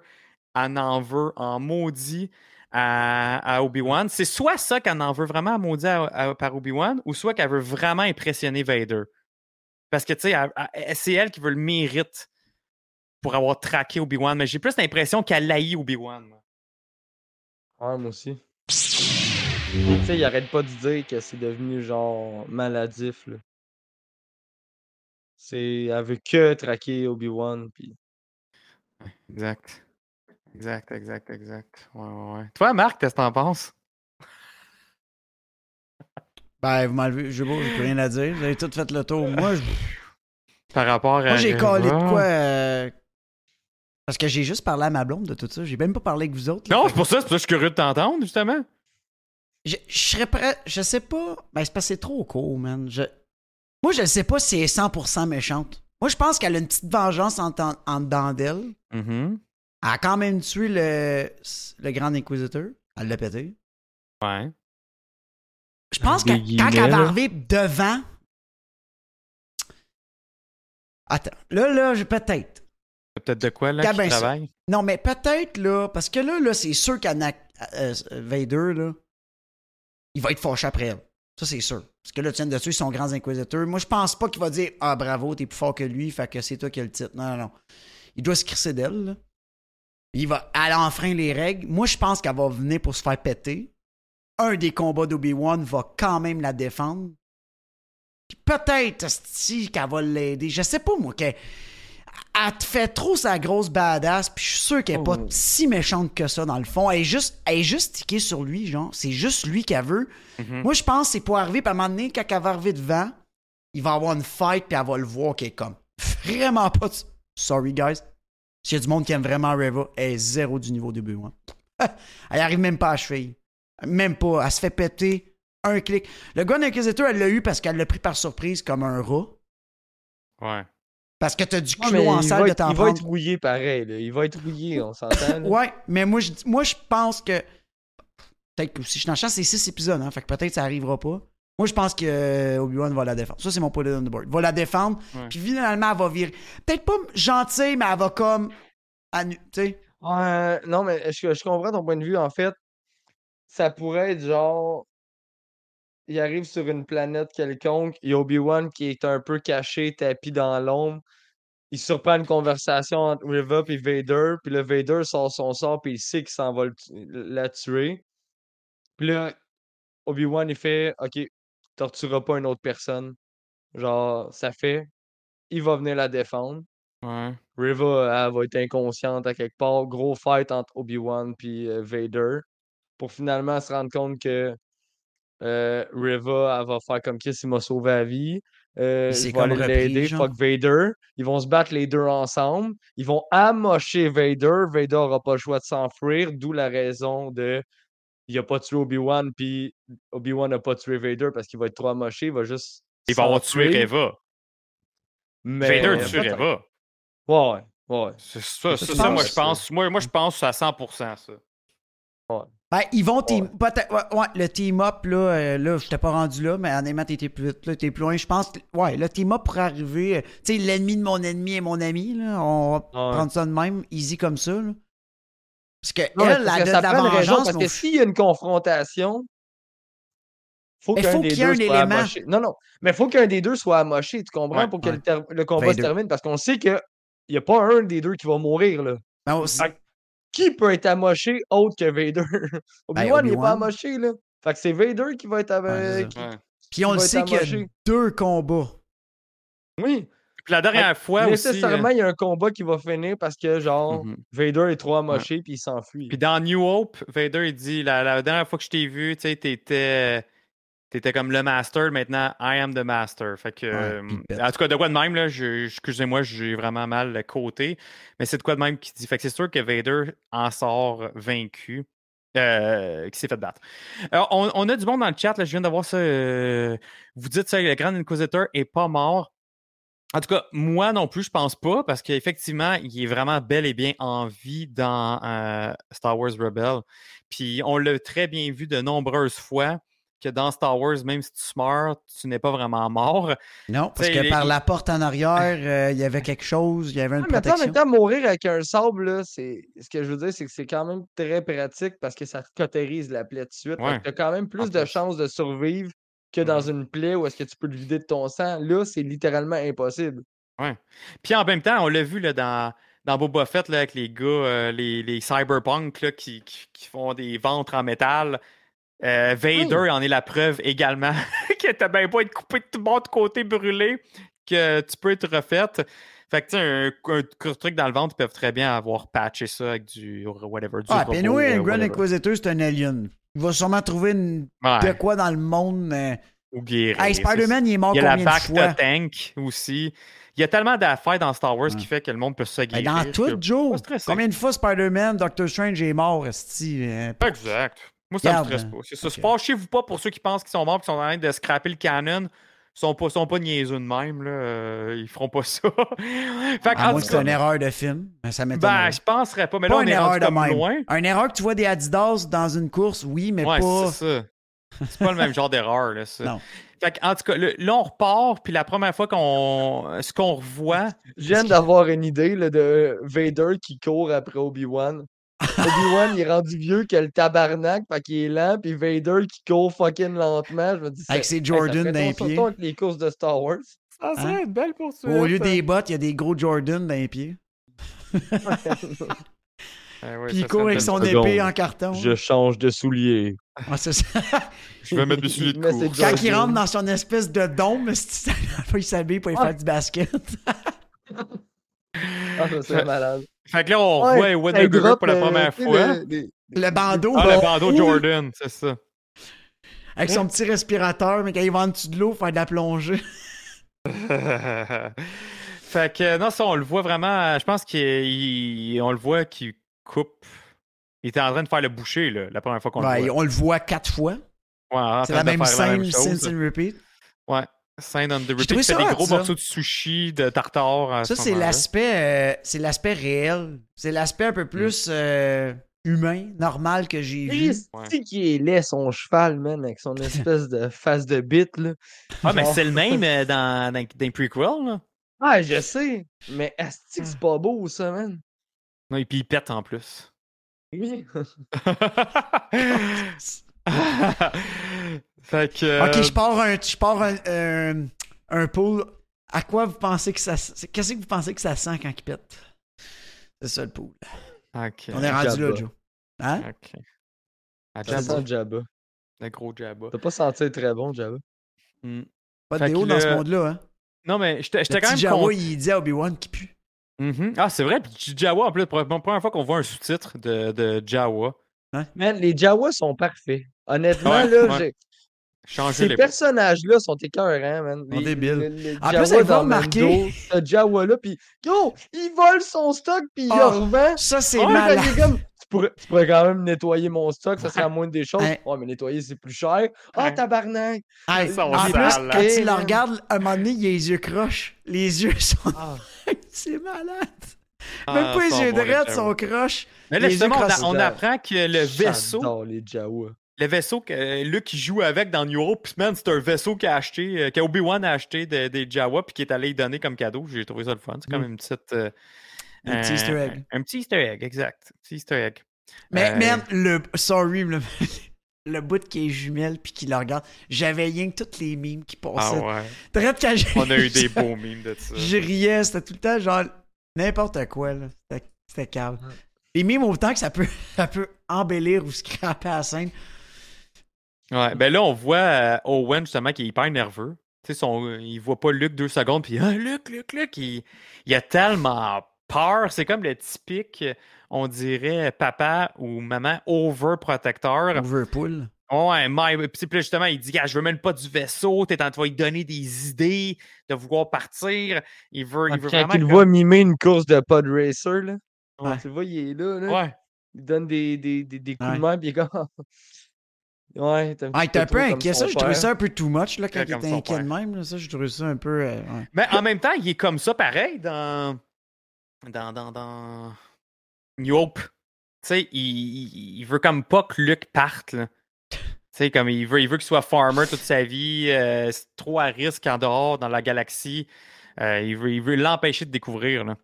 Elle en veut en maudit à, à Obi-Wan. C'est soit ça qu'elle en veut vraiment à maudit à- à- par Obi-Wan, ou soit qu'elle veut vraiment impressionner Vader. Parce que, tu sais, c'est elle qui veut le mérite pour avoir traqué Obi-Wan. Mais j'ai plus l'impression qu'elle haït Obi-Wan. Ouais, moi aussi. tu sais, il arrête pas de dire que c'est devenu genre maladif. Là. C'est. Elle veut que traquer Obi-Wan. Puis... Exact. Exact, exact, exact. Ouais, ouais, ouais. Toi, Marc, qu'est-ce que t'en penses? Ben, vous m'enlevez, je j'ai plus rien à dire. Vous avez tout fait le tour. Moi, je- Par rapport à. moi j'ai collé de quoi. euh, Parce que j'ai juste parlé à ma blonde de tout ça. J'ai même pas parlé avec vous autres. là. Non, c'est pour ça, c'est pour ça que je suis curieux de t'entendre, justement. Je, je serais prêt. Je sais pas. Ben, c'est parce que c'est trop court, man. Je... Moi, je sais pas si elle est 100% méchante. Moi, je pense qu'elle a une petite vengeance en, en, en dedans d'elle. Mhm. Elle a quand même tué le, le grand inquisiteur. Elle l'a pété. Ouais. Je pense que quand elle va arriver devant. Attends. Là, là, j'ai peut-être. Peut-être de quoi, là, qui travaille? Non, mais peut-être, là. Parce que là, là, c'est sûr qu'Anna euh, euh, Vader, là, il va être fâché après elle. Ça, c'est sûr. Parce que là, tu viens de tuer son grand inquisiteur. Moi, je pense pas qu'il va dire Ah, bravo, t'es plus fort que lui, fait que c'est toi qui as le titre. Non, non, non. Il doit se crisser d'elle, là. Il va. Elle enfreint les règles. Moi, je pense qu'elle va venir pour se faire péter. Un des combats d'Obi-Wan va quand même la défendre. Puis peut-être, si qu'elle va l'aider. Je sais pas, moi, qu'elle. Elle te fait trop sa grosse badass, puis je suis sûr qu'elle est pas Oh. si méchante que ça, dans le fond. Elle est juste, elle est juste tiquée sur lui, genre. C'est juste lui qu'elle veut. Mhm. Moi, je pense que c'est pour arriver, puis à un moment donné, quand elle va arriver devant, il va avoir une fight, puis elle va le voir qu'elle est comme vraiment pas. de- Sorry, guys. S'il y a du monde qui aime vraiment Reva, elle est zéro du niveau de B1. elle arrive même pas à cheville. Même pas. Elle se fait péter un clic. Le Gun Inquisitor, elle l'a eu parce qu'elle l'a pris par surprise comme un rat. Ouais. Parce que t'as du Ouais, culot mais en il, salle va de être, t'en il va prendre. être rouillé pareil. là. Il va être rouillé, on s'entend. Ouais, mais moi, je, moi, je pense que. Peut-être que si je champ, c'est six épisodes, hein. Fait que peut-être ça arrivera pas. Moi, je pense que euh, Obi-Wan va la défendre. Ça, c'est mon point on the board. Va la défendre. Ouais. Puis finalement, elle va virer. Peut-être pas gentille, mais elle va comme. annu- Tu sais. Ouais, non, mais je, je comprends ton point de vue. En fait, ça pourrait être genre. Il arrive sur une planète quelconque, il y a Obi-Wan qui est un peu caché, tapis dans l'ombre. Il surprend une conversation entre Riva et Vader, puis le Vader sort son sort, puis il sait qu'il s'en va le la tuer. Puis là, Obi-Wan, il fait Ok, tortureras pas une autre personne. Genre, ça fait. Il va venir la défendre. Ouais. Riva, elle va être inconsciente à quelque part. Gros fight entre Obi-Wan puis euh, Vader. Pour finalement se rendre compte que euh, Riva, elle va faire comme Chris, il m'a sauvé la vie. Euh, Il repris, l'aider. Fuck Vader. Ils vont se battre les deux ensemble. Ils vont amocher Vader. Vader n'aura pas le choix de s'enfuir. D'où la raison de il a pas tué Obi-Wan, puis Obi-Wan n'a pas tué Vader parce qu'il va être trop amoché, il va juste. Il va avoir tué s'enfuir, Reva. Mais... Vader tue Reva. Ouais, ouais. C'est ça, Ça, ça, moi, je pense. Moi, moi, je pense à 100% ça. Ben, ils vont team. peut-être- ouais, ouais, le team-up, là, euh, là, je t'ai pas rendu là, mais honnêtement, t'étais plus vite, là, t'es plus loin. Je pense que, ouais, le team-up pourrait arriver. euh, Tu sais, l'ennemi de mon ennemi est mon ami, là. On va Ouais. prendre ça de même, easy comme ça, là. Parce que Non, elle, parce elle que a ça de la prend une raison, vengeance, parce que s'il y a une confrontation, faut qu'un faut des qu'il y ait deux un soit élément. amoché. Non, non, mais faut qu'un des deux soit amoché, tu comprends, Ouais, pour que ouais. le, ter- le combat se termine, parce qu'on sait qu'il n'y a pas un des deux qui va mourir, là. Fait qui peut être amoché autre que Vader? Obi-Wan, il n'est pas Ben, Obi-Wan. amoché, là. Fait que c'est Vader qui va être avec... Puis on le sait qu'il y a deux combats. Oui. Puis la dernière fois aussi. Nécessairement, euh, il y a un combat qui va finir parce que, genre, mhm. Vader est trop amoché puis il s'enfuit. Puis dans New Hope, Vader, il dit la, la dernière fois que je t'ai vu, tu sais, t'étais. T'étais comme le master, maintenant I am the master. Fait que, euh, en tout cas, de quoi de même, là, excusez-moi, j'ai vraiment mal le côté, mais c'est de quoi de même qui dit. Fait que c'est sûr que Vader en sort vaincu, euh, qui s'est fait battre. Alors, on, on a du monde dans le chat, là, je viens d'avoir ça. euh, vous dites ça, le Grand Inquisitor est pas mort. En tout cas, moi non plus, je pense pas, parce qu'effectivement, il est vraiment bel et bien en vie dans euh, Star Wars Rebel. Puis on l'a très bien vu de nombreuses fois que dans Star Wars, même si tu meurs, tu n'es pas vraiment mort. Non, parce T'sais, que il- par la porte en arrière, euh, il y avait quelque chose, il y avait une Ouais, mais attends, en protection. même temps, mourir avec un sable, c'est... ce que je veux dire, c'est que c'est quand même très pratique parce que ça te cautérise la plaie tout de suite. Ouais, Tu as quand même plus de chances de survivre que dans une plaie où est-ce que tu peux le vider de ton sang. Là, c'est littéralement impossible. Puis en même temps, on l'a vu là, dans, dans Boba Fett là, avec les gars, euh, les, les cyberpunk là, qui, qui, qui font des ventres en métal. Euh, Vader en est la preuve également que t'as bien pas être coupé de tout bon de côté, brûlé, que tu peux être refaite. Fait que tu sais, un, un court truc dans le ventre, ils peuvent très bien avoir patché ça avec du whatever. Du Ah, robot, puis euh, un Grand whatever. Inquisitor, c'est un alien. Il va sûrement trouver une... Ouais, de quoi dans le monde. mais- ou guérir. Hey, ça. Spider-Man, il est mort Il y a la de fois? tank aussi. Il y a tellement d'affaires dans Star Wars Ouais. qui fait que le monde peut se Ben, guérir. dans tout, Joe. Combien de fois Spider-Man, Doctor Strange est mort, esti? euh, Exact. Moi, ça Regarde, me stresse pas. C'est ça. ok. Fâchez-vous pas pour ceux qui pensent qu'ils sont morts qui sont en train de scraper le canon. Ils sont pas, sont pas niaiseux de même. Là. Euh, ils feront pas ça. fait À moins que c'est une erreur de film. Ben, ça ben, je penserais pas. Mais pas là, on une est erreur de même. loin. Une erreur que tu vois des Adidas dans une course, oui, mais Ouais, pas. c'est ça. C'est pas le même genre d'erreur, là, ça. Non. Fait en tout cas, le- là, on repart, puis la première fois qu'on. Ce qu'on revoit. Je viens d'avoir une idée là, de Vader qui court après Obi-Wan. Obi-Wan, il est rendu vieux que le tabarnak, fait qu'il est lent, puis Vader qui court fucking lentement. Je me dis, Avec ses Jordan pieds. ton avec les courses de Star Wars. Ça serait une belle poursuite. Au lieu des bottes, il y a des gros Jordan dans les pieds. Puis il court avec son seconde. épée en carton. Je change de soulier. Ah, c'est ça. Je vais mettre des souliers de c'est course. Quand Jordan. il rentre dans son espèce de dôme, il s'habille pour aller Ouais. faire du basket? Ah, ça serait malade. Fait que là, on Ouais, drop, pour la euh, première fois. le- bandeau. Ah, le bandeau oui, Jordan, c'est ça. Avec son petit respirateur, mais quand il va en dessous de l'eau, faire de la plongée. fait que non, ça, on le voit vraiment. Je pense qu'on le voit qu'il coupe. Il était en train de faire le boucher, là, la première fois qu'on Ouais, le voit. on le voit quatre fois. C'est la même scène, and repeat. Ouais. Scène on the repeat. ça des gros ça. morceaux de sushi, de tartare. Ça, ce c'est l'aspect euh, c'est l'aspect réel. C'est l'aspect un peu plus euh, humain, normal que j'ai vu. Christy qui est laid, son cheval, man, avec son espèce de face de bite, là. Ah, mais c'est le même euh, dans, dans, dans les prequels, là. Ah, je sais, mais asti que c'est pas beau, ça, man. Non, et puis il pète en plus. Oui. fait que. euh, Ok, je pars un, je pars un, un, un pool. À quoi vous pensez que ça. Qu'est-ce que vous pensez que ça sent quand il pète? C'est ça le pool. Ok. On est rendu là. Joe. Hein? Ok. À Ça Jabba. sent Jabba. Le gros Jabba. T'as pas senti très bon, Jabba? Hmm. Pas de Fait déo dans ce monde-là, hein? Non, mais j'étais quand même Jawa, content. il dit à Obi-Wan qu'il pue. Mhm. Ah, c'est vrai. Puis Jawa, en plus, la première fois qu'on voit un sous-titre de, de Jawa. Man, les Jawas sont parfaits. Honnêtement, Ouais, là, ouais. j'ai- Changer Ces les personnages-là sont écœurants, man. Ils sont Les- débiles. le- le En plus, remarqué- Mando, Ce Jawa-là, puis yo, il vole son stock, puis il Ah, le revend. Ça, c'est est comme, tu, pourrais, tu pourrais quand même nettoyer mon stock, ça serait la moindre des choses. Ouais. Ouais, mais nettoyer, c'est plus cher. Ah, tabarnak! Hey, Ils sont en plus, sales, quand hein. il le regarde, à un moment donné, il a les yeux croches. Les yeux sont. Ah. c'est malade. Ah, Même pas les yeux Jawa. sont croches. Mais là, les justement, on, on apprend que le vaisseau, J'adore les Jawa. le vaisseau que Luke il joue avec dans New Hope, puis man, c'est un vaisseau qu'a acheté, euh, qu'Obi-Wan a acheté de- des Jawa, puis qui est allé y donner comme cadeau. J'ai trouvé ça le fun. C'est comme une petite. euh, Un petit Easter egg. Un, petit Easter egg, exact. Un petit Easter egg. Mais, Euh, man, le. Sorry, le, le bout qui est jumelle puis qui le regarde. J'avais rien que toutes les mimes qui Ah passaient. ouais. Très quand On a eu des beaux mimes de ça. Je riais, c'était tout le temps genre n'importe quoi, là. C'était- calme. Les mimes, autant que ça peut, ça peut embellir ou scraper à la scène. Ouais, ben là, on voit euh, Owen, justement, qui est hyper nerveux. Tu sais, son, il voit pas Luke deux secondes, puis ah, Luke, Luke, Luke, il, il a tellement peur. C'est comme le typique, on dirait, papa ou maman overprotecteur. Overpool. Ouais, mais puis justement, il dit ah, Je veux même pas du vaisseau, t'es en train de lui donner des idées, de vouloir partir. Il veut, il veut Quand vraiment. il le comme- voit mimer une course de pod racer, là. Ouais. Tu le vois, il est là, là. Ouais. Il donne des, des, des, des coups Ouais. de main, puis il est comme. ouais, t'es un Ah, un peu inquiet. Ça, j'ai trouvé ça un peu too much là, quand Ouais, il était inquiet de même. là. Ça, j'ai trouvé ça un peu. euh, ouais. Mais en même temps, il est comme ça pareil dans. Dans. Dans. dans... New Hope. Tu sais, il, il, il veut comme pas que Luke parte, là. Sais, comme il veut, il veut qu'il soit farmer toute sa vie. euh, trop à risque en dehors, dans la galaxie. Euh, il veut il veut l'empêcher de découvrir, là.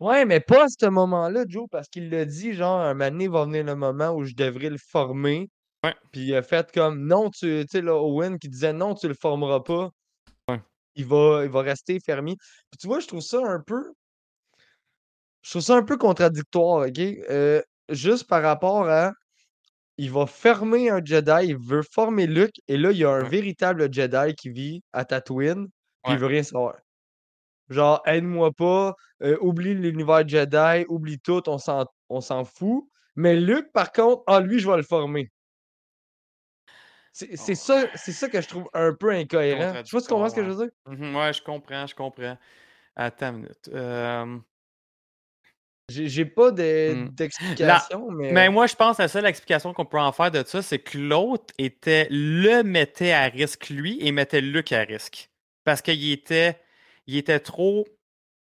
Ouais, mais pas à ce moment-là, Joe, parce qu'il l'a dit, genre, un moment donné va venir le moment où je devrais le former. Ouais. Puis il a fait comme, non, tu tu sais, là, Owen qui disait, non, tu le formeras pas. Ouais. Il va, il va rester fermé. Puis tu vois, je trouve ça un peu. Je trouve ça un peu contradictoire, OK? Euh, juste par rapport à. Il va fermer un Jedi, il veut former Luke, et là, il y a un Ouais. véritable Jedi qui vit à Tatooine, puis il veut rien savoir. Genre, aide-moi pas, euh, oublie l'univers Jedi, oublie tout, on s'en, on s'en fout. Mais Luke, par contre, ah, lui, je vais le former. C'est c'est ça, c'est ça que je trouve un peu incohérent. Je sais pas si tu comprends ce que je veux dire. Mhm, ouais, je comprends, je comprends. Attends une minute. Euh, J'ai pas de- Hmm. d'explication, mais. Mais moi, je pense que la seule explication qu'on peut en faire de ça, c'est que l'autre était le mettait à risque lui et mettait Luke à risque. Parce qu'il était, il était trop.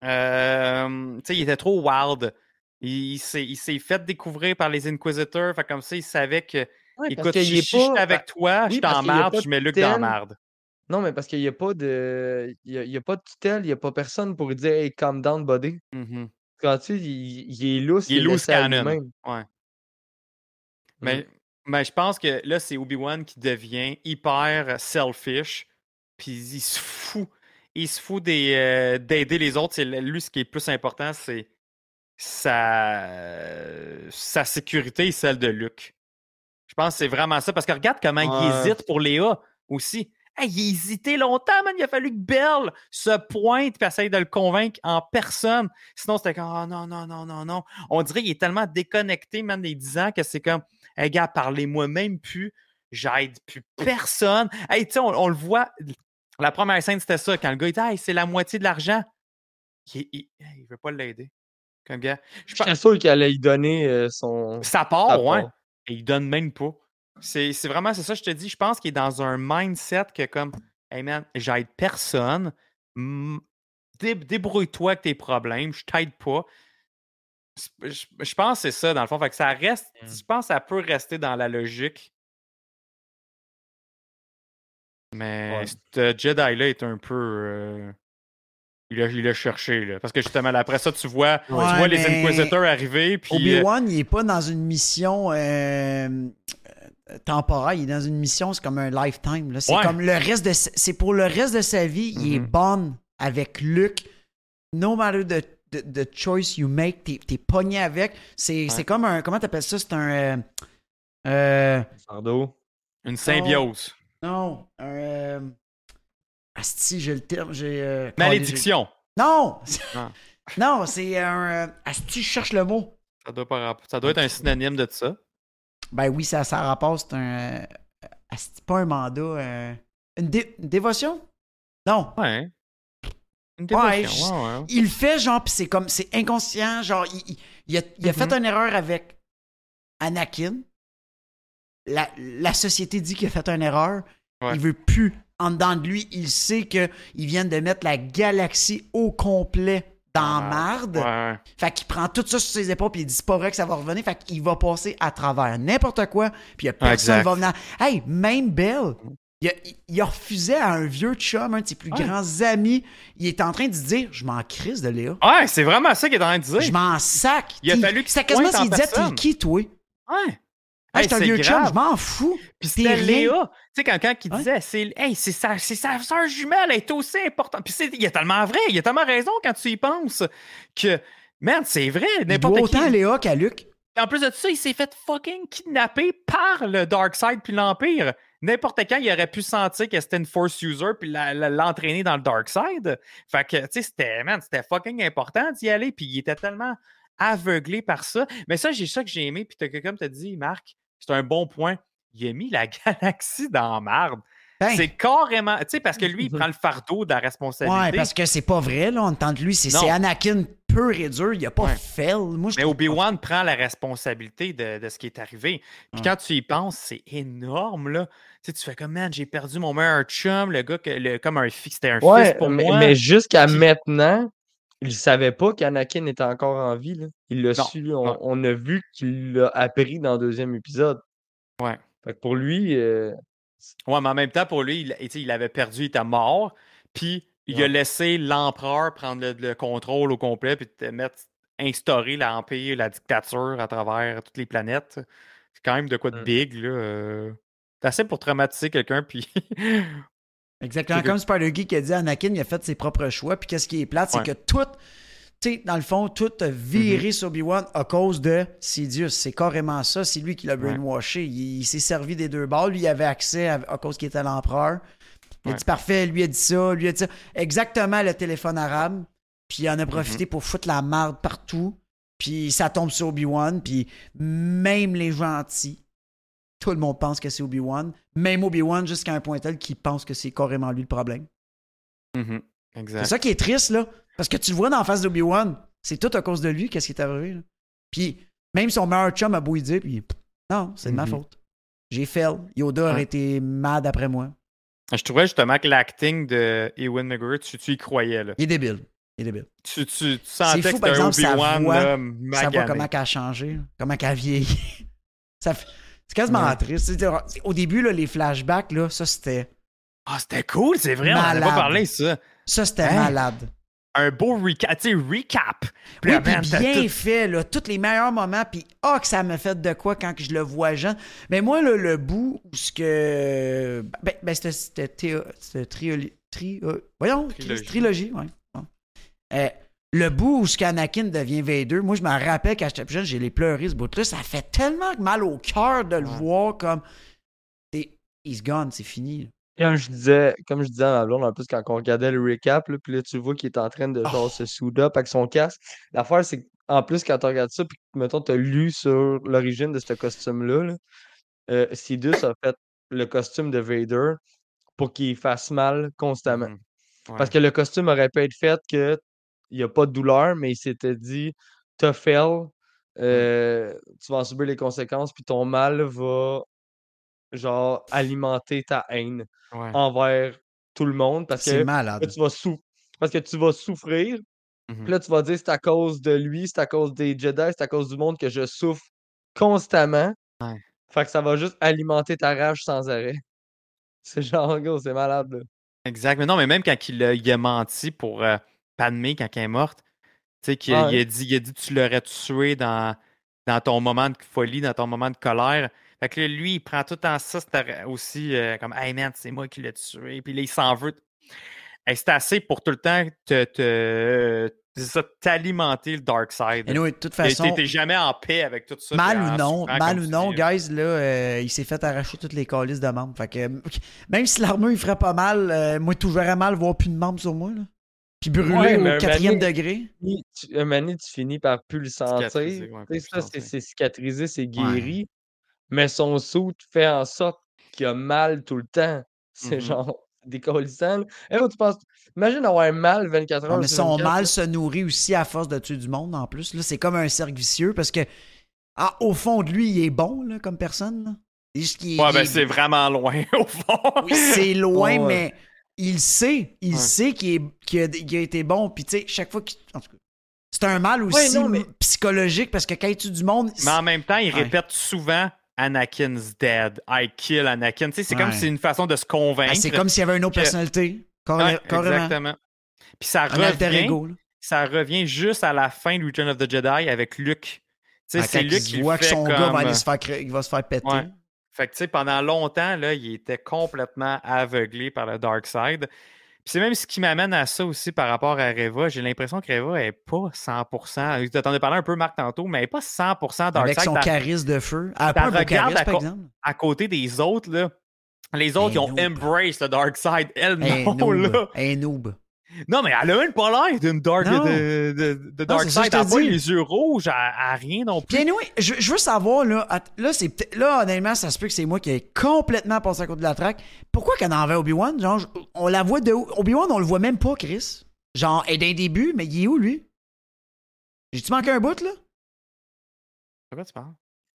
euh, tu sais, il était trop wild. Il, il s'est fait découvrir par les Inquisitors. Fait comme ça, il savait que. Ouais, écoute, si, je suis pas- avec toi, oui, je t'emmerde, pas je mets Luke dans merde. Non, mais parce qu'il n'y a pas de. Il y a, il y a pas de tutelle, il n'y a pas personne pour lui dire Hey, calm down, buddy. Mhm. Quand tu sais, il, il est lousse, Il est loose lui-même. Ouais. Mais, mais je pense que là, c'est Obi-Wan qui devient hyper selfish. Puis il se fout. Il se fout des, euh, d'aider les autres. C'est, lui, ce qui est plus important, c'est sa, sa sécurité et celle de Luke. Je pense que c'est vraiment ça. Parce que regarde comment il hésite pour Léa aussi. Hey, il a hésité longtemps, man. Il a fallu que Belle se pointe et essaye de le convaincre en personne. Sinon, c'était comme, oh non, non, non, non, non. On dirait qu'il est tellement déconnecté, man, des 10 ans que c'est comme, hey, gars, parlez-moi même plus. J'aide plus personne. Hey, tu sais, on, on le voit. La première scène, c'était ça. Quand le gars, il dit, hey, c'est la moitié de l'argent. Il, il, il veut pas l'aider. Comme gars. Je suis sûr qu'il allait y donner euh, son. ça part, sa ouais. Et il donne même pas. C'est c'est vraiment, c'est ça, je te dis. Je pense qu'il est dans un mindset que, comme, hey man, j'aide personne. Dé- Débrouille-toi avec tes problèmes. Je t'aide pas. Je, je pense que c'est ça, dans le fond. Fait que ça reste. Mm. Je pense que ça peut rester dans la logique. Mais Ouais. ce Jedi-là est un peu. euh, il a, il a cherché, là. Parce que justement, après ça, tu vois, tu vois les Inquisitors arriver. Puis, euh, Obi-Wan, il est pas dans une mission euh, temporaire, il est dans une mission, c'est comme un lifetime. là. C'est Ouais. comme le reste de sa- c'est pour le reste de sa vie, il est Mhm. bon avec Luke. No matter the, the, the choice you make, t'es, t'es pogné avec. C'est, c'est comme un comment t'appelles ça? C'est un euh, euh, Fardeau. une symbiose. non un euh, asti, j'ai le terme, j'ai euh, Malédiction. Non, Ah. non, c'est un euh, asti, je cherche le mot. Ça doit, pas ça doit être un synonyme de ça. Ben oui, ça, ça rapporte, c'est un. euh, c'est pas un mandat. euh, une, dé- une dévotion? Non. Ouais. Une Ouais, dévotion, ouais, ouais. Il le fait, genre, pis c'est comme, c'est inconscient. Genre, il, il- il a, il a fait Mhm. une erreur avec Anakin. La, la société dit qu'il a fait une erreur. Ouais. Il veut plus. En dedans de lui, il sait qu'ils viennent de mettre la galaxie au complet dans Ah, marde. Ouais. Fait qu'il prend tout ça sur ses épaules puis il dit c'est pas vrai que ça va revenir. Fait qu'il va passer à travers n'importe quoi puis y a personne exact. va venir. Hey, même Belle, il a, il a refusé à un vieux chum, un de ses plus Ouais. grands amis. Il est en train de dire je m'en crisse de Léa. Ouais, c'est vraiment ça qu'il est en train de dire. Je m'en sac. Il a fallu qu'il C'était quasiment s'il disait t'es qui toi? Ouais. Hey, c'est un vieux chum, je m'en fous. Puis c'était. Léa. Tu sais, il Ouais. disait, c'est hey, c'est sa, c'est sa soeur jumelle, elle est aussi importante. Puis il a tellement vrai, il a tellement raison quand tu y penses que, man, c'est vrai, n'importe qui. autant Léa qu'à Luc. En plus de ça, il s'est fait fucking kidnapper par le Darkseid puis l'Empire. N'importe quand, il aurait pu sentir que c'était une Force User puis l'entraîner dans le Darkseid. Fait que, tu sais, c'était, man, c'était fucking important d'y aller. Puis il était tellement aveuglé par ça. Mais ça, j'ai ça que j'ai aimé. Puis t'as- comme tu as dit, Marc, c'est un bon point. Il a mis la galaxie dans la marde. Ben, C'est carrément, tu sais, parce que lui, il prend le fardeau de la responsabilité. ouais, parce que c'est pas vrai, là, en tant que lui. C'est Anakin pur et dur. Il a pas Ouais. fait. Moi, je Mais pas- Obi-Wan prend la responsabilité de, de ce qui est arrivé. Puis quand tu y penses, c'est énorme, là. Tu sais, tu fais comme, man, j'ai perdu mon meilleur chum, le gars, que, le, comme un fils, c'était un fils Ouais, pour mais, moi. mais jusqu'à Puis- maintenant, il savait pas qu'Anakin était encore en vie. Là. Il l'a su. On, a vu qu'il l'a appris dans le deuxième épisode. Ouais. Fait que pour lui, euh, Ouais, mais en même temps, pour lui, il, avait perdu, il était mort. Puis il a laissé l'empereur prendre le, le contrôle au complet, puis te mettre, instaurer l'empire, la dictature à travers toutes les planètes. C'est quand même de quoi de Mm. big, là. euh. C'est assez pour traumatiser quelqu'un, puis. Exactement. Comme Spider-Geek a dit, Anakin, il a fait ses propres choix. Puis qu'est-ce qui est plate, c'est que tout, tu sais, dans le fond, tout a viré sur Obi-Wan à cause de Sidious. C'est carrément ça. C'est lui qui l'a Ouais. brainwashé. Il, il s'est servi des deux balles. Lui, il avait accès à, à cause qu'il était l'empereur. Il a dit parfait, lui a dit ça, lui a dit ça. Exactement le téléphone arabe. Puis il en a profité pour foutre la marde partout. Puis ça tombe sur Obi-Wan. Puis même les gentils, tout le monde pense que c'est Obi-Wan. Même Obi-Wan, jusqu'à un point tel qu'il pense que c'est carrément lui le problème. Mhm. C'est ça qui est triste, là. Parce que tu le vois dans la face d'Obi-Wan. C'est tout à cause de lui, qu'est-ce qui est arrivé. là. Puis même son meilleur chum a beau y dire, puis non, c'est de ma Mhm. faute. J'ai fail. Yoda aurait été mad après moi. Je trouvais justement que l'acting de Ewan McGregor, tu, tu y croyais. Là. Il est débile. Il est débile. Tu, tu, tu sentais fou, que par c'était un exemple, sa Obi-Wan voix, là, Ça voit comment qu'elle a changé, comment qu'elle a vieilli. ça fait- C'est quasiment Ouais. triste. Au début, là, les flashbacks, là, ça c'était. Ah, c'était cool, c'est vrai, on n'avait Malade. pas parlé ça. Ça, c'était Hein? malade. Un beau recap, tu sais, recap. Puis Oui, puis bien tout- fait, là, tous les meilleurs moments, puis ah, que ça me fait de quoi quand je le vois jeune. Mais moi, là, le bout où ce que. Ben, ben c'était- c'était théo- c'était trioli- tri- euh, voyons, Trilogie. trilogie, trilogie ouais. Bon. Euh, le bout où ce qu'Anakin devient Vader, moi, je me rappelle quand j'étais plus jeune, j'ai les pleuré ce bout-là. Ça fait tellement mal au cœur de le Ouais. voir comme. c'est- He's gone, c'est fini. là. Comme je disais, comme je disais à ma blonde, en plus, quand on regardait le recap, là, puis là, tu vois qu'il est en train de genre Oh. se up avec son casque. L'affaire, c'est qu'en plus, quand tu regardes ça, puis que, mettons, tu as lu sur l'origine de ce costume-là, là, euh, Sidus a fait le costume de Vader pour qu'il fasse mal constamment. Mhm. Ouais. Parce que le costume aurait pu être fait que il n'y a pas de douleur, mais il s'était dit T'as fail, euh, tu vas en subir les conséquences, puis ton mal va genre alimenter ta haine Ouais. envers tout le monde parce que là, malade. tu vas parce que tu vas souffrir. Mhm. Puis là, tu vas dire c'est à cause de lui, c'est à cause des Jedi, c'est à cause du monde que je souffre constamment. Ouais. Fait que ça va juste alimenter ta rage sans arrêt. C'est genre, gros, c'est malade. là. Exact. Mais non, mais même quand il a, il a menti pour euh, Padmé quand elle est morte, tu sais, qu'il Ah il a dit, il a dit tu l'aurais tué dans, dans ton moment de folie, dans ton moment de colère. Fait que là, lui, il prend tout en ça, aussi euh, comme Hey man, c'est moi qui l'ai tué. Puis là, il s'en veut. Hey, c'est assez pour tout le temps te, te, c'est ça, t'alimenter le dark side. Et nous, de toute façon. T'es jamais en paix avec tout ça. Mal ou non, mal ou non, là. guys, là, euh, il s'est fait arracher toutes les calices de membres. Fait que même si l'armure il ferait pas mal, euh, moi tout verrais mal voir plus de membres sur moi. Là. Puis brûler Ouais, mais au un quatrième degré. Un moment tu finis par plus le sentir. Ouais, ça, c'est sentir. c'est cicatrisé, c'est guéri. Mais son saut fait en sorte qui a mal tout le temps. C'est Mhm. genre décollissant, là. Eh, oh, tu penses imagine avoir mal 24 Ah, heures mais son 24, mal se nourrit aussi à force de tuer du monde en plus. C'est comme un cercle vicieux parce que ah, au fond de lui, il est bon là, comme personne. là. Qu'il Ouais, il ben est- c'est vraiment loin, au fond. Oui, c'est loin, ouais. mais il sait. Il Ouais. sait qu'il est- qu'il a, qu'il a été bon. Puis, tu sais, chaque fois qu'il. En tout cas, c'est un mal Ouais, aussi non, mais- psychologique parce que quand il tue du monde. Mais en même temps, il Ouais. répète souvent Anakin's dead. I kill Anakin. Tu sais, c'est comme si c'est une façon de se convaincre. Ah, c'est comme s'il y avait une autre que- personnalité. Ouais, Carré- carrément. exactement. Puis ça revient, ego. ça revient juste à la fin de Return of the Jedi avec Luke. Tu sais, Ah, c'est Luke qui voit que fait son comme... gars va, aller se faire, cra- il va se faire péter. Fait que, tu sais, pendant longtemps, là, il était complètement aveuglé par le Dark Side. Puis c'est même ce qui m'amène à ça aussi par rapport à Reva. J'ai l'impression que Reva est pas 100%. Tu t'en as parlé un peu, Marc, tantôt, mais elle est pas 100% Dark Avec Side. son charisme de feu. Elle pas un beau charisme, à par co- exemple? à côté des autres, là, les autres, ils ont noob. embrace le Dark Side. Elle, Un non, noob. là. Noob. Non, mais elle a même pas l'air d'une Dark, Non. de, de, de Dark Side. Elle a pas les yeux rouges, elle a rien non plus. Puis anyway, je, je veux savoir, là, là, c'est là, honnêtement, ça se peut que c'est moi qui ai complètement passé à côté de la traque. Pourquoi qu'elle en va Obi-Wan? Genre, je- on la voit de où? Obi-Wan, on le voit même pas, Chris. Genre, elle est d'un début, mais il est où, lui? J'ai-tu manqué un bout, là? De quoi tu parles?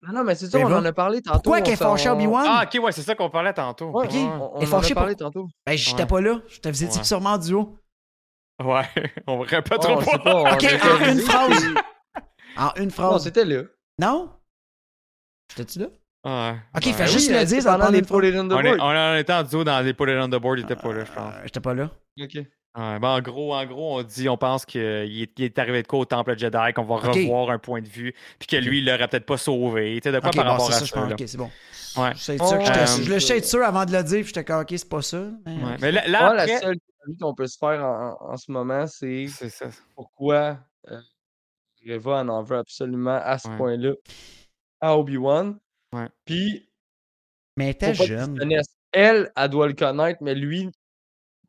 Non, non, mais c'est ça, on en a parlé tantôt. Pourquoi qu'elle est fâchée Obi-Wan? Ah, ok, ouais, c'est ça qu'on parlait tantôt. Ouais, Ok. Ouais, On, on Elle est en a fâchée parlé pour- tantôt. Ben, j'étais Ouais. pas là. Je te faisais Ouais. sûrement en duo. Ouais, on répète Oh, trop sait pas, on Ok, en une phrase. En une Non, phrase. c'était là. Non? J'étais-tu là? Ouais. Ok, Ouais. fais Ben juste oui, le dire, pendant les. Put It on On, est, Board. on, on était en duo dans les Put It on the Board, il était pas là, je pense. Euh, J'étais pas là. Ok. Ouais, ben, en, gros, en gros, on dit, on pense qu'il est, il est arrivé de quoi au Temple Jedi, qu'on va Ok. revoir un point de vue, puis que lui, il l'aurait peut-être pas sauvé. Tu sais, de quoi Ok, par bon, rapport à ça, ça. je pense. là? Ok, c'est bon. Ouais. Je être sûr que Euh, je le sais être sûr avant de le dire, puis j'étais comme, ok, c'est pas ça. mais- Ouais. Mais là, là, après, la seule qu'on peut se faire en, en- ce moment, c'est pourquoi euh, Reva en en veut absolument à ce Ouais. point-là à Obi-Wan. Ouais. Puis, Mais elle était jeune. Elle, elle doit le connaître, mais lui,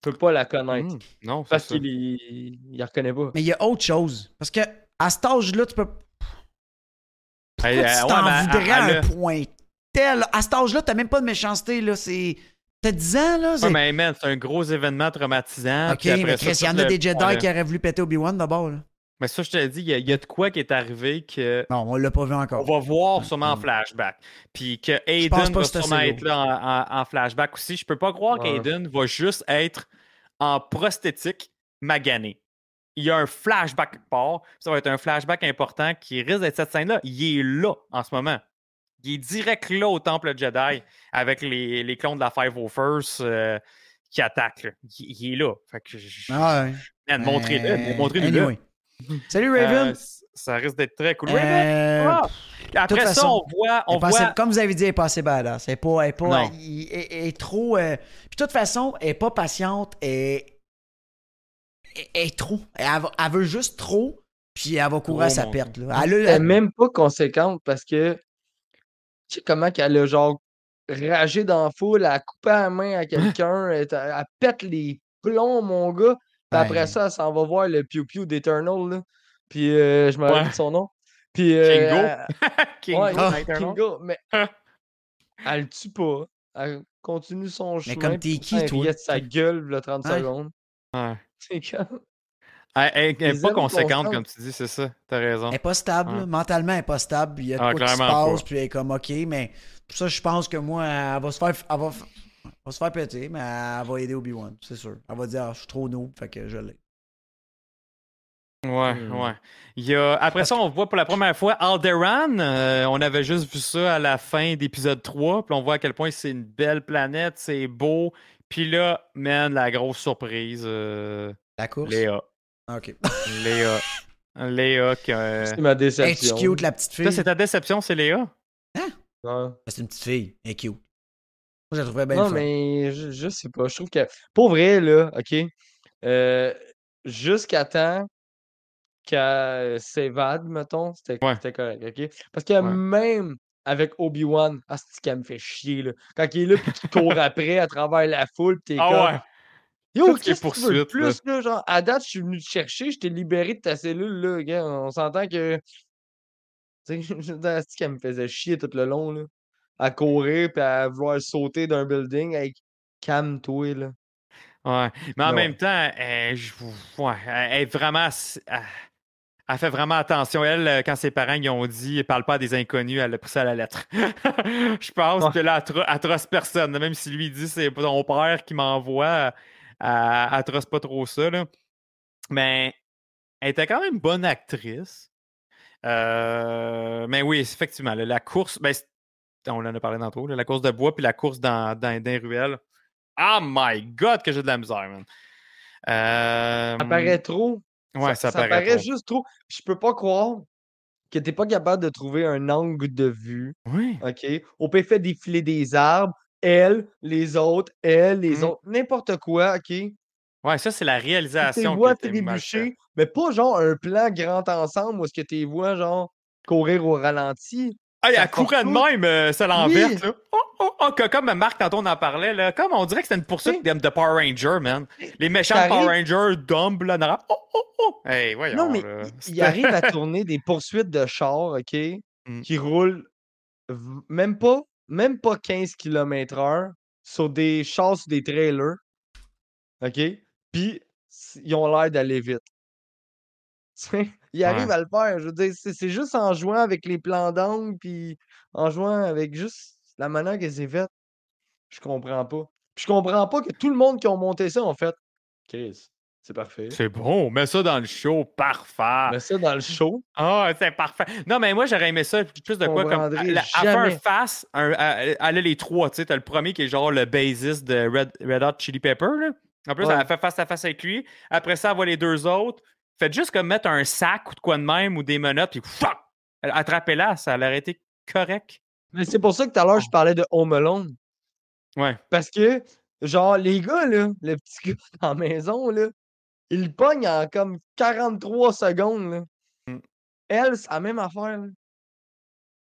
peut pas la connaître. Mmh, non, c'est Parce qu'il il, la reconnaît pas. Mais il y a autre chose. Parce que à cet âge-là, tu peux. Pourquoi tu elle- t'en ouais, voudrais à un point tel? À cet âge-là, t'as même pas de méchanceté, là. C'est. T'as 10 ans, là? Ouais, c'est- mais man, c'est un gros événement traumatisant. ok, mais Chris, il y en a des Jedi qui auraient voulu péter Obi-Wan d'abord, là. Mais ça, je te il y, a- il y a de quoi qui est arrivé que. Non, on l'a pas vu On encore. va voir sûrement en flashback. Puis que Aiden va sûrement être là en, en- en flashback aussi. Je peux pas croire Ouais. qu'Aiden va juste être en prosthétique magané. Il y a un flashback quelque part. Ça va être un flashback important qui risque d'être cette scène-là. Il est là en ce moment. Il est direct là au temple Jedi avec les, les clones de la Five First euh, qui attaquent. là. Il, il est là. Fait que je- Ah ouais. Man, montrez-le. Euh, Montrez-le. anyway. Salut, Raven. Euh, c- ça risque d'être très cool. Euh, Raven, ah! Après toute ça, façon, on voit. On voit... comme vous avez dit, elle est pas assez badass. Elle est pas. Elle est, pas, elle- elle- elle est trop. euh, Puis de toute façon, elle est pas patiente. Elle, elle- elle est trop. Elle, veut juste trop. Puis elle va courir à Trop, sa perte. Là. Elle est même pas conséquente parce que tu sais comment qu'elle a genre ragé dans la foule, elle a coupé la main à quelqu'un, elle, pète les plombs, mon gars. Puis après Ouais. ça, elle s'en va voir le Pew Pew d'Eternal. là. Puis euh, je me rappelle Ouais. de son nom. Puis euh, Kingo? Kingo, ouais. Kingo, mais elle le tue pas. Elle continue son chemin. comme puis t'es qui, pourtant, elle toi? riait de sa gueule le 30 Ouais. secondes. Ouais. C'est comme. Elle, elle- elle est Les pas conséquente, comme tu dis, c'est ça. T'as raison. elle est pas stable. Mentalement, elle est pas stable. Il y a de Ah, quoi qui se passe. pas. Puis elle est comme OK. Mais pour ça, je pense que moi, elle va se faire. Elle va, elle va se faire péter. Mais elle va aider Obi-Wan. C'est sûr. Elle va dire ah, Je suis trop noob. Fait que je l'ai. Ouais, Hmm. ouais. Il y a... Après ça, on voit pour la première fois Alderaan. Euh, on avait juste vu ça à la fin d'épisode 3. Puis on voit à quel point c'est une belle planète, c'est beau. Puis là, man, la grosse surprise. euh, La course. Léa. OK. Léa. Léa qui a- C'est ma Elle est déception. cute, la petite fille? Ça, c'est ta déception, c'est Léa? Ouais. C'est une petite fille. Elle est cute. Moi, je la trouvais bien Non, fun. mais je, je sais pas. Je trouve que, pour vrai, là, OK, euh, jusqu'à temps qu'elle s'évade, mettons, c'était Ouais. correct, OK? Parce que Ouais. même avec Obi-Wan, ah, c'est qu'elle me fait chier, là. Quand il est là, puis qu'il court après à travers la foule, puis t'es comme... Ah ouais. Yo, qu'est-ce que tu veux plus, là? Genre, à date, je suis venu te chercher, je t'ai libéré de ta cellule, là, gars. On s'entend que... Tu sais, qu'elle me faisait chier tout le long, là. à courir puis à vouloir sauter d'un building. Hey, calme-toi, là. Ouais. Mais en Non. même temps, elle, je- ouais, elle est vraiment. Elle, elle fait vraiment attention. Elle, euh, quand ses parents ils ont dit parle pas à des inconnus, elle a pris ça à la lettre. je pense Ouais. que là, elle, personne. Même si lui dit c'est ton père qui m'envoie, elle, trosse pas trop ça. Là. Mais elle était quand même bonne actrice. Euh, mais oui, effectivement, là, la course, ben, on en a parlé tantôt, la course de bois puis la course dans, dans, dans les ruelles. Oh my god, que j'ai de la misère, man. Euh, Ça paraît trop. Ouais, ça, paraît. trop. juste trop. Je peux pas croire que t'es pas capable de trouver un angle de vue. Oui. OK? On peut faire défiler des arbres, elle, les autres, elle, les Mhm. autres, n'importe quoi, OK? Ouais, ça, c'est la réalisation. mal faite. trébucher, mais pas genre un plan grand ensemble où est-ce que tu les vois genre courir au ralenti. Ah, ça elle courait de même, euh, celle en verte, Oui. là. Oh, oh, oh, que- comme Marc, tantôt, on en parlait, là. Comme on dirait que c'était une poursuite de, de Power Ranger, man. Les méchants Ça Power Rangers, dumb, là, dans Oh, oh, oh. Hey, voyons, Non, mais là. il- arrive à tourner des poursuites de chars, OK? Mm. Qui roulent même pas, même pas 15 km/h sur des chars, sur des trailers. OK? Puis ils ont l'air d'aller vite. Ils arrivent Ouais. à le faire. Je veux dire, c'est juste en jouant avec les plans d'angle, puis en jouant avec juste la manière que c'est fait. Je comprends pas. Puis je comprends pas que tout le monde qui ont monté ça ont fait. Chris, c'est parfait. C'est bon, mets ça dans le show, parfait. Mets ça dans le show. Ah, c'est parfait. Non, mais moi, j'aurais aimé ça plus de quoi comme. un face, un- elle, elle a les trois, tu sais. T'as le premier qui est genre le bassiste de Red, Red Hot Chili Pepper, là. En plus, Ouais. elle fait face à face avec lui. Après ça, elle voit les deux autres. Faites juste comme mettre un sac ou de quoi de même ou des menottes, puis fuck! Attrapez-la, ça aurait été correct. Mais c'est pour ça que tout à l'heure, je parlais de Home Alone. Ouais. Parce que, genre, les gars, là, le petit gars dans la maison, là, il le pogne en comme 43 secondes, là. Mm. Elle, c'est la même affaire, là.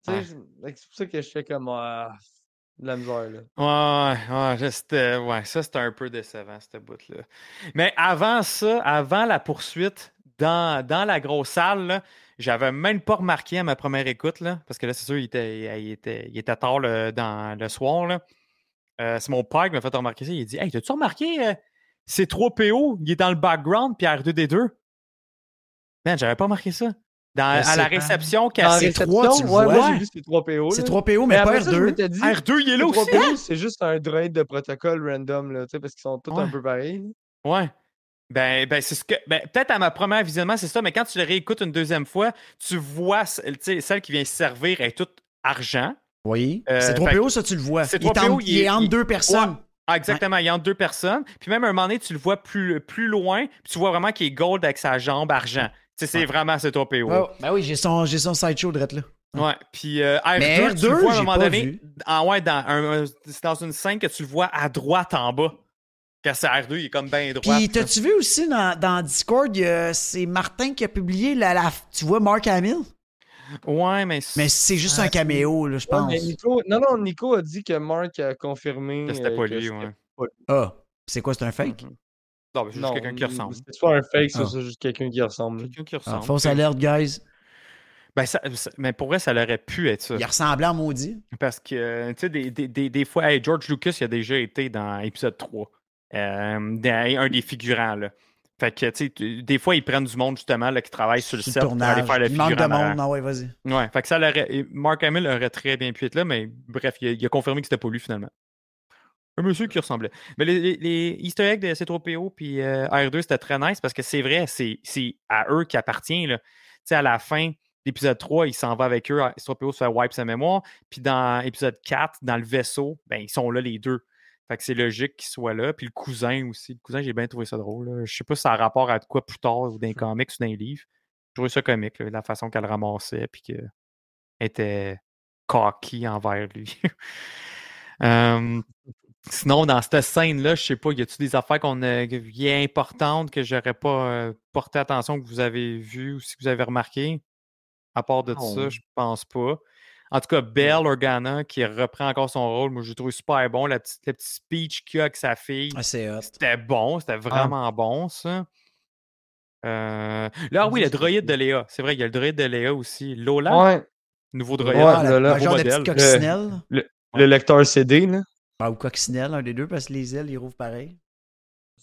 Ouais. c'est pour ça que je fais comme, de la misère, là. Ouais, ouais, ouais, ça c'était un peu décevant, cette bout-là. Mais avant ça, avant la poursuite, dans, dans la grosse salle, là, j'avais même pas remarqué à ma première écoute, là, parce que là, c'est sûr, il était, il était, il était tard le, dans, le soir. Là. Euh, c'est mon père qui m'a fait remarquer ça. Il a dit Hey, t'as-tu remarqué euh, C3PO, il est dans le background, puis R2D2 Man, j'avais pas remarqué ça. Dans, à c'est la réception, la c'est cassette. trois, tu le ouais, vois. moi, j'ai vu ces 3 PO, C'est là. 3 PO, Mais mais pas après ça, je R2. m'étais dit, R2, il est là 3 aussi. PO, c'est juste un droïde de protocole random, là, tu sais, parce qu'ils sont tous un Ouais. peu pareils. Ouais. Ben, ben c'est ce que. Ben, peut-être à ma première visionnement, c'est ça, mais quand tu le réécoutes une deuxième fois, tu vois ce- tu sais, celle qui vient se servir est toute argent. Oui. Euh, c'est 3 fait PO, ça, tu le vois. c'est Il est 3PO, entre- il il est est- entre il- deux personnes. Ah, exactement, il y a deux personnes. Puis même à un moment donné, tu le vois plus, plus loin, puis tu vois vraiment qu'il est gold avec sa jambe argent. Tu sais, c'est vraiment c'est 3PO. Ouais, ben oui, j'ai son, j'ai son sideshow de là. Ouais. Puis euh, R2, Mais tu le R2, vois à un moment donné. Ah ouais, dans un- c'est dans une scène que tu le vois à droite en bas. Quand c'est R2, il est comme bien droit. Puis, t'as-tu vu aussi dans, dans Discord, il y a- c'est Martin qui a publié la, la- Tu vois Mark Hamill? Ouais, mais. Mais c'est juste Ah, un caméo, là, je Ouais, pense. mais Nico, non, non, Nico a dit que Mark a confirmé. que c'était euh, pas lui, ouais. Ah, c'est quoi, c'est un fake? Mhm. Non, mais c'est juste quelqu'un qui ressemble. C'est pas un fake, ça, Ah. c'est juste quelqu'un qui ressemble. Quelqu'un qui Ah, ressemble. fausse alerte, guys. Ben, ça- ça- mais pour vrai, ça aurait pu être ça. Il ressemblait en maudit. Parce que, tu sais, des, des, des, des fois, hey, George Lucas, il a déjà été dans épisode 3. euh, dans un des figurants, là. Fait que, tu sais, des fois, ils prennent du monde, justement, là, qui travaille sur le set pour aller faire le Il manque de monde. arrière. Ah ouais, vas-y. Ouais, fait que ça Mark Hamill aurait très bien pu être là, mais bref, il a, il a confirmé que c'était pas lui, finalement. Un monsieur qui ressemblait. Mais les, les- les Easter eggs de C3PO puis euh, R2, c'était très nice parce que c'est vrai, c'est à eux qui appartient. là. Tu sais, à la fin d'épisode 3, il s'en va avec eux. C3PO se fait wipe sa mémoire. Puis dans épisode 4, dans le vaisseau, ben, ils sont là les deux. Fait que c'est logique qu'ils soient là. Puis le cousin aussi. Le cousin, j'ai bien trouvé ça drôle. là. Je sais pas si ça a rapport à de quoi plus tard, ou dans les comics ou dans les livres. J'ai trouvé ça comique, là, la façon qu'elle ramassait. Puis qu'elle était cocky envers lui. Euh, sinon, dans cette scène-là, je sais pas, y a-tu des affaires qu'on a, qui est importantes que j'aurais pas euh, porté attention, que vous avez vues ou si vous avez remarqué? À part de ça, je pense pas. En tout cas, Belle Organa, qui reprend encore son rôle, moi, je le trouve super bon. La petite, le petit speech qu'il a avec sa fille, Ah, c'était bon, c'était vraiment bon, ça. Euh, Là, ah oui, le droïde de Léa. C'est vrai, il y a le droïde de Léa aussi. Lola, Ouais. nouveau droïde. Ouais, Ah, là, genre modèle. Le- le lecteur CD, là. Ah, ou coccinelle, un des deux, parce que les ailes, ils rouvrent pareil.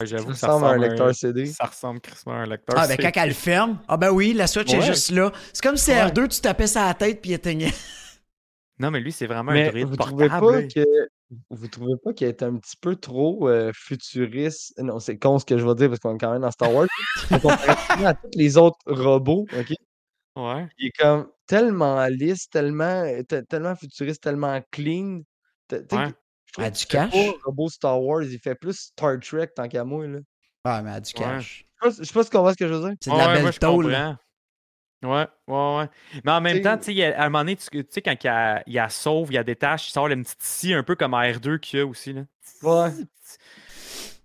J'avoue, Ça ça ressemble à un lecteur CD. Ça ressemble crissement à un lecteur. Ah, ben CD. quand elle le ferme, ah ben oui, la Switch est juste là. C'est comme si Ouais. R2, tu tapais ça à la tête puis il éteignait. Non, mais lui, c'est vraiment un Mais druide vous trouvez portable. pas là. que vous trouvez pas qu'il est un petit peu trop euh, futuriste? Non, c'est con ce que je vais dire parce qu'on est quand même dans Star Wars. à tous les autres robots, ok? Ouais. Il est comme tellement lisse, tellement, euh, te- tellement futuriste, tellement clean. T- Ouais. Trouve Ah, du cash? pas robot Star Wars, il fait plus Star Trek tant qu'à moi. Là. Ah, mais a du cash. Je sais pas- je sais pas si tu comprends ce que je veux dire. C'est de Ouais, la ouais, belle tôle. Ouais, ouais, ouais. Mais en même T'sais- temps, tu sais, a- à un moment donné, tu sais, quand il y a, il a sauve, il y a détache, il sort une petite scie un peu comme R2 qu'il y a aussi. Là. Ouais.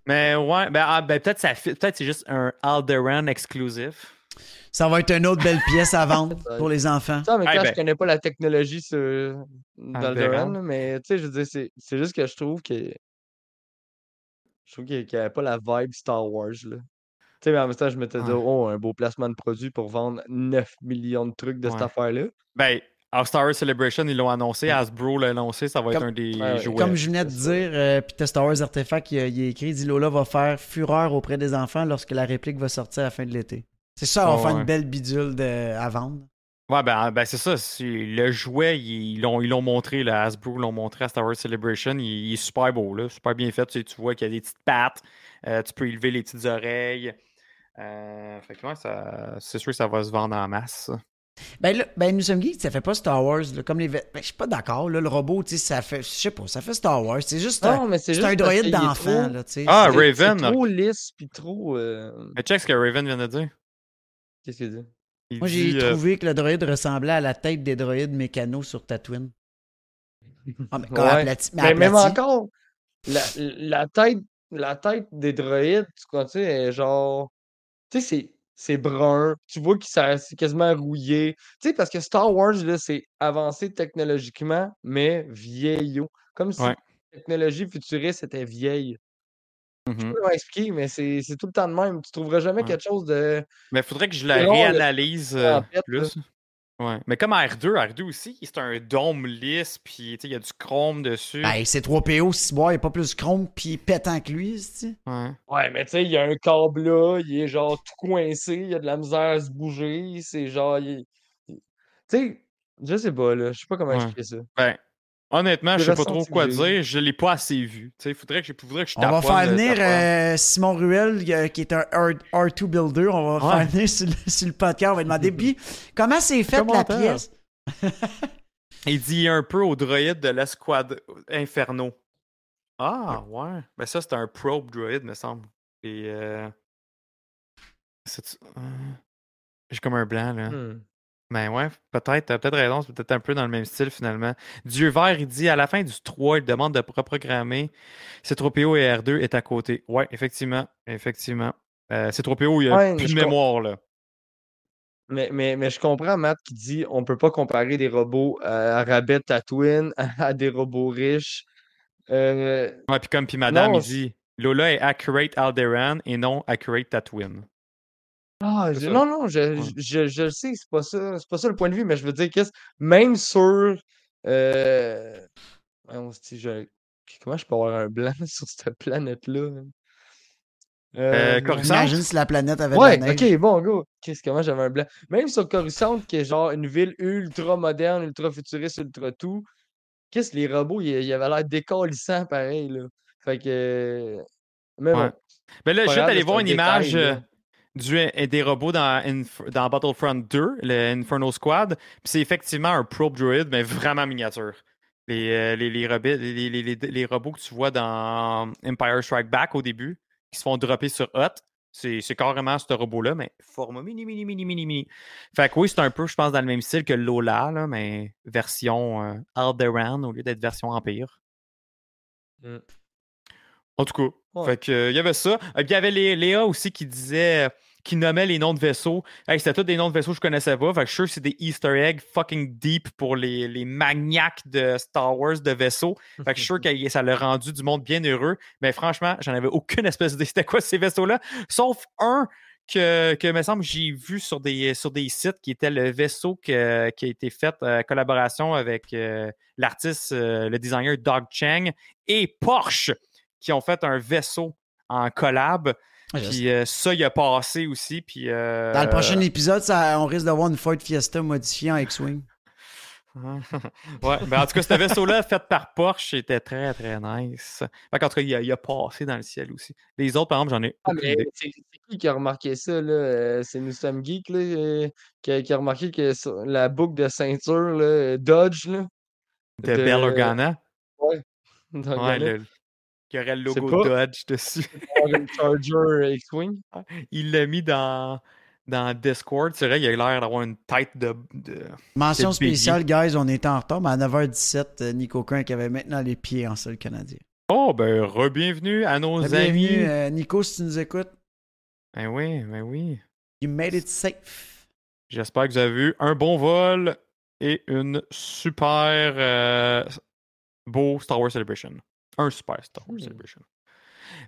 Mais ouais, ben, ah, ben, peut-être ça fit- peut-être c'est juste un Alderan exclusif. Ça va être une autre belle pièce à vendre pour les enfants. Ça, mais quand ben. je connais pas la technologie sur là, mais tu sais, je veux dire, c'est- c'est juste que je trouve que. Je trouve qu'il n'y avait pas la vibe Star Wars, là. Tu sais, mais en même temps, je m'étais dit, Ouais. oh, un beau placement de produit pour vendre 9 millions de trucs de cette affaire-là. Ben, à Star Wars Celebration, ils l'ont annoncé, Hasbro l'a annoncé, ça va être un des jouets. Comme je venais de dire, euh, puis Star Wars Artefact, il, a écrit, il dit Lola va faire fureur auprès des enfants lorsque la réplique va sortir à la fin de l'été. C'est ça, on va Ouais, faire une belle bidule de, à vendre. Ouais, ben, ben c'est ça. Le jouet, ils l'ont ils l'ont montré, là, Hasbro l'ont montré à Star Wars Celebration. Il, il est super beau, là, super bien fait. Tu, sais, tu vois qu'il y a des petites pattes, euh, tu peux élever les petites oreilles. Euh, fait que ouais, ça- c'est sûr que ça va se vendre en masse. ça. Ben, là, ben nous sommes geeks, ça fait pas Star Wars, là, comme les. Ben, je suis pas d'accord, là, le robot, tu sais, ça fait. Je sais pas, ça fait Star Wars. C'est juste un, Non, mais c'est c'est juste un droïde d'enfant, trop- là, tu sais. Ah, Raven. C'est trop lisse, puis trop. euh, Mais check ce que Raven vient de dire. Qu'est-ce qu'il dit? Il Moi, j'ai euh, trouvé que le droïde ressemblait à la tête des droïdes mécanos sur Tatooine. Ah, mais quand Ouais. aplati- mais Mais même encore, la, la tête, la tête des droïdes, tu vois, tu sais, est genre. Tu sais, c'est- c'est brun. Tu vois que c'est quasiment rouillé. Tu sais, parce que Star Wars, là, c'est avancé technologiquement, mais vieillot. Comme si Ouais. la technologie futuriste était vieille. mhm. Je peux pas expliquer, mais c'est tout le temps de même. Tu trouveras jamais Ouais. quelque chose de. Mais il faudrait que je la réanalyse euh, plus. Ouais. Mais comme R2, R2 aussi, c'est un dôme lisse, puis tu sais, il y a du chrome dessus. Ben, c'est 3PO, si bois, il est pas plus chrome puis pétant que lui, c'est Ouais. Ouais, mais tu sais, il y a un câble là, il est genre tout coincé, il y a de la misère à se bouger, c'est genre. il est- il- Tu sais, je sais pas, là. Je sais pas comment Ouais. expliquer ça. Ben, honnêtement, je sais pas trop quoi dire. Je l'ai pas assez vu. Tu sais, faudrait que je, faudrait que je On va faire venir euh, Simon Ruel, euh, qui est un R- R2 builder. On va Ouais. faire venir sur le, sur le podcast. On va demander Puis, comment c'est fait la Commentaire. pièce? Il dit un peu au droïde de l'escouade Inferno. Ah, ouais. Ben ça, c'est un probe droïde, me semble. Et euh... c'est- euh, J'ai comme un blanc, là. Hmm. Ben ouais, peut-être, t'as peut-être raison, c'est peut-être un peu dans le même style finalement. Dieu vert, il dit à la fin du 3, il demande de reprogrammer C3PO et R2 est à côté. Ouais, effectivement, effectivement. Euh, C3PO, il a Ouais, mais plus de com- mémoire là. Mais, mais, mais je comprends Matt qui dit on peut pas comparer des robots euh, à rabais Tatooine à des robots riches. Euh, Ouais, puis comme puis madame, Non, il dit Lola est accurate Alderan et non accurate Tatooine. Ah, je- non, non, je, Ouais. je, je le sais, c'est pas ça, c'est pas ça le point de vue, mais je veux dire, qu'est-ce, même sur. Euh, comment je peux avoir un blanc sur cette planète-là? hein? Euh, Euh, Coruscant? Imagine si la planète avait Ouais, de la neige. ok, bon, go. Qu'est-ce comment j'avais un blanc? Même sur Coruscant, qui est genre une ville ultra moderne, ultra futuriste, ultra tout, qu'est-ce que les robots, ils ils avaient l'air décalissants pareil, là. Fait que. Mais Ouais. bon. Ben là, c'est voir un une détail, image là. Du, des robots dans, dans Battlefront 2, le Inferno Squad. Puis c'est effectivement un probe droid, mais vraiment miniature. Les, euh, les, les, robi- les, robots que tu vois dans Empire Strike Back au début, qui se font dropper sur Hot, c'est carrément ce robot-là, mais format mini, mini, mini, mini, mini. Fait que oui, c'est un peu, je pense, dans le même style que Lola, mais version euh, Alderaan au lieu d'être version Empire. Mm. En tout cas, Ouais. fait que, euh, il y avait ça. Il y avait Lé- Léa aussi qui disait, euh, qui nommait les noms de vaisseaux. Hey, c'était tous des noms de vaisseaux que je connaissais pas. Fait que je suis sûr que c'est des Easter eggs fucking deep pour les, les maniaques de Star Wars de vaisseaux. Fait que je suis sûr que ça l'a rendu du monde bien heureux. Mais franchement, j'en avais aucune espèce d'idée c'était quoi ces vaisseaux-là. Sauf un que, que me semble j'ai vu sur des, sur des sites qui était le vaisseau que- qui a été fait en collaboration avec euh, l'artiste, euh, le designer Doug Chang et Porsche qui ont fait un vaisseau en collab. Ah. Puis euh, ça, il a passé aussi. Puis, euh, Dans le prochain épisode, ça, on risque d'avoir une Ford Fiesta modifiée en X-Wing. ouais, ben en tout cas, ce vaisseau-là fait par Porsche était très, très nice. Fait qu'en tout cas, il a, il a passé dans le ciel aussi. Les autres, par exemple, j'en ai Ah, mais c'est qui qui a remarqué ça, là? Euh, C'est Nous sommes geeks, là, qui, a, qui a remarqué que la boucle de ceinture, là, Dodge, là, De de- Bell Organa. ouais, Ouais, le- qui aurait le logo pas- Dodge dessus. Charger X-Wing? Il l'a mis dans, dans Discord. C'est vrai, il a l'air d'avoir une tête de. de- Mention spéciale, guys, on était en retard, mais à 9h17, euh, Nico Crank avait maintenant les pieds en sol canadien. Oh, ben, re-bienvenue à nos amis. Bienvenue, euh, Nico, si tu nous écoutes. Ben oui, ben oui. You made it safe. J'espère que vous avez eu un bon vol et une super euh, beau Star Wars Celebration. Un super Star Wars Hmm. Celebration.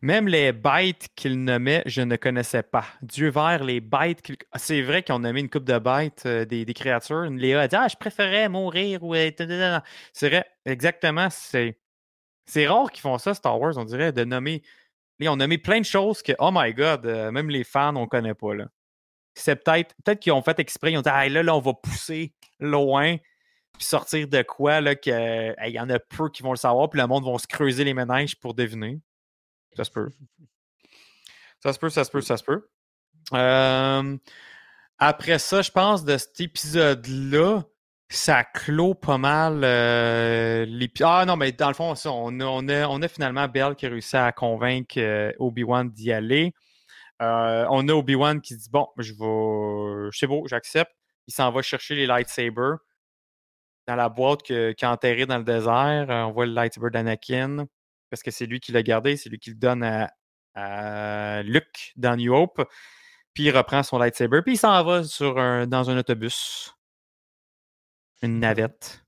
Même les bêtes qu'il nommait, je ne connaissais pas. Dieu vert, les bêtes. qu'il- Ah, C'est vrai qu'on nommé une coupe de bêtes, euh, des, des créatures. Léa a dit Ah, je préférais mourir. ou. C'est vrai, exactement. C'est c'est rare qu'ils font ça, Star Wars, on dirait, de nommer. Ils ont nommé plein de choses que, oh my god, euh, même les fans, on connaît pas. Là c'est peut-être peut-être qu'ils ont fait exprès, ils ont dit ah, là, là, on va pousser loin, puis sortir de quoi, là, il y en a peu qui vont le savoir, puis le monde va se creuser les ménages pour deviner. Ça se peut. Ça se peut, ça se peut, ça se peut. Après ça, je pense de cet épisode-là, ça clôt pas mal euh, l'épi- Ah non, mais dans le fond, ça, on, a, on, on finalement Belle qui a réussi à convaincre euh, Obi-Wan d'y aller. Euh, on a Obi-Wan qui dit Bon, je vais. C'est beau, j'accepte. Il s'en va chercher les lightsabers dans la boîte qui est enterrée dans le désert. Euh, on voit le lightsaber d'Anakin parce que c'est lui qui l'a gardé, c'est lui qui le donne à, à Luke dans New Hope. Puis il reprend son lightsaber, puis il s'en va sur un, dans un autobus, une navette,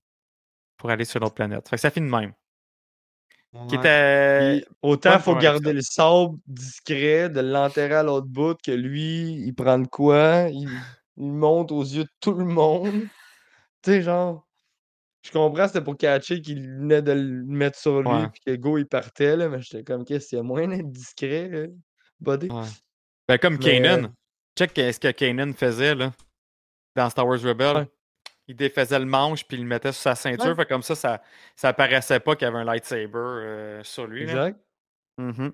pour aller sur l'autre planète. Fait que ça finit de même. Qui Ouais. était. Puis, autant bonne faut garder le sable discret, de l'enterrer à l'autre bout, que lui, il prend de quoi, il, il monte aux yeux de tout le monde. Tu sais, genre, je comprends, c'était pour catcher qu'il venait de le mettre sur lui, Ouais. puis que go, il partait, là, mais j'étais comme, qu'est-ce qu'il y a moyen d'être discret, euh? Ouais. Ben, comme Mais, euh, Kanan. Check ce que Kanan faisait là, dans Star Wars Rebel. Ouais. Il défaisait le manche puis il le mettait sur sa ceinture. Fait comme ça, ça, ça paraissait pas qu'il y avait un lightsaber euh, sur lui. là. Exact. Mhm.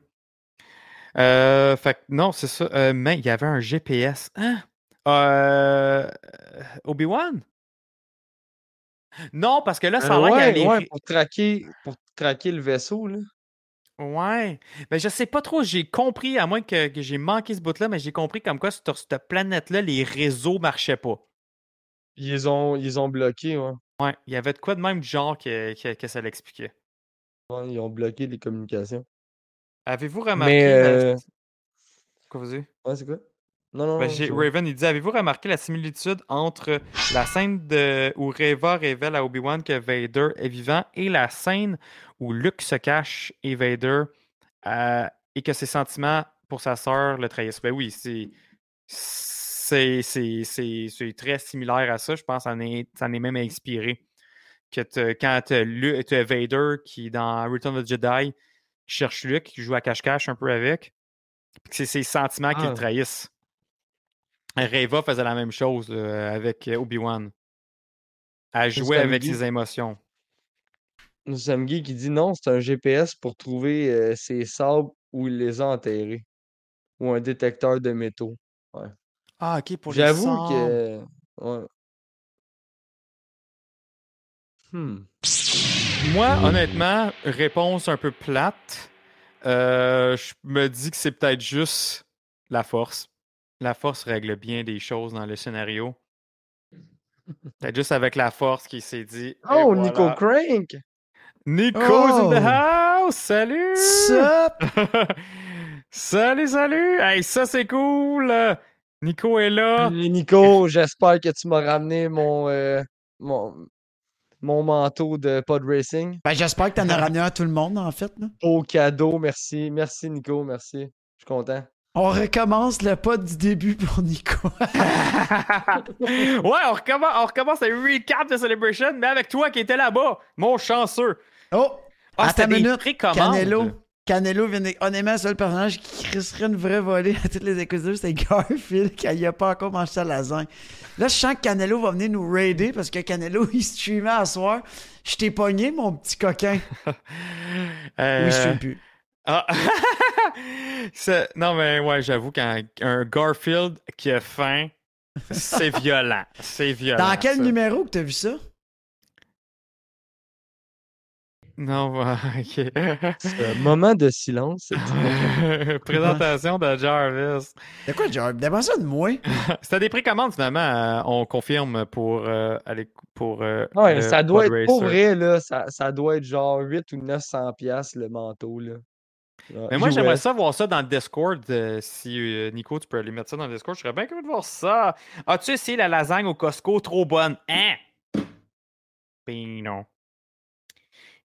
Euh, fait non, c'est ça. Euh, mais il y avait un GPS. Hein? Euh, Obi-Wan? Non, parce que là, ça a Euh, l'air ouais, les ouais, pour traquer, pour traquer le vaisseau, là. Ouais. Mais je sais pas trop, j'ai compris, à moins que, que j'ai manqué ce bout-là, mais j'ai compris comme quoi sur cette planète-là, les réseaux marchaient pas. Ils ont, ils ont bloqué, ouais. Ouais, il y avait de quoi de même genre que, que, que ça l'expliquait. Ouais, Ils ont bloqué les communications. Avez-vous remarqué. Mais, la- euh, Quoi vous dites? Ouais, c'est quoi? Non, non, Ben, non. Raven, il dit Avez-vous remarqué la similitude entre la scène de, où Reva révèle à Obi-Wan que Vader est vivant et la scène où Luke se cache et Vader euh, et que ses sentiments pour sa sœur le trahissent? Ben oui, c'est. C'est c'est- c'est- c'est très similaire à ça. Je pense que ça en est, ça en est même inspiré. Que quand tu as Vader qui, dans Return of the Jedi, qui cherche Luke, qui joue à cache-cache un peu avec, puis que c'est ses sentiments qui Ah. le trahissent. Reva faisait la même chose là, avec euh, Obi-Wan. Elle jouait avec ses émotions. Nous sommes Guy qui dit non, c'est un GPS pour trouver euh, ses sabres où il les a enterrés. Ou un détecteur de métaux. Ah, ok, pour les J'avoue que. Ouais. Hmm. Moi, honnêtement, réponse un peu plate. euh, je me dis que c'est peut-être juste la force. La force règle bien des choses dans le scénario. Peut-être juste avec la force qui s'est dit. Oh, Nico. Crank! Nico's in the Oh. house! Salut! Sup? salut, salut! Hey, ça c'est cool! Nico est là. Salut, Nico, j'espère que tu m'as ramené mon, euh, mon, mon manteau de pod racing. Ben, j'espère que t'en as ramené un à tout le monde, en fait. Là. Beau cadeau, merci. Merci, Nico, merci. Je suis content. On recommence le pas du début pour Nico. ouais, on recommence, on recommence un recap de Celebration, mais avec toi qui étais là-bas, mon chanceux. Oh! Ah, c'était une des minute. Canelo. Canelo vient Honnêtement, le seul personnage qui crisserait une vraie volée à toutes les écouteurs, c'est Garfield, qui n'a pas encore mangé sa lasagne. Là, je sens que Canelo va venir nous raider parce que Canelo, il streamait à soir. Je t'ai pogné, mon petit coquin. Euh, Oui, il stream plus. Ah. C'est- non, mais ouais, j'avoue qu'un un Garfield qui a faim, c'est violent. C'est violent. Dans quel ça. numéro que t'as vu ça? Non, ouais, ok. C'est un moment de silence. Présentation de Jarvis. De quoi, genre? D'abord ça de moi? C'était des précommandes finalement, euh, on confirme pour euh, aller pour euh, Ouais, ça doit Pod être, pour vrai, là, ça, ça doit être genre 8 ou 900 piastres le manteau, là. Genre, Mais moi, j'aimerais ça voir ça dans le Discord. euh, si euh, Nico, tu peux aller mettre ça dans le Discord, je serais bien curieux de voir ça. As-tu essayé la lasagne au Costco? Trop bonne? Hein? Ben non.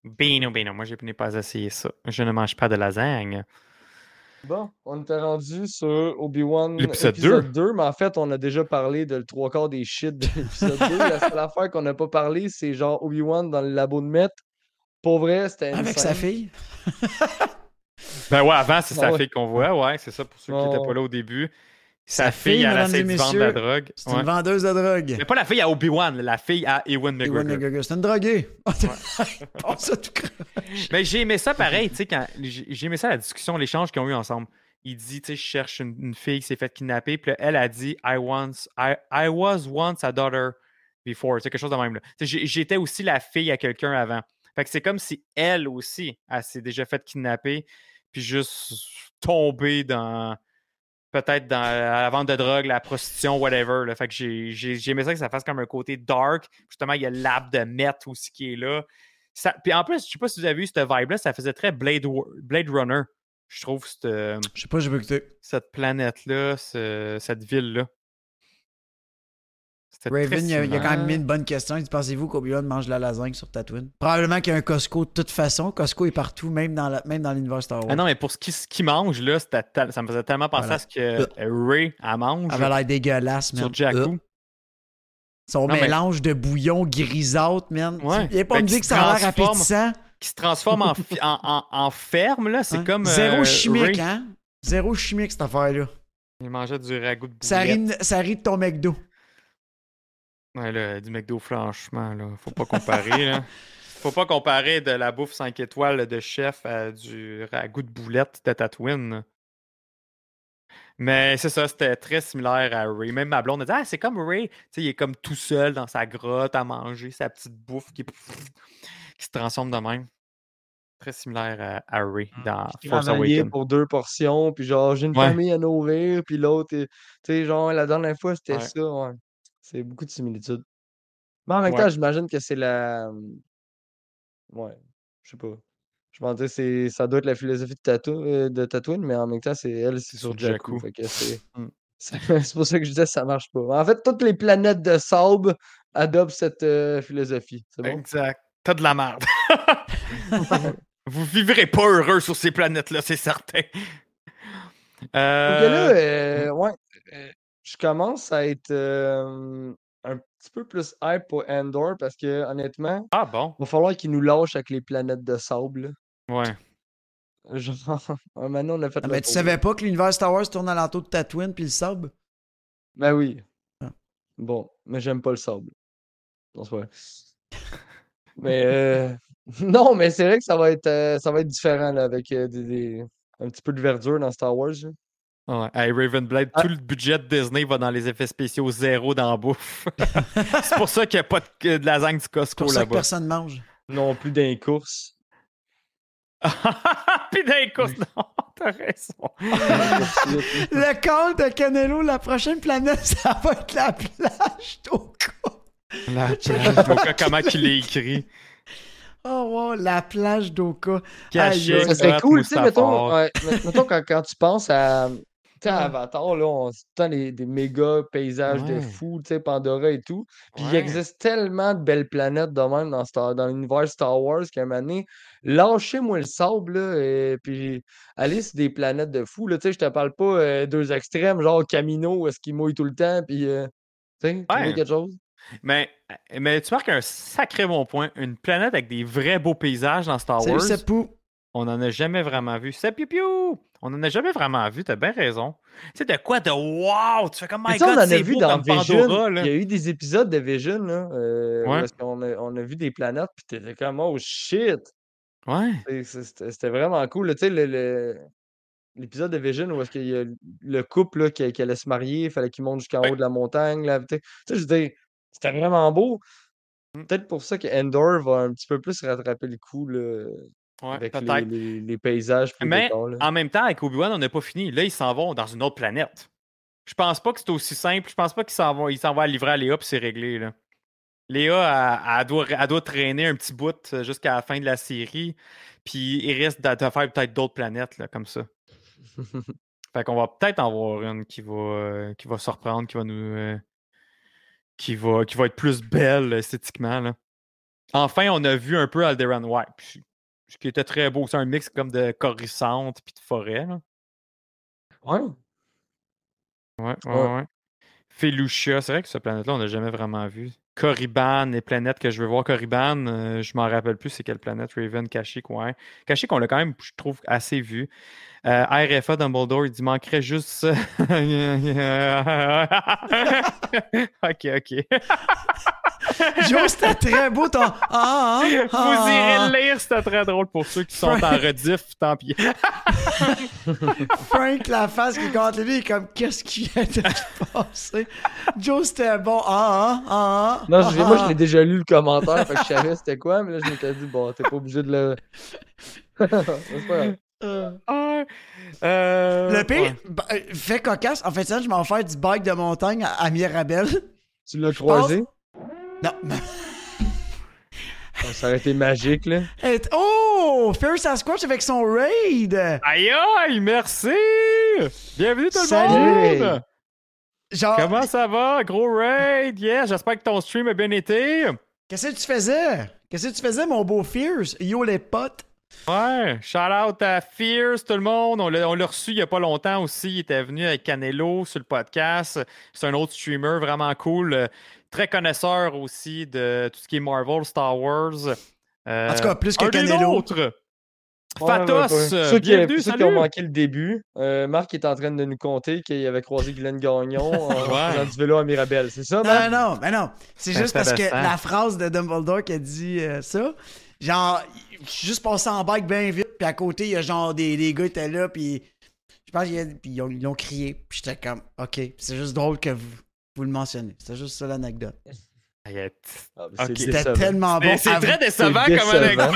Ben non, ben non. Moi, je n'ai pas essayé ça. Je ne mange pas de lasagne. Bon, on était rendu sur Obi-Wan épisode 2, mais en fait, on a déjà parlé de le trois quarts des shit de l'épisode 2. La seule affaire qu'on n'a pas parlé, c'est genre Obi-Wan dans le labo de Met. Pour vrai, c'était Avec sa fille. Ben ouais, avant, c'est Ah sa ouais. fille qu'on voit. Ouais, c'est ça pour ceux qui Ah n'étaient ouais. pas là au début. Sa, fille, elle essaie de vendre de la drogue. C'est une vendeuse de drogue. Mais pas la fille à Obi-Wan, la fille à Ewan Ewan McGregor. McGregor. C'est une droguée. Oh, ça tout. Mais j'ai aimé ça pareil, tu sais, quand j'ai aimé ça la discussion, l'échange qu'ils ont eu ensemble. Il dit, tu sais, je cherche une, fille qui s'est faite kidnapper, puis elle a dit, I once, I, I was once a daughter before, c'est quelque chose de même J'étais aussi la fille à quelqu'un avant. Fait que c'est comme si elle aussi, elle s'est déjà faite kidnapper, puis juste tomber dans peut-être dans la vente de drogue, la prostitution, whatever. Là. Fait que j'ai j'ai- aimé ça que ça fasse comme un côté dark. Justement, il y a l'app de meth aussi qui est là. Ça, puis en plus, je sais pas si vous avez vu cette vibe-là, ça faisait très Blade, Blade Runner, je trouve, cette, euh, Je sais pas, j'ai pas écouté. cette planète-là, ce- cette ville-là. Raven, il a, il a quand même mis une bonne question. Il dit Pensez-vous qu'Obi-Wan mange de la lasagne sur Tatooine? Probablement qu'il y a un Costco de toute façon. Costco est partout, même dans la- même dans l'univers Star Wars. Ah non, mais pour ce qu'il ce qu'il mange, là, ça me faisait tellement penser Voilà. à ce que euh, Ray elle mange Elle avait l'air dégueulasse, man. sur Jakku. Euh, Son Non, mais- mélange de bouillon grisâtre, man. Ouais. Il a pas Fait me dire que ça a l'air appétissant. qui se transforme en, fi- en, en- en ferme, là. C'est hein. comme. Zéro euh, chimique, Ray. hein Zéro chimique, cette affaire-là. Il mangeait du ragoût de Ça boulette. rit, ça rit de ton McDo. Ouais, là, du McDo, franchement, là, faut pas comparer, là. Faut pas comparer de la bouffe 5 étoiles de chef à du ragoût de boulette de Tatooine. Mais c'est ça, c'était très similaire à Ray. Même ma blonde a dit Ah, c'est comme Ray. Tu sais, il est comme tout seul dans sa grotte à manger sa petite bouffe qui, qui se transforme de même. Très similaire à, à Ray dans Qui Force Awakens. pour deux portions, puis genre, j'ai une Ouais. famille à nourrir, puis l'autre, tu sais, genre, la dernière fois, c'était Ouais. ça, ouais. C'est beaucoup de similitudes. Mais en même Ouais. temps, j'imagine que c'est la. Ouais, je sais pas. Je pense que c'est ça doit être la philosophie de, Tatou- euh, de Tatooine, mais en même temps, c'est elle, c'est sur Sur Jakku. Jakku. Fait que c'est. C'est c'est pour ça que je disais ça marche pas. En fait, toutes les planètes de sable adoptent cette euh, philosophie. C'est bon? Exact. T'as de la merde. Vous vivrez pas heureux sur ces planètes-là, c'est certain. Là, Euh, euh, ouais, euh, je commence à être euh, un petit peu plus hype pour Endor parce que honnêtement, Ah bon? il va falloir qu'il nous lâche avec les planètes de sable. Ouais. Genre, maintenant on a fait Ah, mais tu savais pas que l'univers Star Wars tourne alentour de Tatooine puis le sable? Ben oui. Ah. Bon, mais j'aime pas le sable. Non. Mais euh, non, mais c'est vrai que ça va être euh, ça va être différent là, avec euh, des, des- un petit peu de verdure dans Star Wars. là. Ouais. Hey, Ravenblade, Ah. tout le budget de Disney va dans les effets spéciaux zéro dans la bouffe. c'est pour ça qu'il n'y a pas de, de lasagne du C'est Costco pour ça que là-bas. personne mange. Non plus d'un course. Puis d'un coup, non, t'as raison. Le call de Canelo, la prochaine planète, ça va être la plage d'Oka. La plage d'Oka, comment qu'il est écrit? Oh wow, la plage d'Oka. Aïe, Ça serait cool, tu sais, mettons, quand, quand tu penses à, sais. Avatar, là, on se des, méga paysages de fou, tu sais, Pandora et tout. Puis il existe tellement de belles planètes de même dans, Star- dans l'univers Star Wars qu'à un moment donné, lâchez-moi le sable, là, et puis allez sur des planètes de fou, là, tu sais, je te parle pas euh, deux extrêmes, genre Camino, où est-ce qu'il mouille tout le temps, puis, euh, tu sais, quelque chose? Mais, mais tu marques un sacré bon point. Une planète avec des vrais beaux paysages dans Star Wars, Sepou. On n'en a jamais vraiment vu. C'est piou! On n'en a jamais vraiment vu, t'as bien raison. Tu sais, de quoi de wow! Tu fais comme my tu sais, on god, en a c'est vu dans Vision. Pandora. Il y a eu des épisodes de Vision, là, euh, Ouais. est-ce qu'on a, on a vu des planètes, puis t'étais comme, oh shit! Ouais. C'est- c'est- C'était vraiment cool. Tu sais, le- le- l'épisode de Vision où est-ce qu'il y a le couple là, qui, qui allait se marier, il fallait qu'il monte jusqu'en Ouais. haut de la montagne. Là, tu sais, je veux dire, c'était vraiment beau. Mm. Peut-être pour ça que Endor va un petit peu plus rattraper le coup là, Ouais, avec les, peut-être. les- les paysages Mais décors, en même temps, avec Obi-Wan, on n'a pas fini. Là, ils s'en vont dans une autre planète. Je pense pas que c'est aussi simple. Je pense pas qu'ils s'en vont, ils s'en vont à livrer à Léa puis c'est réglé. Là. Léa, elle, elle doit, elle doit traîner un petit bout euh, jusqu'à la fin de la série. Puis il risque de, de faire peut-être d'autres planètes là, comme ça. Fait qu'on va peut-être en voir une qui va, euh, qui va surprendre, qui va nous. euh, qui, va, qui va être plus belle esthétiquement. Là. Enfin, on a vu un peu Alderaan White. Ce qui était très beau. C'est un mix comme de Coruscant puis de forêt. Là. Ouais. Ouais, ouais, Ouais. ouais. Felucia, c'est vrai que cette planète-là, on n'a jamais vraiment vu. Corriban, les planètes que je veux voir. Corriban, euh, je m'en rappelle plus c'est quelle planète. Raven, Kashyyyk, ouais. Kashyyyk, on l'a quand même, je trouve, assez vu. Euh, RFA, Dumbledore, il dit manquerait juste ok, ok. Joe, c'était très beau ton. Ah, ah, ah, Vous ah. irez le lire, c'était très drôle pour ceux qui sont en rediff, tant pis. Frank, la face qui compte lui, il est comme qu'est-ce qui vient de se passer? Joe, c'était bon. Ah, ah, ah. Non, ah, je- moi, ah. je l'ai déjà lu le commentaire, fait que je savais c'était quoi, mais là, je m'étais dit, bon, t'es pas obligé de le. C'est pas grave. Euh, Ah, euh, Le pire, ouais. bah, euh, fait cocasse. En fait, ça, je m'en faire du bike de montagne à, à Mirabel. Tu l'as croisé? Non, Ça aurait été magique, là. Et- Oh! Fierce Sasquatch avec son raid! Aïe aïe, merci! Bienvenue tout Salut! le monde! Genre, Comment ça va? Gros raid! Yeah, j'espère que ton stream a bien été. qu'est-ce que tu faisais? Qu'est-ce que tu faisais, mon beau Fierce? Yo, les potes! Ouais, shout out à Fierce, tout le monde. On l'a on l'a reçu il y a pas longtemps aussi. Il était venu avec Canelo sur le podcast. C'est un autre streamer vraiment cool. Très connaisseur aussi de tout ce qui est Marvel, Star Wars. Euh, En tout cas, plus que Canelo. Ouais, Fatos, ouais, ouais. euh, Ceux, qui, bienvenue, ceux qui ont manqué le début, euh, Marc est en train de nous conter qu'il avait croisé Glenn Gagnon en faisant du vélo à Mirabel. C'est ça, Non, Marc? non, non, mais non. C'est juste parce que la phrase de Dumbledore qui a dit euh, ça, genre, je suis juste passé en bike bien vite, puis à côté, il y a genre des, des gars qui étaient là, puis je pense qu'ils ont, ils ont crié, puis j'étais comme, ok, c'est juste drôle que vous, vous le mentionnez. C'était juste ça l'anecdote. Ah, mais c'est. C'était tellement bon. Mais c'est très décevant C'est comme anecdote.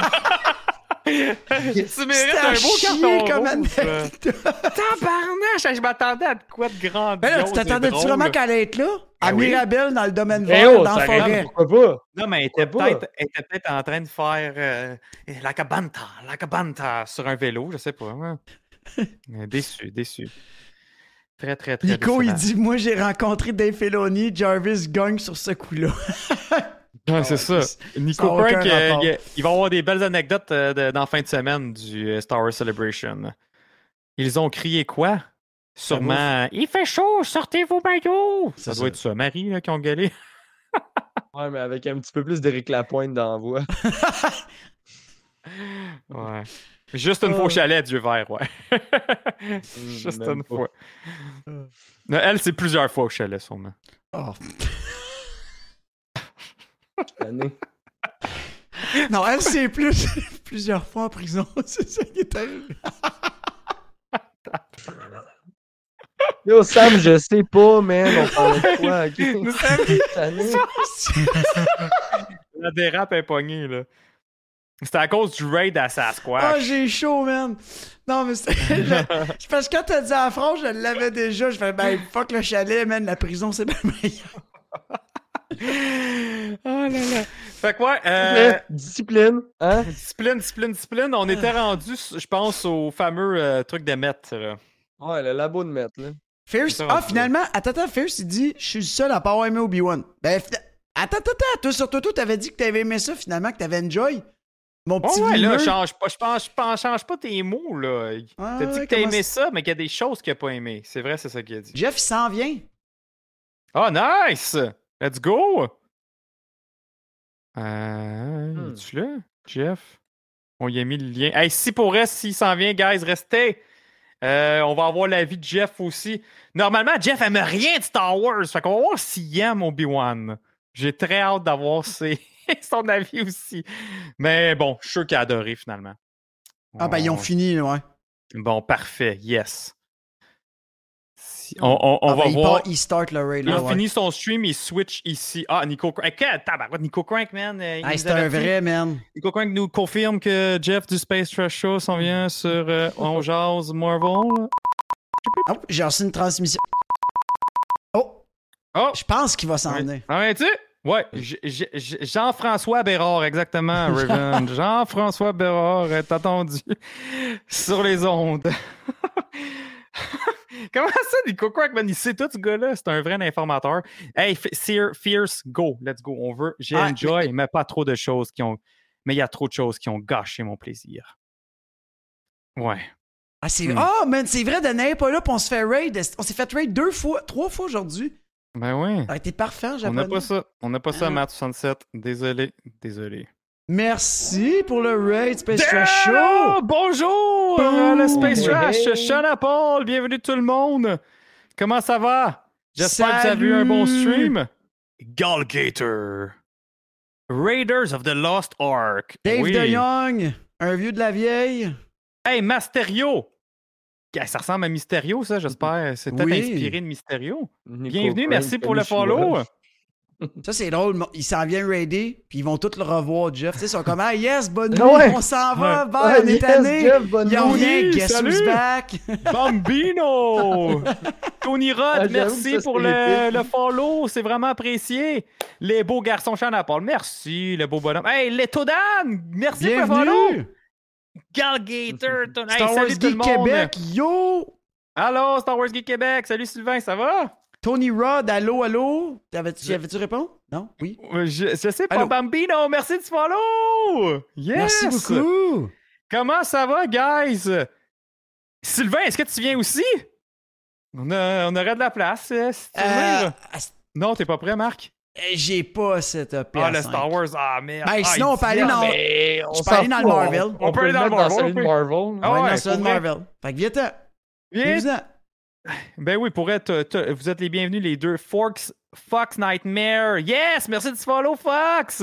tu mérites un beau carton comme anecdote. Tabarnache, je m'attendais à de quoi de grandiose Ben là, tu t'attendais-tu vraiment qu'elle allait être là? À Ben oui. Mirabel, dans le domaine Eh vert, oh, dans la ça forêt. pourquoi pas? Non, mais elle était peut-être elle était peut-être en train de faire euh, la cabanta, la cabanta sur un vélo, je sais pas. hein. Mais déçu, déçu. Très, très, très Nico, il dit Moi, j'ai rencontré Dave Filoni, Jarvis gagne sur ce coup-là. Ouais, c'est ça. Nico Prank, euh, il, il va avoir des belles anecdotes euh, de- dans la fin de semaine du euh, Star Wars Celebration. Ils ont crié quoi? Sûrement Il fait chaud, sortez vos maillots! Ça doit ça. être ça, Marie, là, qui ont gueulé. Ouais, mais avec un petit peu plus d'Éric Lapointe dans la voix. Ouais. Juste une fois au chalet, Dieu vert, ouais. Juste même une pas. fois. Non, elle, c'est plusieurs fois au chalet, sûrement. Oh. Non, elle, c'est plus plusieurs fois en prison. C'est ça qui est arrivé. Yo, Sam, je sais pas, man. On parlait de quoi? ok? Nous. La dérape est pognée, là. C'était à cause du raid à Ah, Sasquatch. j'ai chaud, man. Non, mais c'est. je- Parce que quand t'as dit la phrase, je l'avais déjà. Je fais, ben, fuck le chalet, man. La prison, c'est bien meilleur. oh là là. Fait que ouais, euh, Discipline, hein? discipline, discipline, discipline. On était rendu, je pense, au fameux euh, truc de maître. là. Ouais, le labo de mettre, là. Fierce. Ah, finalement, attends, attends, Fierce, il dit Je suis le seul à pas avoir aimé Obi-Wan. Ben, attends, attends, attends. Toi, sur Toto, t'avais dit que t'avais aimé ça, finalement, que t'avais enjoy. Mon Bon, petit ouais, là, change pas, je pense, je pense, change pas tes mots, là. Ah, T'as dit ouais, que t'as aimé ça- mais qu'il y a des choses qu'il a pas aimé. C'est vrai, c'est ça qu'il a dit. Jeff, il s'en vient. Ah, nice! Let's go! Euh. Hmm. Es-tu là, Jeff? On y a mis le lien. Hey, si pour reste, s'il s'en vient, guys, restez! Euh, on va avoir l'avis de Jeff aussi. Normalement, Jeff aime rien de Star Wars. Fait qu'on va voir s'il aime Obi-Wan. J'ai très hâte d'avoir ses... son avis aussi. Mais bon, je suis sûr qu'il a adoré finalement. Ah, ben, ils ont On- fini, ouais. Bon, parfait. Yes. Si- On, on- on Ah, va ben, il, voir. part- il start le raid, Il a ouais. fini son stream, il switch ici. Ah, Nico Crank. Tabarouette, Nico Crank, man. nous c'est un vrai, man. Nico Crank nous confirme que Jeff du Space Trash Show s'en vient sur euh, On Jase Marvel. Oh, j'ai reçu une transmission. Oh, Oh! je pense qu'il va s'en venir. Ah, tu Ouais, J- Jean-François Bérard, exactement, Raven. Jean-François Bérard est attendu sur les ondes. Comment ça, Nico Crack, man? Il sait tout, ce gars-là? C'est un vrai informateur. Hey, Fierce, go. Let's go. On veut. J'ai Ah, enjoy, mais... pas trop de choses qui ont. Mais il y a trop de choses qui ont gâché mon plaisir. Ouais. Ah, c'est. Ah, man, c'est vrai, Danae pas là, puis on se fait raid. On s'est fait raid deux fois, trois fois aujourd'hui. Ben. Ça aurait été parfait, On n'a japonais. pas ça. On n'a pas ça, Ah. Matt 67. Désolé. Désolé. Merci pour le raid, Space Trash! Show. Bonjour! Boom! euh, le Space Hey, Trash, hey. Shana Paul, bienvenue tout le monde! Comment ça va? J'espère que vous avez eu un bon stream. Galgator. Raiders of the Lost Ark. Dave Oui. De Young, un vieux de la vieille. Hey, Masterio! Ça ressemble à Mysterio, ça, j'espère. C'est peut-être Oui. inspiré de Mysterio. Nico Bienvenue, merci pour le follow. Ça, c'est drôle. Ils s'en viennent raider, puis ils vont tous le revoir, Jeff. Tu sais, ils sont comme, ah, yes, bonne nuit, Ouais. on s'en va, Ouais. bye, Ouais, on est yes, tanné. Jeff, bonne Ils ont nuit. rien, guess salut. who's back? Bambino! Tony Rod, Ah, merci ça, pour le, follow, c'est vraiment apprécié. Les beaux garçons Chana Paul, merci, le beau bonhomme. Hey, Letodan, merci pour le follow. Galgator, ton... hey, Star Wars salut tout le Geek monde. Québec, yo! Allô, Star Wars Geek Québec, salut Sylvain, ça va? Tony Rod, allô, allô? Avais-tu avais-tu répondu? Non? Oui? Euh, Je, je sais pas, Allô? Bambino, merci du follow. Yes. Merci beaucoup! Comment ça va, guys? Sylvain, est-ce que tu viens aussi? On, a, on aurait de la place. euh, si tu veux Euh, Non, t'es pas prêt, Marc? J'ai pas cette Ah, PS5. le Star Wars, ah merde. Ben, Ah, sinon, on peut aller dans- Mais on Je peux aller dans le Marvel. On, On peut aller le dans le dans Marvel, on de peut. Marvel. Ah Ouais, vrai. Marvel. Fait que viens-t'en. Viens. Viens-en. Ben oui, pour être, t- vous êtes les bienvenus, les deux. Forks, Fox Nightmare. Yes, merci de follow, Fox.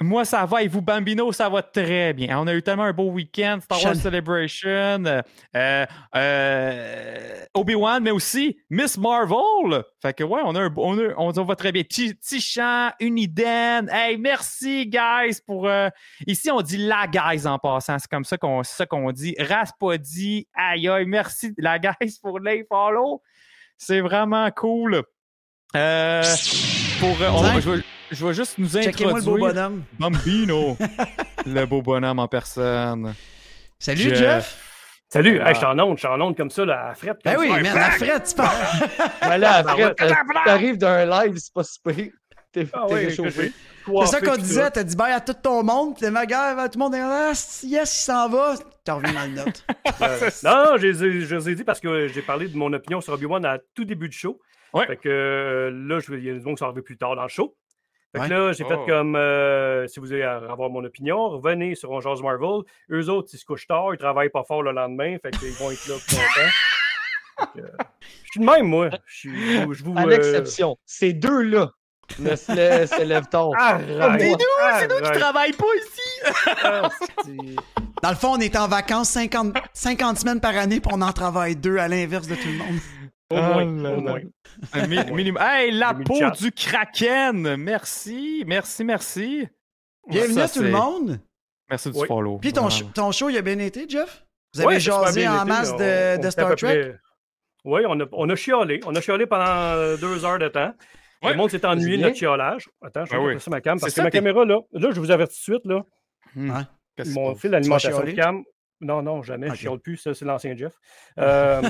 Moi, ça va. Et vous, Bambino, ça va très bien. On a eu tellement un beau week-end. Star Wars Celebration. euh, euh, euh, Obi-Wan, mais aussi Miss Marvel. Fait que ouais, on a un, on, a- on, va très bien. Ti- Tichan, Uniden. Hey, merci, guys, pour. euh, ici, on dit la guys en passant. C'est comme ça qu'on qu'on dit. Raspodi. Aïe, aïe. Merci, la guys, pour les follow. C'est vraiment cool. Euh, pour, euh, on- je, vais, je vais juste nous Checkez-moi le beau introduire bonhomme. Bambino, le beau bonhomme en personne. Salut, Jeff. Jeff. Salut, Ah. hey, je suis en onde, je suis en onde comme ça, là, à frette. Ben oui, man, la frette, tu parles. Mais là, après, ouais. t'as- t'arrives d'un live, c'est pas super. T'es Ah t'es ouais, réchauffé. C'est ça qu'on disait, t'as dit bye à tout ton monde, t'es ma gueule, tout le monde est là, yes, il s'en va. T'en reviens dans le note. Euh, non, non, je les ai- je les ai dit parce que j'ai parlé de mon opinion sur Obi-Wan à tout début du show. Ouais. Fait que euh, là, je vais- il y a des gens qui sont arrivés plus tard dans le show. Fait que là, j'ai Oh. fait comme euh, si vous voulez avoir mon opinion, revenez sur On Jase Marvel. Eux autres, ils se couchent tard, ils travaillent pas fort le lendemain, fait qu'ils vont être là plus longtemps. Que, euh, je suis de même, moi. Je vous. je vous, À euh, l'exception, ces deux-là ne se, lè- se lèvent tard. Arrête! C'est nous, C'est nous qui travaillons pas ici! Ah, Dans le fond, on est en vacances 50, 50 semaines par année, puis on en travaille deux à l'inverse de tout le monde. Au Ah moins, au moins. Un mi- minimum. Hey, la peau du kraken! Merci, merci, merci. Bienvenue Ça, à tout le monde. Merci du Oui. follow. Puis ton, show- ton show, il a bien été, Jeff? Vous avez Ouais, jasé en été, masse de, On- de on était à Star Trek? près- Oui, on a, on a chiolé. On a chiolé pendant euh, deux heures de temps. Ouais. Le monde s'est ennuyé de notre chiolage. Attends, je Ben vais oui. passer ma cam. Parce que ça, ma caméra, là, là, je vous avertis tout de suite, là, mon fil d'alimentation de cam, Non, non, jamais. Ok. Je chiale plus. Ça, c'est l'ancien Jeff. Euh,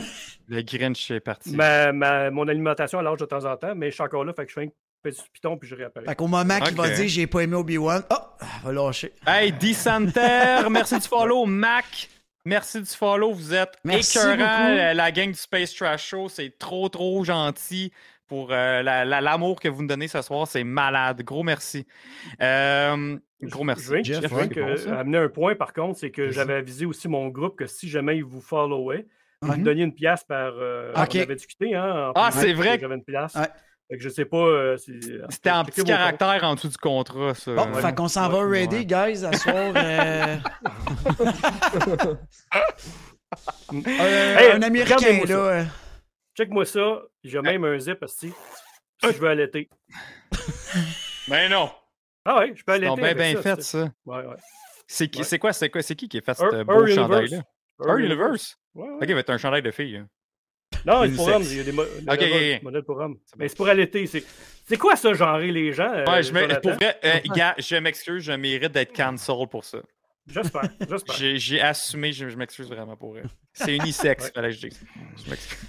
Le Grinch est parti. ma, ma- mon alimentation, elle lâche de temps en temps, mais je suis encore là. Fait que je fais un petit piton puis je réapparais. Fait qu'au moment qu'il va dire j'ai pas aimé Obi-Wan, oh, va lâcher. Hey, Dissanter, merci du follow. Mac, merci du follow. Vous êtes beaucoup. La, gang du Space Trash Show, c'est trop, trop gentil pour euh, la- la- l'amour que vous nous donnez ce soir. C'est malade. Gros merci. Euh, gros merci. Je viens, Jeff, je viens ouais, que- bon, ça. amener un point, par contre, c'est que j'avais avisé aussi mon groupe que si jamais ils vous followaient, vous Mhm. me donniez une pièce par. euh, Ok. On avait discuté, hein? Ah, c'est vrai que J'avais une place. Ouais. Fait que je sais pas. euh, si- C'était en petit caractère en dessous du contrat, ça. Bon, fait qu'on s'en va Ouais. ready, guys, à soir. euh, euh, Hey, un Américain, là. euh, Check-moi ça. J'ai même un zip aussi. Si je veux allaiter. Ben non. Ah ouais, je peux allaiter. donc bien fait, c'est- ça. Ouais, ouais. C'est qui, Ouais. c'est quoi, c'est quoi, c'est qui qui a fait ce beau chandail-là? Universe. Our Universe? Ouais. Ok, il va être un chandail de fille. hein. Non, c'est Unisex. pour hommes. Il y a des mo- modèles, pour hommes. Mais c'est pour allaiter. C'est c'est quoi ça, genrer les gens? euh, Ouais, je me- euh, je m'excuse, je mérite d'être cancel pour ça. J'espère. J'espère. J'ai assumé, je, je m'excuse vraiment pour elle. C'est unisex, Ouais. fallait que je dise. Je m'excuse.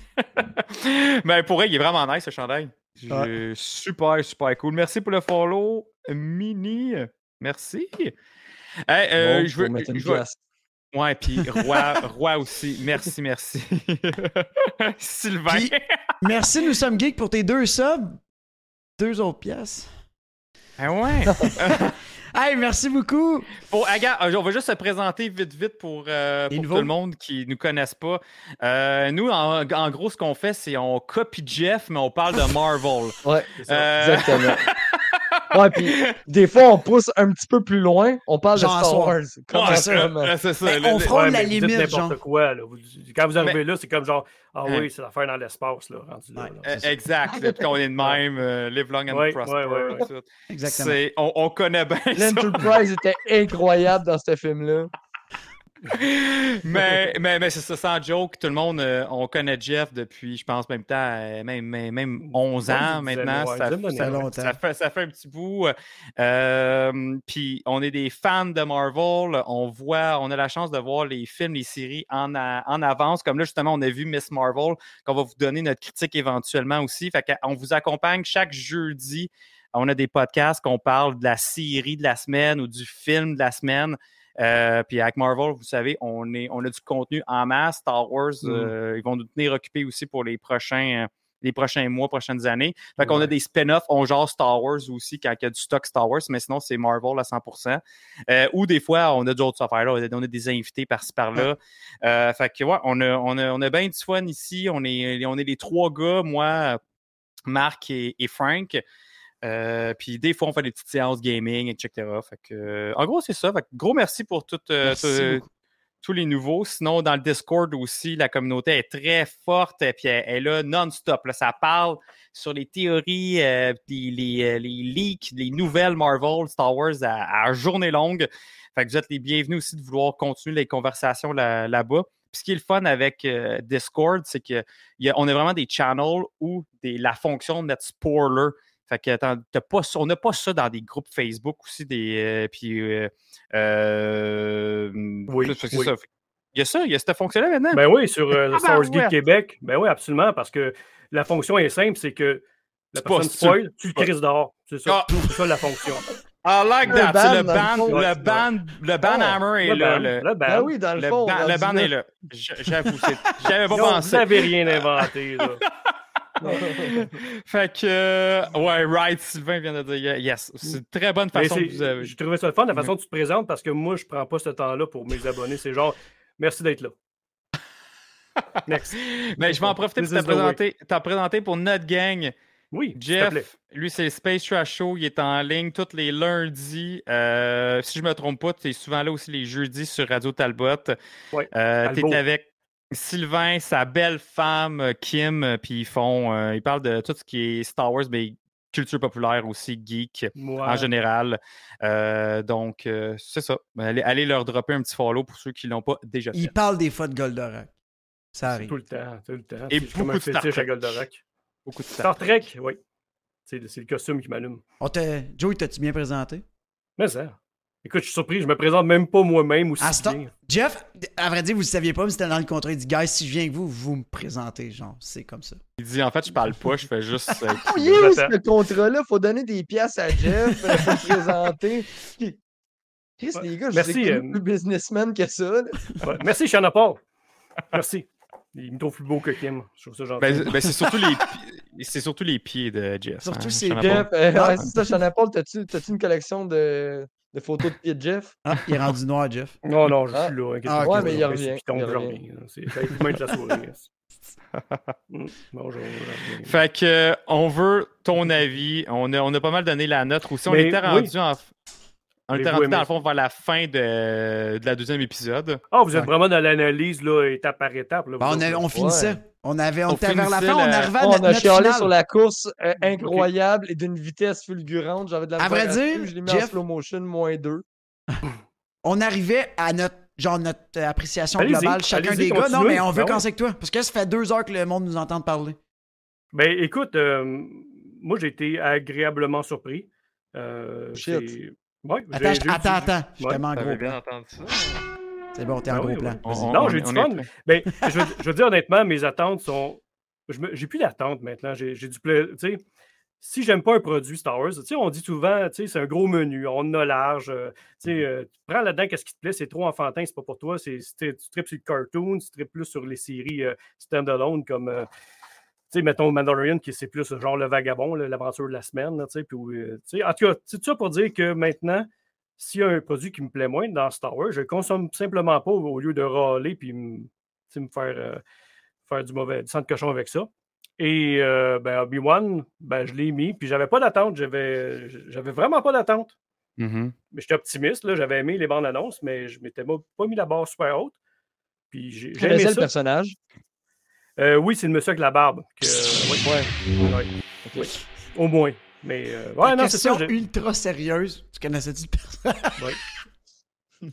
Mais pour elle, il est vraiment nice ce chandail. Je- Super, super cool. Merci pour le follow, Mini. Merci. Hey, euh, Bon, je veux. je. Ouais, puis Roi, Roi aussi. Merci, merci. Sylvain. Merci, nous sommes geeks pour tes deux subs. Deux autres pièces. Ah ouais. Hey, merci beaucoup. Bon, Aga, euh, on va juste se présenter vite, vite pour, euh, pour tout le monde qui ne nous connaissent pas. Euh, nous, en, en gros, ce qu'on fait, c'est on copie Jeff, mais on parle de Marvel. Ouais, ça. Euh, exactement. Ouais, puis des fois, on pousse un petit peu plus loin. On parle Genre de Star. Wars. Ouais, ça, man? c'est ça. Le- on le- frôle Ouais, la limite, n'importe genre. quoi. Là. Quand vous arrivez Mais- là, c'est comme genre Ah oui, c'est l'affaire dans l'espace. Là, rendu là, Ouais. là. euh, exact. là, qu'on est de même, euh, live long and Ouais, prosper. ouais, ouais, ouais. tout. Exactement. On, on connaît bien. L'Enterprise était incroyable dans ce film-là. Mais mais, mais c'est ça, sans joke, tout le monde, euh, on connaît Jeff depuis, je pense, même temps, euh, même, même, même 11 Ouais, ans maintenant. ouais, ça, fait ouais. longtemps. ça fait, ça fait un petit bout. Euh, Puis on est des fans de Marvel. On voit, on a la chance de voir les films, les séries en, a- en avance. Comme là, justement, on a vu Miss Marvel, qu'on va vous donner notre critique éventuellement aussi. Fait qu'on vous accompagne chaque jeudi. On a des podcasts qu'on parle de la série de la semaine ou du film de la semaine. Euh, puis avec Marvel, vous savez, on, est, on a du contenu en masse. Star Wars, Mm. euh, ils vont nous tenir occupés aussi pour les prochains, euh, les prochains mois, prochaines années. Fait qu'on a des spin-offs, on genre Star Wars aussi quand il y a du stock Star Wars, mais sinon c'est Marvel à 100%. Euh, ou des fois, on a d'autres affaires là, on a des invités par-ci par-là. Fait que ouais, on a, on a, on a bien du fun ici. On est, on est les trois gars, moi, Marc et, et Frank. Euh, puis des fois, on fait des petites séances gaming, etc. Fait que, euh, en gros, c'est ça. Fait que gros merci pour tout, euh, Merci tout- beaucoup. tous les nouveaux. Sinon, dans le Discord aussi, la communauté est très forte et puis elle, elle est là non-stop. Ça parle sur les théories, euh, les, les, les leaks, les nouvelles Marvel, Star Wars à, à journée longue. Fait que vous êtes les bienvenus aussi de vouloir continuer les conversations là- là-bas. Puis ce qui est le fun avec euh, Discord, c'est qu'on a vraiment des channels où des, la fonction de notre spoiler. Fait que t'as pas, on n'a pas ça dans des groupes Facebook aussi. Des, euh, puis, euh, euh, Oui, c'est oui. ça. Il y a ça, il y a cette fonction-là maintenant? Ben oui, sur euh, Ah, ben, ouais. Québec. Ben oui, absolument, parce que la fonction est simple, c'est que la pas- personne spoil, tu le crises dehors. C'est ça. Ah. C'est ça la fonction. I like Le that. le ban, le ban, le ban hammer est Le là. Le, ban. Ben oui, dans le, fond. le ban là. est là. J'avoue, j'avais pas Non, Vous pensé. n'avez rien inventé. Là. Fait que, euh, ouais, right, Sylvain vient de dire yes. C'est une très bonne façon que vous avez. J'ai trouvé ça le fun, la façon dont tu te présentes, parce que moi, je prends pas ce temps-là pour mes abonnés. C'est genre, merci d'être là. Next. Mais je vais en profiter pour te présenter, pour notre gang. Oui. Jeff, lui, c'est Space Trash Show. Il est en ligne tous les lundis. Euh, si je me trompe pas, tu es souvent là aussi les jeudis sur Radio Talbot. Euh, Talbot. tu es avec Sylvain, sa belle femme euh, Kim, euh, puis ils font, euh, ils parlent de tout ce qui est Star Wars, mais culture populaire aussi, geek en général. Euh, donc, euh, c'est ça. Allez, allez leur dropper un petit follow pour ceux qui l'ont pas déjà fait. Il parle des fois de Goldorak. Ça arrive. tout le temps, tout le temps. Et beaucoup de Star fétiche à Trek. Goldorak. Beaucoup de Star Trek, oui. C'est le costume qui m'allume. Joey, t'as-tu bien présenté? Mais ça. Écoute, je suis surpris, je me présente même pas moi-même aussi bien. Jeff, à vrai dire, vous ne saviez pas, mais c'était dans le contrat. Il dit, guys, si je viens avec vous, vous me présentez. Genre, c'est comme ça. Il dit en fait, je parle pas, je fais juste. euh, Oh, il est où ce contrat-là? Faut donner des pièces à Jeff, euh, faut le présenter. Chris, les gars, je Merci, suis euh, plus businessman que ça. Ouais. Merci, Shanna Paul. Merci. Il me trouve plus beau que Kim. Je trouve ça gentil. Ben, ben, c'est surtout les c'est surtout les pieds de Jeff. Surtout hein, ses Shannon pieds. Paul. Jeff, euh, ouais, c'est ça, Shannon Paul, t'as-tu t'as-tu une collection de, de photos de pieds de Jeff? Ah, il est rendu noir, Jeff. Non, non, je suis là. Ah, ouais, mais il c'est revient, il revient. C'est la soirée. Mm. Bonjour. Fait que euh, on veut ton avis. On a, on a pas mal donné la note aussi. On Mais était oui. rendu en. On était rendu dans le fond vers la fin de, de la deuxième épisode. Ah, vous êtes Ouais. vraiment dans l'analyse, là, étape par étape. Là, Bon, on, a- on finissait. On, avait, on, On était vers la fin, on arrivait à on notre, a notre chialé finale. sur la course euh, incroyable et d'une vitesse fulgurante. J'avais de la À vrai dire, je l'ai mis en Jeff- slow motion, moins 2. On arrivait à notre, genre, notre euh, appréciation globale, chacun des gars. Non, mais on veut commencer avec toi. Parce que ça fait deux heures que le monde nous entend parler. Ben, écoute, euh, moi, j'ai été agréablement surpris. Euh, Shit. Ouais, Attends, attends, attends. Je Ouais. gros bien entendu ça? C'est bon, t'es en gros oui, plan. On- Non, on j'ai du fun. est. Ben, je, veux, je veux dire honnêtement, mes attentes sont. J'ai plus d'attentes maintenant. J'ai du plaisir. Tu sais, si j'aime pas un produit Star Wars, tu sais, on dit souvent, tu sais, c'est un gros menu, on en a large. euh, tu sais, euh, tu prends là-dedans, qu'est-ce qui te plaît, c'est trop enfantin, c'est pas pour toi. Tu tripes sur le cartoon, tu tripes plus sur les séries euh, stand-alone comme. euh, tu sais, mettons Mandalorian, qui c'est plus genre le vagabond, l'aventure de la semaine. là, tu sais, puis, euh, tu sais, en tout cas, c'est tout ça pour dire que maintenant, s'il y a un produit qui me plaît moins dans Star Wars, je le consomme simplement pas au lieu de râler puis me, me faire, euh, faire du mauvais du sang de cochon avec ça. Et euh, ben, Obi-Wan, ben, je l'ai mis, puis j'avais pas d'attente. J'avais j'avais vraiment pas d'attente. Mhm. Mais j'étais optimiste, là, j'avais aimé les bandes annonces, mais je m'étais pas mis la barre super haute. Puis j'ai j'ai aimé le personnage? Euh, oui, c'est le monsieur avec la barbe. que- Ouais. ouais. Au moins. Mais euh, ouais, non, c'est ça. Ultra sérieuse. Tu connaissais-tu le personnage?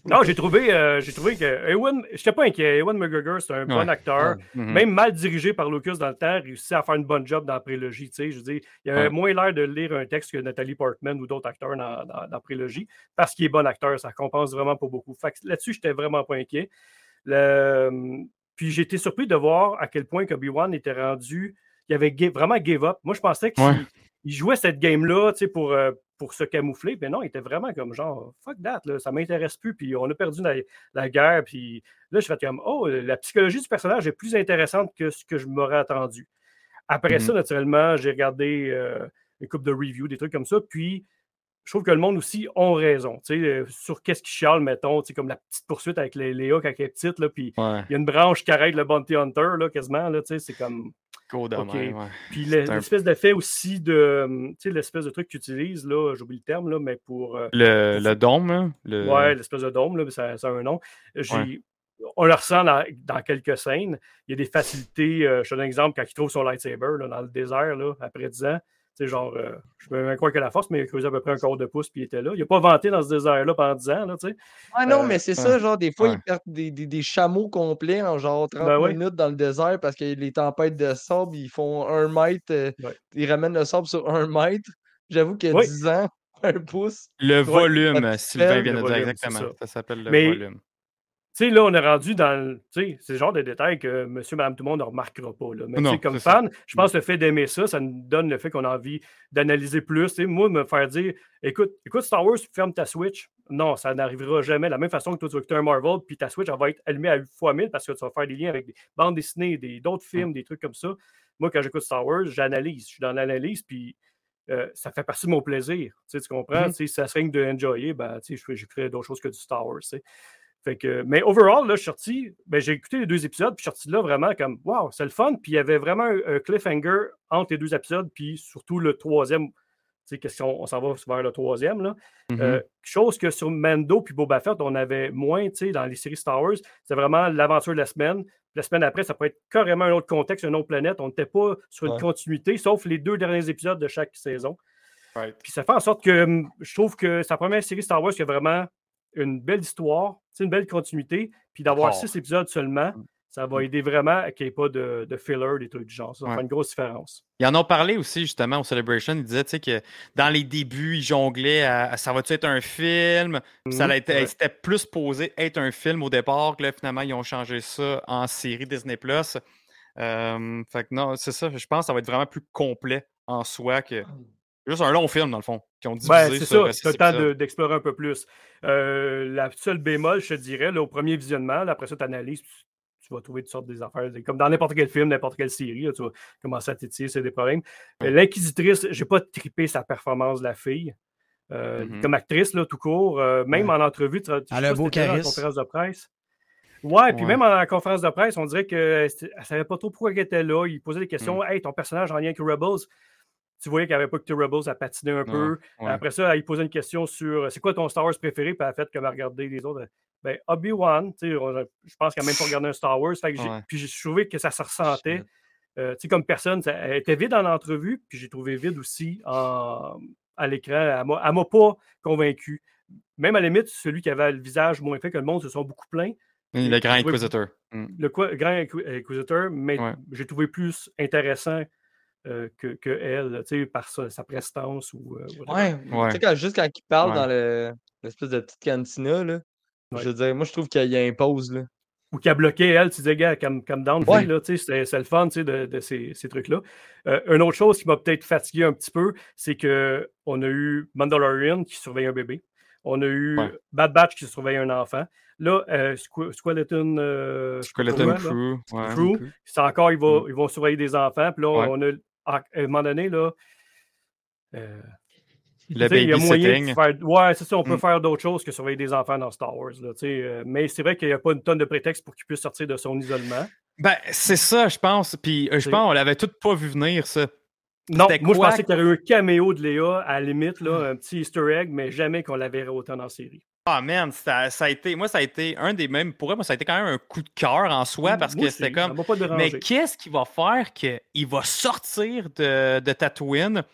Non, j'ai trouvé, euh, j'ai trouvé que Ewan, j'étais pas inquiet. Ewan McGregor, c'est un bon Ouais. acteur. Mhm. Même mal dirigé par Lucas dans le temps, réussit à faire une bonne job dans la prélogie. tu sais. Je veux dire, il avait Ouais. moins l'air de lire un texte que Nathalie Portman ou d'autres acteurs dans, dans, dans la prélogie. Parce qu'il est bon acteur, ça compense vraiment pas beaucoup. Que là-dessus, j'étais vraiment pas inquiet. Le- Puis j'ai été surpris de voir à quel point Obi-Wan était rendu. Il avait vraiment give up. Moi, je pensais Ouais. Il jouait cette game-là pour, euh, pour se camoufler. Mais non, il était vraiment comme genre, fuck that, là, ça m'intéresse plus. Puis on a perdu la, la guerre. Puis là, je fais comme, oh, la psychologie du personnage est plus intéressante que ce que je m'aurais attendu. Après Mhm. ça, naturellement, j'ai regardé euh, une couple de reviews, des trucs comme ça. Puis je trouve que le monde aussi ont raison. euh, sur qu'est-ce qui chiale, mettons, comme la petite poursuite avec les, Léa quand elle est petite. Là, puis Ouais. il y a une branche qui arrête le Bounty Hunter, là, quasiment. Là, c'est comme. De même, ouais. Puis C'est le- un- l'espèce d'effet aussi de. hum, Tu sais, l'espèce de truc qu'ils utilisent, là, j'oublie le terme, là, mais pour. euh, Le, le dôme, là, le... Ouais, l'espèce de dôme, là, mais ça, ça a un nom. Ouais. On le ressent dans, dans quelques scènes. Il y a des facilités. euh, je te donne un exemple quand il trouve son lightsaber là, dans le désert là, après 10 ans. Tu sais, genre, euh, je peux même croire que la force, mais il a creusé à peu près un quart de pouce puis il était là. Il n'a pas vanté dans ce désert-là pendant 10 ans. Là, tu sais. Ah non, Euh, mais c'est ça, genre, des fois, ouais. ils perdent des, des, des chameaux complets en genre 30 Ben ouais. minutes dans le désert parce que les tempêtes de sable, ils font un mètre, euh, Ouais. ils ramènent le sable sur un mètre. J'avoue que Oui. 10 ans, un pouce. Le volume, Sylvain vient de dire exactement. Ça, s'appelle le Mais- volume. Tu sais, là, on est rendu dans le. Tu sais, c'est le genre de détails que monsieur, madame, tout le monde ne remarquera pas. Là. Mais tu Non, sais, comme fan, je pense que le fait d'aimer ça, ça nous donne le fait qu'on a envie d'analyser plus. Tu sais, moi, me faire dire écoute, écoute Star Wars, ferme ta Switch. Non, ça n'arrivera jamais. De la même façon que toi, tu vas écouter un Marvel, puis ta Switch, elle va être allumée à fois 1000 parce que tu vas faire des liens avec des bandes dessinées, des- d'autres films, des trucs comme ça. Moi, quand j'écoute Star Wars, j'analyse. Je suis dans l'analyse, puis. euh, ça fait partie de mon plaisir. Tu, comprends? Sais, Si ça serait que de enjoyer, ben, je- j'écouterais d'autres choses que du Star Wars. Fait que, mais overall, là, je suis sorti, ben, j'ai écouté les deux épisodes, puis je suis sorti là vraiment comme, wow, c'est le fun. Puis il y avait vraiment un, cliffhanger entre les deux épisodes, puis surtout le troisième. Tu sais, qu'est-ce qu'on on s'en va vers le troisième, là. Mhm. Euh, chose que sur Mando puis Boba Fett, on avait moins, tu sais, dans les séries Star Wars, c'est vraiment l'aventure de la semaine. La semaine après, ça peut être carrément un autre contexte, une autre planète. On n'était pas sur une Ouais. continuité, sauf les deux derniers épisodes de chaque saison. Right. Puis ça fait en sorte que hum, je trouve que la première série Star Wars qui a vraiment une belle histoire, une belle continuité. Puis d'avoir six épisodes seulement, Ça va aider vraiment à qu'il n'y ait pas de, de filler, des trucs du genre. Ça va Ouais. faire une grosse différence. Ils en ont parlé aussi justement au Celebration. Ils disaient tu sais, que dans les débuts, ils jonglaient à, à ça va-tu être un film? Puis ça a été- ouais. C'était plus posé être un film au départ. Que là, finalement, ils ont changé ça en série Disney. Euh, fait que non, c'est ça. Je pense que ça va être vraiment plus complet en soi que juste un long film, dans le fond, qui ont divisé Ben, c'est sur ça, as le temps de- d'explorer un peu plus. Euh, la seule bémol, je te dirais, là, au premier visionnement, là, après ça, tu analyses, tu, vas trouver toutes sortes des affaires. Comme dans n'importe quel film, n'importe quelle série, là, tu vas commencer à t'étirer, c'est des problèmes. Euh, L'Inquisitrice, j'ai pas trippé sa performance de la fille. Euh, Mhm. Comme actrice, là, tout court, euh, même en entrevue, tu, tu- Elle a beau en conférence de presse. Ouais, puis Ouais. même en conférence de presse, on dirait qu'elle ne savait pas trop pourquoi elle était là. Il posait des questions. Mm. Hey, ton personnage en lien avec Rebels. Tu voyais qu'elle n'avait pas que Rebels, elle patinait un peu. ouais. Après ça, il posait une question sur euh, c'est quoi ton Star Wars préféré, puis elle a fait comme à regarder les autres. Ben, Obi-Wan, je pense qu'elle n'a même pas regardé un Star Wars. Fait que j'ai- Ouais. Puis j'ai trouvé que ça se ressentait. Euh, tu sais, comme personne, ça- elle était vide en entrevue, puis j'ai trouvé vide aussi en- à l'écran. Elle elle m'a pas convaincu. Même à la limite, celui qui avait le visage moins fait que le monde se sont beaucoup plaints. Le grand inquisiteur. Mm. Le quoi- grand inqui- inquisiteur, mais j'ai trouvé plus intéressant euh, que, que elle, là, tu sais, par sa, sa prestance ou. euh. Ouais, Ouais. tu sais, quand, juste quand il parle Ouais. dans le- l'espèce de petite cantina, là, Ouais. je veux dire, moi, je trouve qu'il impose, là. ou qui a bloqué elle, tu disais, gars, comme, comme down, là, tu sais, c'est c'est le fun tu sais, de, de ces, ces trucs-là. Euh, une autre chose qui m'a peut-être fatigué un petit peu, c'est qu'on a eu Mandalorian qui surveille un bébé. On a eu Ouais. Bad Batch qui surveille un enfant. Là, euh, Skeleton, euh, Skeleton Crew. ouais. Crew, c'est encore, ils vont, Mm. ils vont surveiller des enfants. Puis là, Ouais. on a, à un moment donné, là, euh, Le sais, il y a moyen faire. Ouais, c'est ça, on peut Mm. faire d'autres choses que surveiller des enfants dans Star Wars. Là, euh, mais c'est vrai qu'il n'y a pas une tonne de prétexte pour qu'il puisse sortir de son isolement. Ben, c'est ça, je pense. Puis euh, je pense qu'on l'avait tout pas vu venir, ça. Non, moi je pensais qu'il y aurait eu un caméo de Léa à la limite, là, un petit Easter egg, mais jamais qu'on la verrait autant dans la série. Ah man, ça, ça a été, moi ça a été un des mêmes, pour moi ça a été quand même un coup de cœur en soi parce Moi que c'était ça comme, mais qu'est-ce qui va faire qu'il va sortir de, de Tatooine?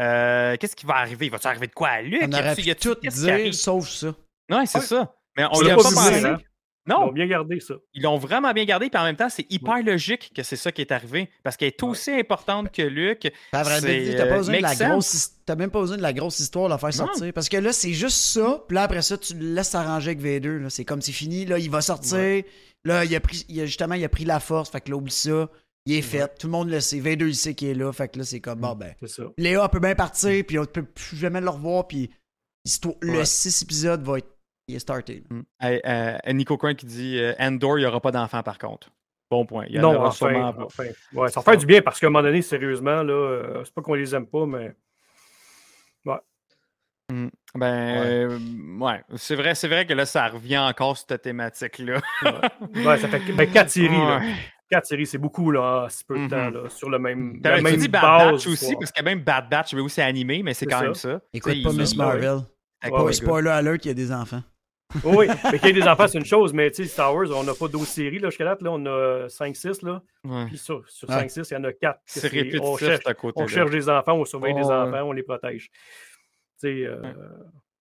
Euh, qu'est-ce qui va arriver? Va-tu arriver de quoi à Luke? On aurait Y pu a-tu- tout dire sauf ça. Ouais, c'est Ouais. ça. Mais on l'a pas pas pensé. Hein? Ils Non, ont bien gardé ça. ils l'ont vraiment bien gardé, puis en même temps, c'est hyper logique que c'est ça qui est arrivé parce qu'elle est Ouais. aussi importante que dire, t'as pas besoin de la make sense. grosse même pas besoin de la grosse histoire de la faire Non. sortir. Parce que là, c'est juste ça. Puis là, après ça, tu le laisses s'arranger avec Vader. là. C'est comme c'est fini. Là, il va sortir. Là, il a pris, il a- justement, il a pris la force. Fait que là, oublie ça. Il est fait. Tout le monde le sait. Vader, il sait qu'il est là. Fait que là, c'est comme, bon, ben. C'est ça. Léa peut bien partir. Puis on peut plus jamais le revoir. Puis le Ouais. 6 épisodes va être. Il est starté. Mm. Hey, euh, Nico Crane qui dit euh, Andor, il n'y aura pas d'enfant par contre. Bon point. Il y en Non, aura enfin, sûrement pas. enfin. Ouais, ça va faire du bien parce qu'à un moment donné, sérieusement, là, euh, c'est pas qu'on les aime pas, mais. Mm. Ben, euh, ouais, c'est vrai, c'est vrai que là, ça revient encore sur cette thématique-là. Ouais, ça fait ben, quatre séries, là. Ouais. Quatre séries, c'est beaucoup, là, en si peu de temps, là, sur le même. la T'avais même dit Bad base Batch aussi, parce que même Bad Batch, mais aussi animé, mais c'est C'est quand ça. même ça. Écoute pas il- Miss il- ouais. Marvel. Ouais, Pas ouais, spoiler alert qu'il y a des enfants. Oui, mais qu'il y ait des enfants, c'est une chose, mais tu sais, Star Wars, on n'a pas 12 séries, là, jusqu'à date, là, on a 5-6, là. Ouais. Puis sur, sur Ouais. 5-6, il y en a 4. C'est répétitif On cherche, à côté. on cherche des enfants, on surveille des Ouais. enfants, on les protège. Tu sais, euh, Ouais.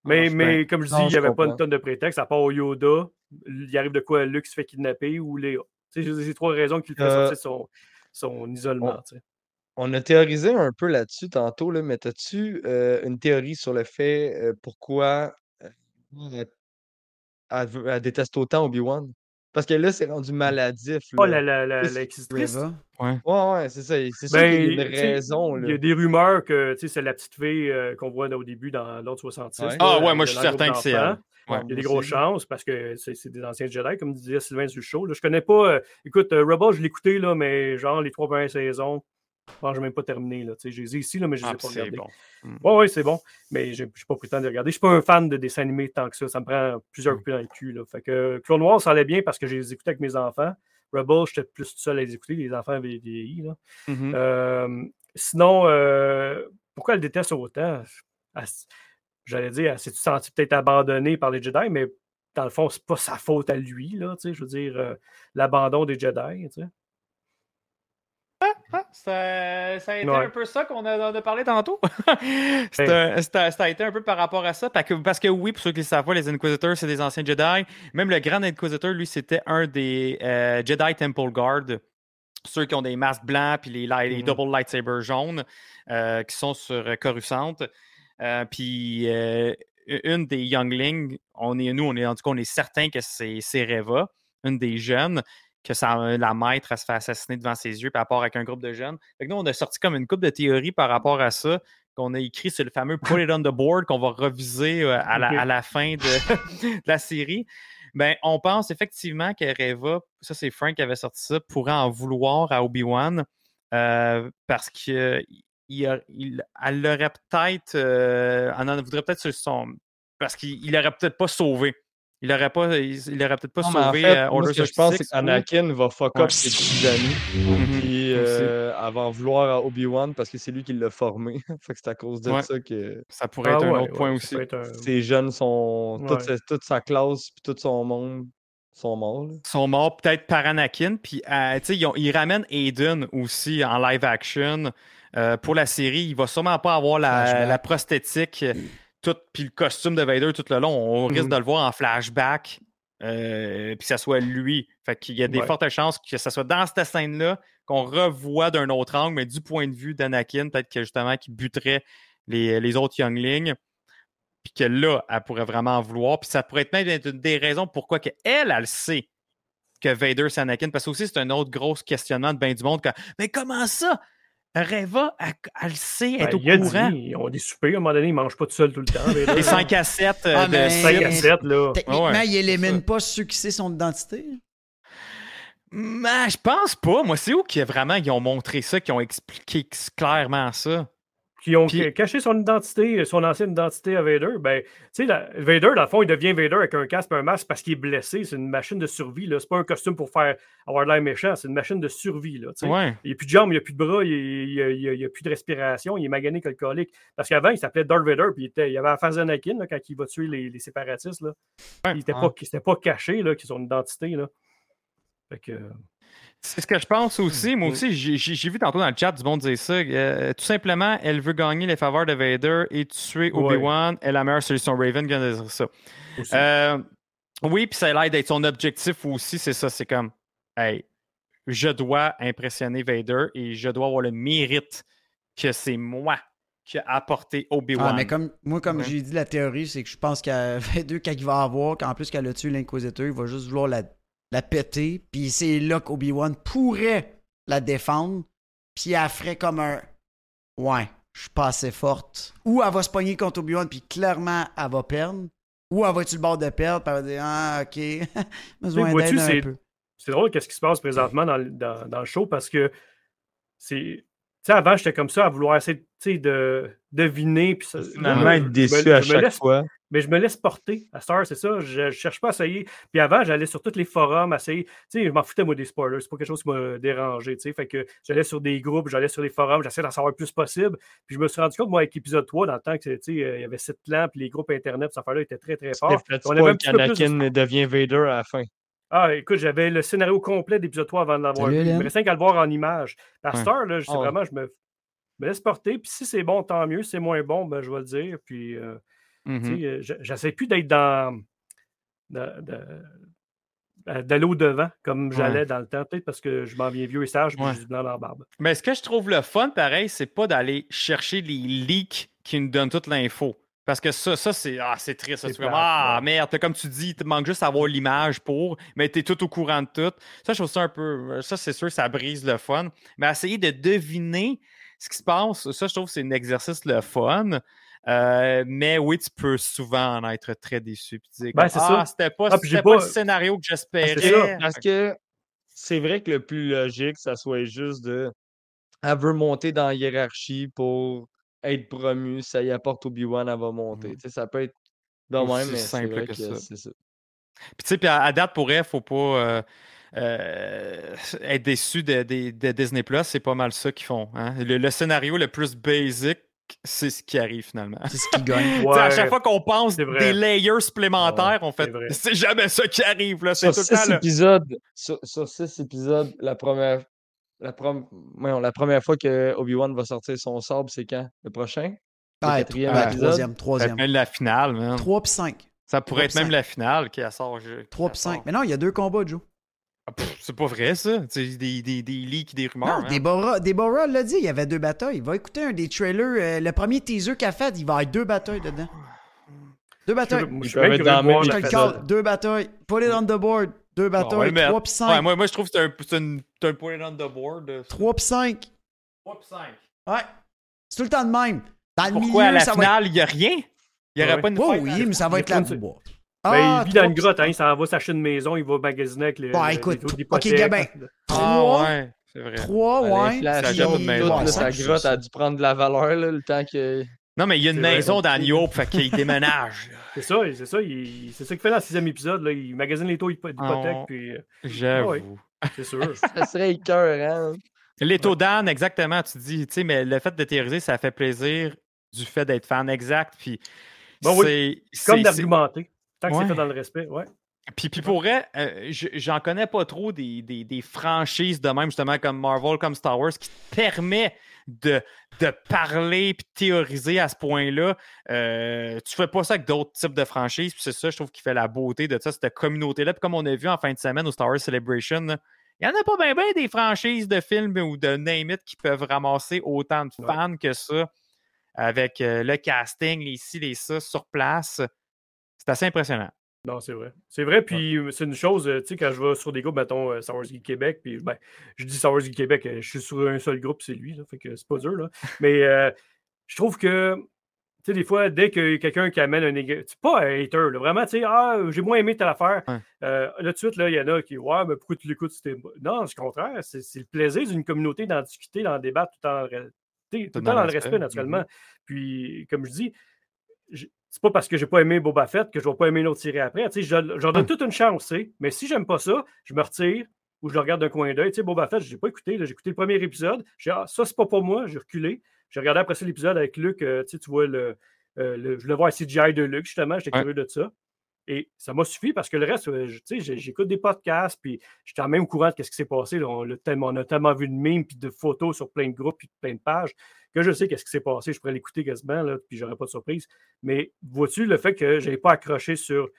Mais, mais comme je dis, Non, il n'y avait pas une tonne de prétexte, à part au Yoda, il arrive de quoi Luke se fait kidnapper ou Léa. Tu sais, c'est les trois raisons qui le fait Euh, sortir son, son isolement. On a théorisé un peu là-dessus tantôt, là, mais as-tu euh, une théorie sur le fait euh, pourquoi euh, elle, elle veut- elle déteste autant Obi-Wan? Parce que là, c'est rendu maladif. Oh, là. la, la, la. Reva. Ouais, ouais, c'est ça. C'est sûr qu'il y a Ben, une tu sais, raison. Il y a des rumeurs que tu sais, c'est la petite fille euh, qu'on voit au début dans l'ordre 66. Ouais. là, Ah ouais, moi je suis dans le certain groupe que c'est d'enfants. elle. Ouais. Il y a des grosses chances parce que c'est c'est des anciens Jedi, comme disait Sylvain sur le show. Là. Je connais pas. euh, écoute, euh, Rebels, je l'ai écouté, là, mais genre les trois premières saisons, je pense que je n'ai même pas terminé. Là. Je les ai ici, là, mais je les Ah, ai pas puis c'est regardés. bon. Oui, oui, c'est bon. Mais je n'ai pas pris le temps de les regarder. Je ne suis pas un fan de dessins animés tant que ça. Ça me prend plusieurs coups dans le cul. Là. Fait que euh, Clone Noir, ça allait bien parce que je les écoutais avec mes enfants. Rebels, j'étais plus tout seul à les écouter. Les enfants avaient vieilli. Là. Mhm. Euh, sinon, euh, pourquoi elle déteste autant? J'allais dire, elle s'est sentie peut-être abandonnée par les Jedi, mais dans le fond, c'est pas sa faute à lui, là, je veux dire, euh, l'abandon des Jedi. Ah, ça, ça a été Ouais. un peu ça qu'on a, parlé tantôt. C'est un- ça a été un peu par rapport à ça. Parce que, parce que oui, pour ceux qui ne le savent pas, les Inquisitors, c'est des anciens Jedi. Même le grand Inquisitor, lui, c'était un des euh, Jedi Temple Guard. Ceux qui ont des masques blancs puis les, les Mhm. double lightsabers jaunes euh, qui sont sur euh, Coruscant. Euh, puis une des Younglings, on est, nous, on est, en tout cas, on est certain que c'est Reva, une des jeunes, que ça, la maître, elle se fait assassiner devant ses yeux, par rapport avec un groupe de jeunes. Fait que nous, on a sorti comme une coupe de théories par rapport à ça, qu'on a écrit sur le fameux Put It on the Board, qu'on va reviser euh, à, la, à la fin de, de la série. Ben, on pense effectivement que Reva, ça c'est Frank qui avait sorti ça, pourrait en vouloir à Obi-Wan euh, parce que il a- il- elle l'aurait peut-être. euh, elle en voudrait peut-être sur son. Parce qu'il il l'aurait peut-être pas sauvé. Il aurait pas. Il, il aurait peut-être pas Non, en sauvé fait, euh, moi, ce que je pense, c'est 66, qu'Anakin va fuck Ouais. up ses petits amis. Mhm. Puis euh, elle va en vouloir à Obi-Wan parce que c'est lui qui l'a formé. fait que c'est à cause de Ouais. ça que Ça pourrait Ah être un ouais, autre point aussi. un- ces jeunes sont. Toute, Ouais. sa, toute sa classe puis tout son monde sont morts. là. Sont morts peut-être par Anakin. Puis, euh, tu sais, ils, ramènent Aiden aussi en live action. Euh, pour la série, il va sûrement pas avoir la, la prosthétique, tout, puis le costume de Vader tout le long. On risque Mhm. de le voir en flashback, euh, puis que ça soit lui. Fait qu'il y a des Ouais. fortes chances que ça soit dans cette scène-là qu'on revoit d'un autre angle, mais du point de vue d'Anakin, peut-être que justement, qui buterait les, les autres Younglings. Puis que là, elle pourrait vraiment en vouloir. Puis ça pourrait être même une des raisons pourquoi que elle, elle sait que Vader c'est Anakin. Parce que aussi, c'est un autre gros questionnement de bien du monde. mais comment ça? Reva, elle, elle le sait, elle est Ben, au il a courant. dit, ils ont des soupers, à un moment donné, ils ne mangent pas tout seuls tout le temps. là, Les 5 à 7 euh, Ah, de mais- 5 à Mais- 7, là. Techniquement, Ouais, il élimine pas ceux qui sait son identité. Mais je pense pas. Moi, c'est où qu'ils vraiment ils ont montré ça, qu'ils ont expliqué clairement ça? Qui ont Puis- caché son identité, son ancienne identité à Vader, ben, tu sais, la- Vader, dans le fond, il devient Vader avec un casque et un masque parce qu'il est blessé. C'est une machine de survie, là. C'est pas un costume pour faire avoir de l'air méchant, c'est une machine de survie, là, tu sais. Ouais. Il n'y a plus de jambes, il n'y a plus de bras, il n'y a, plus de respiration, il est magané que le colique. Parce qu'avant, il s'appelait Darth Vader, puis il, était, il avait la face d'Anakin là, quand il va tuer les, les séparatistes. Là. Ouais. Il n'était Ah. pas, pas caché, là, qui son identité. Là. Fait que, C'est ce que je pense aussi. Moi aussi, j'ai- vu tantôt dans le chat du monde dire ça. euh, tout simplement, elle veut gagner les faveurs de Vader et tuer Ouais. Obi-Wan est la meilleure solution. Raven vient de dire ça. Euh, oui, puis ça a l'air d'être son objectif aussi, c'est ça. C'est comme, hey, je dois impressionner Vader et je dois avoir le mérite que c'est moi qui a apporté Obi-Wan. Ah, mais comme, moi, comme Ouais. j'ai dit, la théorie, c'est que je pense qu'à deux, quand il va avoir, qu'en plus qu'elle a tué l'Inquisiteur, il va juste vouloir la, la péter. Puis c'est là qu'Obi-Wan pourrait la défendre. Puis elle ferait comme un. Ouais, je suis pas assez forte. Ou elle va se pogner contre Obi-Wan, puis clairement, elle va perdre. Ou elle va être sur le bord de perdre, puis elle va dire Ah, ok, besoin d'aide un c'est- peu. C'est drôle qu'est-ce qui se passe présentement dans, le- dans- dans le show parce que c'est. Tu sais, avant, j'étais comme ça à vouloir essayer de deviner. Puis ça, Finalement, être me- déçu à chaque laisse- fois. Mais je me laisse porter. À Star, c'est ça. Je, je cherche pas à essayer. Puis avant, j'allais sur tous les forums, essayer. Tu sais, je m'en foutais, moi, des spoilers. C'est pas quelque chose qui m'a dérangé. Tu sais, fait que j'allais sur des groupes, j'allais sur les forums, j'essayais d'en savoir le plus possible. Puis je me suis rendu compte, moi, avec l'épisode 3, dans le temps que, tu sais, euh, il y avait sept clans, puis les groupes Internet, cette affaire-là était très, très fort. On avait un petit peu plus de- qu'Anakin devient Vader à la fin. Ah, écoute, j'avais le scénario complet d'épisode 3 avant de l'avoir vu. Il me restait qu'à le voir en image. À Ouais. Star, là, je sais Ah ouais. vraiment, je me, me laisse porter. Puis si c'est bon, tant mieux. Si c'est moins bon, ben, je vais le dire. Puis, euh, Mhm. tu sais, euh, je- j'essaie plus d'être dans. euh, d'aller au devant comme j'allais dans le temps, peut-être parce que je m'en viens vieux et sage, puis Ouais. j'ai du blanc dans la barbe. Mais ce que je trouve le fun, pareil, c'est pas d'aller chercher les leaks qui nous donnent toute l'info. Parce que ça, ça c'est ah, triste. ça. Tu plate, ah, ouais. merde, comme tu dis, il te manque juste d'avoir l'image pour, mais t'es tout au courant de tout. Ça, je trouve ça un peu. Ça, c'est sûr, ça brise le fun. Mais essayer de deviner ce qui se passe, ça, je trouve c'est un exercice le fun. Euh, mais oui, tu peux souvent en être très déçu. Puis dire, Ben, ah, ça. c'était pas, Ah, pas, pas- le scénario que j'espérais. c'est ça. Parce que c'est vrai que le plus logique, ça soit juste de. Elle veut monter dans la hiérarchie pour être promue. Ça y apporte Obi-Wan, elle va monter. Sais, ça peut être de même, mais c'est simple que que, ça. Puis tu sais, puis à, à date, pour elle, faut pas euh, euh, être déçu de, de- de Disney Plus. C'est pas mal ça qu'ils font. hein. Le, le scénario le plus basic, c'est ce qui arrive finalement. C'est ce qui gagne. Tu sais, À Ouais. chaque fois qu'on pense des layers supplémentaires, on c'est fait c'est jamais ça qui arrive. là. Sur tout le temps six là. épisodes, sur, sur six épisodes, la première, La, prom- voyons, la première fois que Obi-Wan va sortir son sabre, c'est quand? Le prochain? Le Ah, quatrième ah, épisode? troisième, Ça troisième. être la finale, man. 3 puis 5. Ça pourrait être Trois même pis la finale qui sort. je- 3 qui puis 5. sort. Mais non, il y a deux combats, Joe. Ah, C'est pas vrai, ça. C'est des, des, des leaks, des rumeurs. Non, man. Deborah, Deborah l'a dit, il y avait deux batailles. Va écouter un des trailers. euh, le premier teaser qu'elle a fait, il va y avoir deux batailles dedans. Deux batailles. Moi, je être curieux dans même Je call. Deux batailles. Put it on the board. Deux Bon, va batailles. le mettre. 3 puis Ouais, 5. moi, moi, je trouve que c'est un, c'est un point on the board. euh, 3 puis 5. 3 puis 5. Ouais. C'est tout le temps de même. Dans le Pourquoi milieu, à la ça va être... finale, il n'y a rien? Il n'y aurait Ouais. pas une Oh oui, mais ça il va être la une- Ben, Ah, il vit dans trois une grotte, hein, il s'en va s'acheter une maison, il va magasiner avec les. Bon, écoute, les taux ok. Gabin. Ah, Trois. ouais, c'est vrai. 3, À ouais. là, ouais, sa ça, grotte ça. a dû prendre de la valeur là, le temps que. Non, mais il y a une vrai. maison dans New Hope, fait qu'il déménage. C'est ça, c'est ça, il- c'est ça qu'il fait dans le sixième épisode. Là, il magasine les taux d'hypo- d'hypothèque, Ah, puis euh, J'avoue. Ouais. c'est sûr. Ça serait écœurant. Les taux d'âne, exactement, tu dis, tu sais, mais le fait de théoriser, ça fait plaisir du fait d'être fan exact. Puis, Bon, oui. Comme d'argumenter. Tant que Ouais. c'est fait dans le respect, ouais. Puis, puis pour vrai, euh, je- j'en connais pas trop des, des- des franchises de même, justement, comme Marvel, comme Star Wars, qui te permet de, de parler puis de théoriser à ce point-là. Euh, tu fais pas ça avec d'autres types de franchises, puis c'est ça, je trouve, qui fait la beauté de ça, cette communauté-là. Puis comme on a vu en fin de semaine au Star Wars Celebration, il y en a pas bien ben des franchises de films ou de name it qui peuvent ramasser autant de Ouais. fans que ça avec euh, le casting, les ci, les ça, sur place. C'est assez impressionnant. Non, c'est vrai. C'est vrai, puis c'est une chose, tu sais, quand je vais sur des groupes, mettons euh, Star Wars Geek Québec, puis ben, je dis Star Wars Geek Québec, je suis sur un seul groupe, c'est lui, là, fait que c'est pas dur, là. Mais euh, je trouve que, tu sais, des fois, dès qu'il y a quelqu'un qui amène un négatif, pas un hater, là, vraiment, tu sais, ah, j'ai moins aimé telle affaire. Ouais. Euh, là, tout de suite, là, il y en a qui, ouais, mais pourquoi tu l'écoutes? c'était- Non, c'est le contraire, c'est le plaisir d'une communauté d'en discuter, d'en débattre tout en, tout le temps dans le respect, naturellement. Puis, comme je dis, c'est pas parce que j'ai pas aimé Boba Fett que je vais pas aimer l'autre série après. Tu sais, je- j'en donne toute une chance. Mais si j'aime pas ça, je me retire ou je le regarde d'un coin d'œil. Tu sais, Boba Fett, je l'ai pas écouté. là. J'ai écouté le premier épisode. J'ai dit, ah, ça, c'est pas pour moi. J'ai reculé. J'ai regardé après ça l'épisode avec Luc. euh, tu sais, tu vois, le, euh, le- je le vois à CGI de Luc, justement. J'étais Ouais. curieux de ça. Et ça m'a suffi parce que le reste, euh, je- tu sais, j'ai- j'écoute des podcasts, puis j'étais quand même au courant de ce qui s'est passé. On, l'a tellement, on a tellement vu de mimes, puis de photos sur plein de groupes, puis de plein de pages, que je sais qu'est-ce qui s'est passé. Je pourrais l'écouter quasiment, là, puis j'aurais pas de surprise. Mais vois-tu le fait que je n'ai pas accroché sur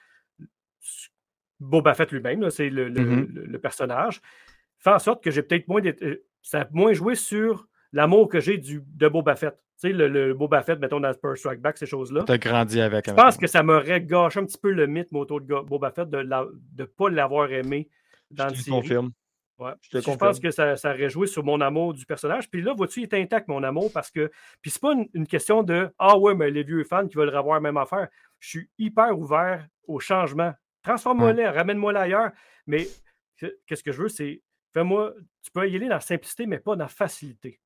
Boba Fett lui-même, c'est le, le- Mhm. le- le personnage, fait en sorte que j'ai peut-être moins. euh, Ça a moins joué sur l'amour que j'ai du- de Boba Fett. Tu sais, le, le Boba Fett, mettons, dans Spur Strike Back, ces choses-là. Tu as grandi avec. Je pense que ça m'aurait gâché un petit peu le mythe, moto de Boba Fett, de ne pas l'avoir aimé dans Je le te série. confirme. Ouais. Je te Je confirme. pense que ça, ça aurait joué sur mon amour du personnage. Puis là, vois-tu, il est intact, mon amour, parce que. Puis c'est pas une, une question de Ah ouais, mais les vieux fans qui veulent revoir la même affaire. Je suis hyper ouvert au changement. Transforme-moi-les, ramène-moi ailleurs. Mais que- qu'est-ce que je veux, c'est fais-moi. Tu peux y aller dans la simplicité, mais pas dans la facilité.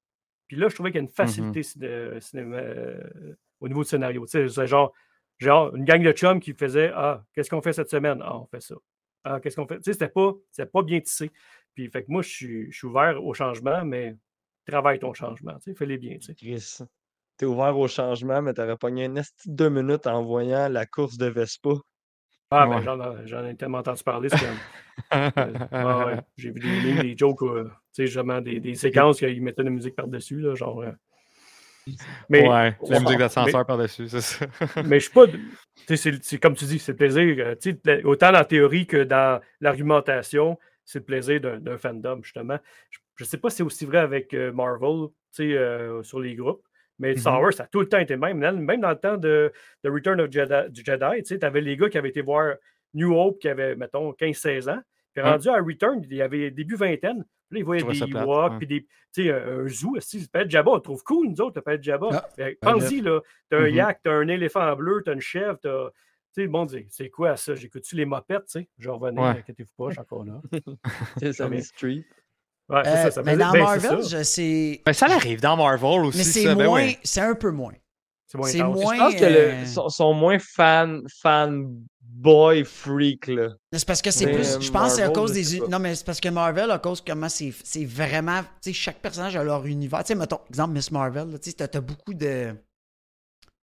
Puis là, je trouvais qu'il y a une facilité ciné- euh, cinéma- euh, au niveau du scénario. Tu sais, c'est genre, genre une gang de chums qui faisait Ah, qu'est-ce qu'on fait cette semaine? Ah, on fait ça. Ah, qu'est-ce qu'on fait? Tu sais, c'était pas, bien tissé. Puis, fait que moi, je suis, je suis ouvert au changement, mais travaille ton changement, tu sais, fais-les bien, tu sais. Chris. T'es ouvert au changement, mais t'aurais pogné un deux minutes en voyant la course de Vespa. Ah, ben, Ouais. j'en, j'en ai tellement entendu parler, euh, ah ouais, j'ai vu des memes, des jokes, euh, tu sais, justement, des, des séquences qu'ils mettaient de la musique par-dessus, là, genre... euh. Mais, ouais, la musique d'ascenseur par-dessus, c'est ça. mais je suis pas. c'est- comme tu dis, c'est le plaisir. autant la théorie que dans l'argumentation, c'est le plaisir d'un fandom, justement. Je ne sais pas si c'est aussi vrai avec euh, Marvel, tu sais, sur les groupes, mais Star Mhm. Wars, ça a tout le temps été le même. Même dans le temps de, de Return of Jedi, du Jedi, tu avais les gars qui avaient été voir New Hope qui avaient, mettons, 15-16 ans. Puis rendu à Return, il y avait début vingtaine. Puis là, ils voyaient des Ewoks, puis des, tu sais, un un zoo. Le palais de Jabba, on le trouve cool, nous autres, le palais de Jabba. Ah, Pense-y, là. T'as un Mhm. yak, t'as un éléphant bleu, t'as une chèvre, t'as. Tu sais, le monde dit, c'est quoi ça? J'écoute-tu les mopettes, tu sais? Je revenir, Ouais. inquiétez-vous pas, je suis encore là. C'est mais- Street. Ouais, c'est Euh, ça, ça mais faisait- dans ben, c'est Marvel, je sais. Mais ça arrive dans Marvel aussi. Mais c'est ben moins. ouais. C'est un peu moins. C'est moins moins- Je pense que euh, le, sont, sont moins fan, fanboy freak, là. C'est parce que c'est plus. euh, Je pense que c'est à cause des. Non, mais c'est parce que Marvel, à cause comment c'est c'est vraiment. Tu sais, chaque personnage a leur univers. Tu sais, mettons, exemple, Miss Marvel, là, tu sais, t'as t'as beaucoup de.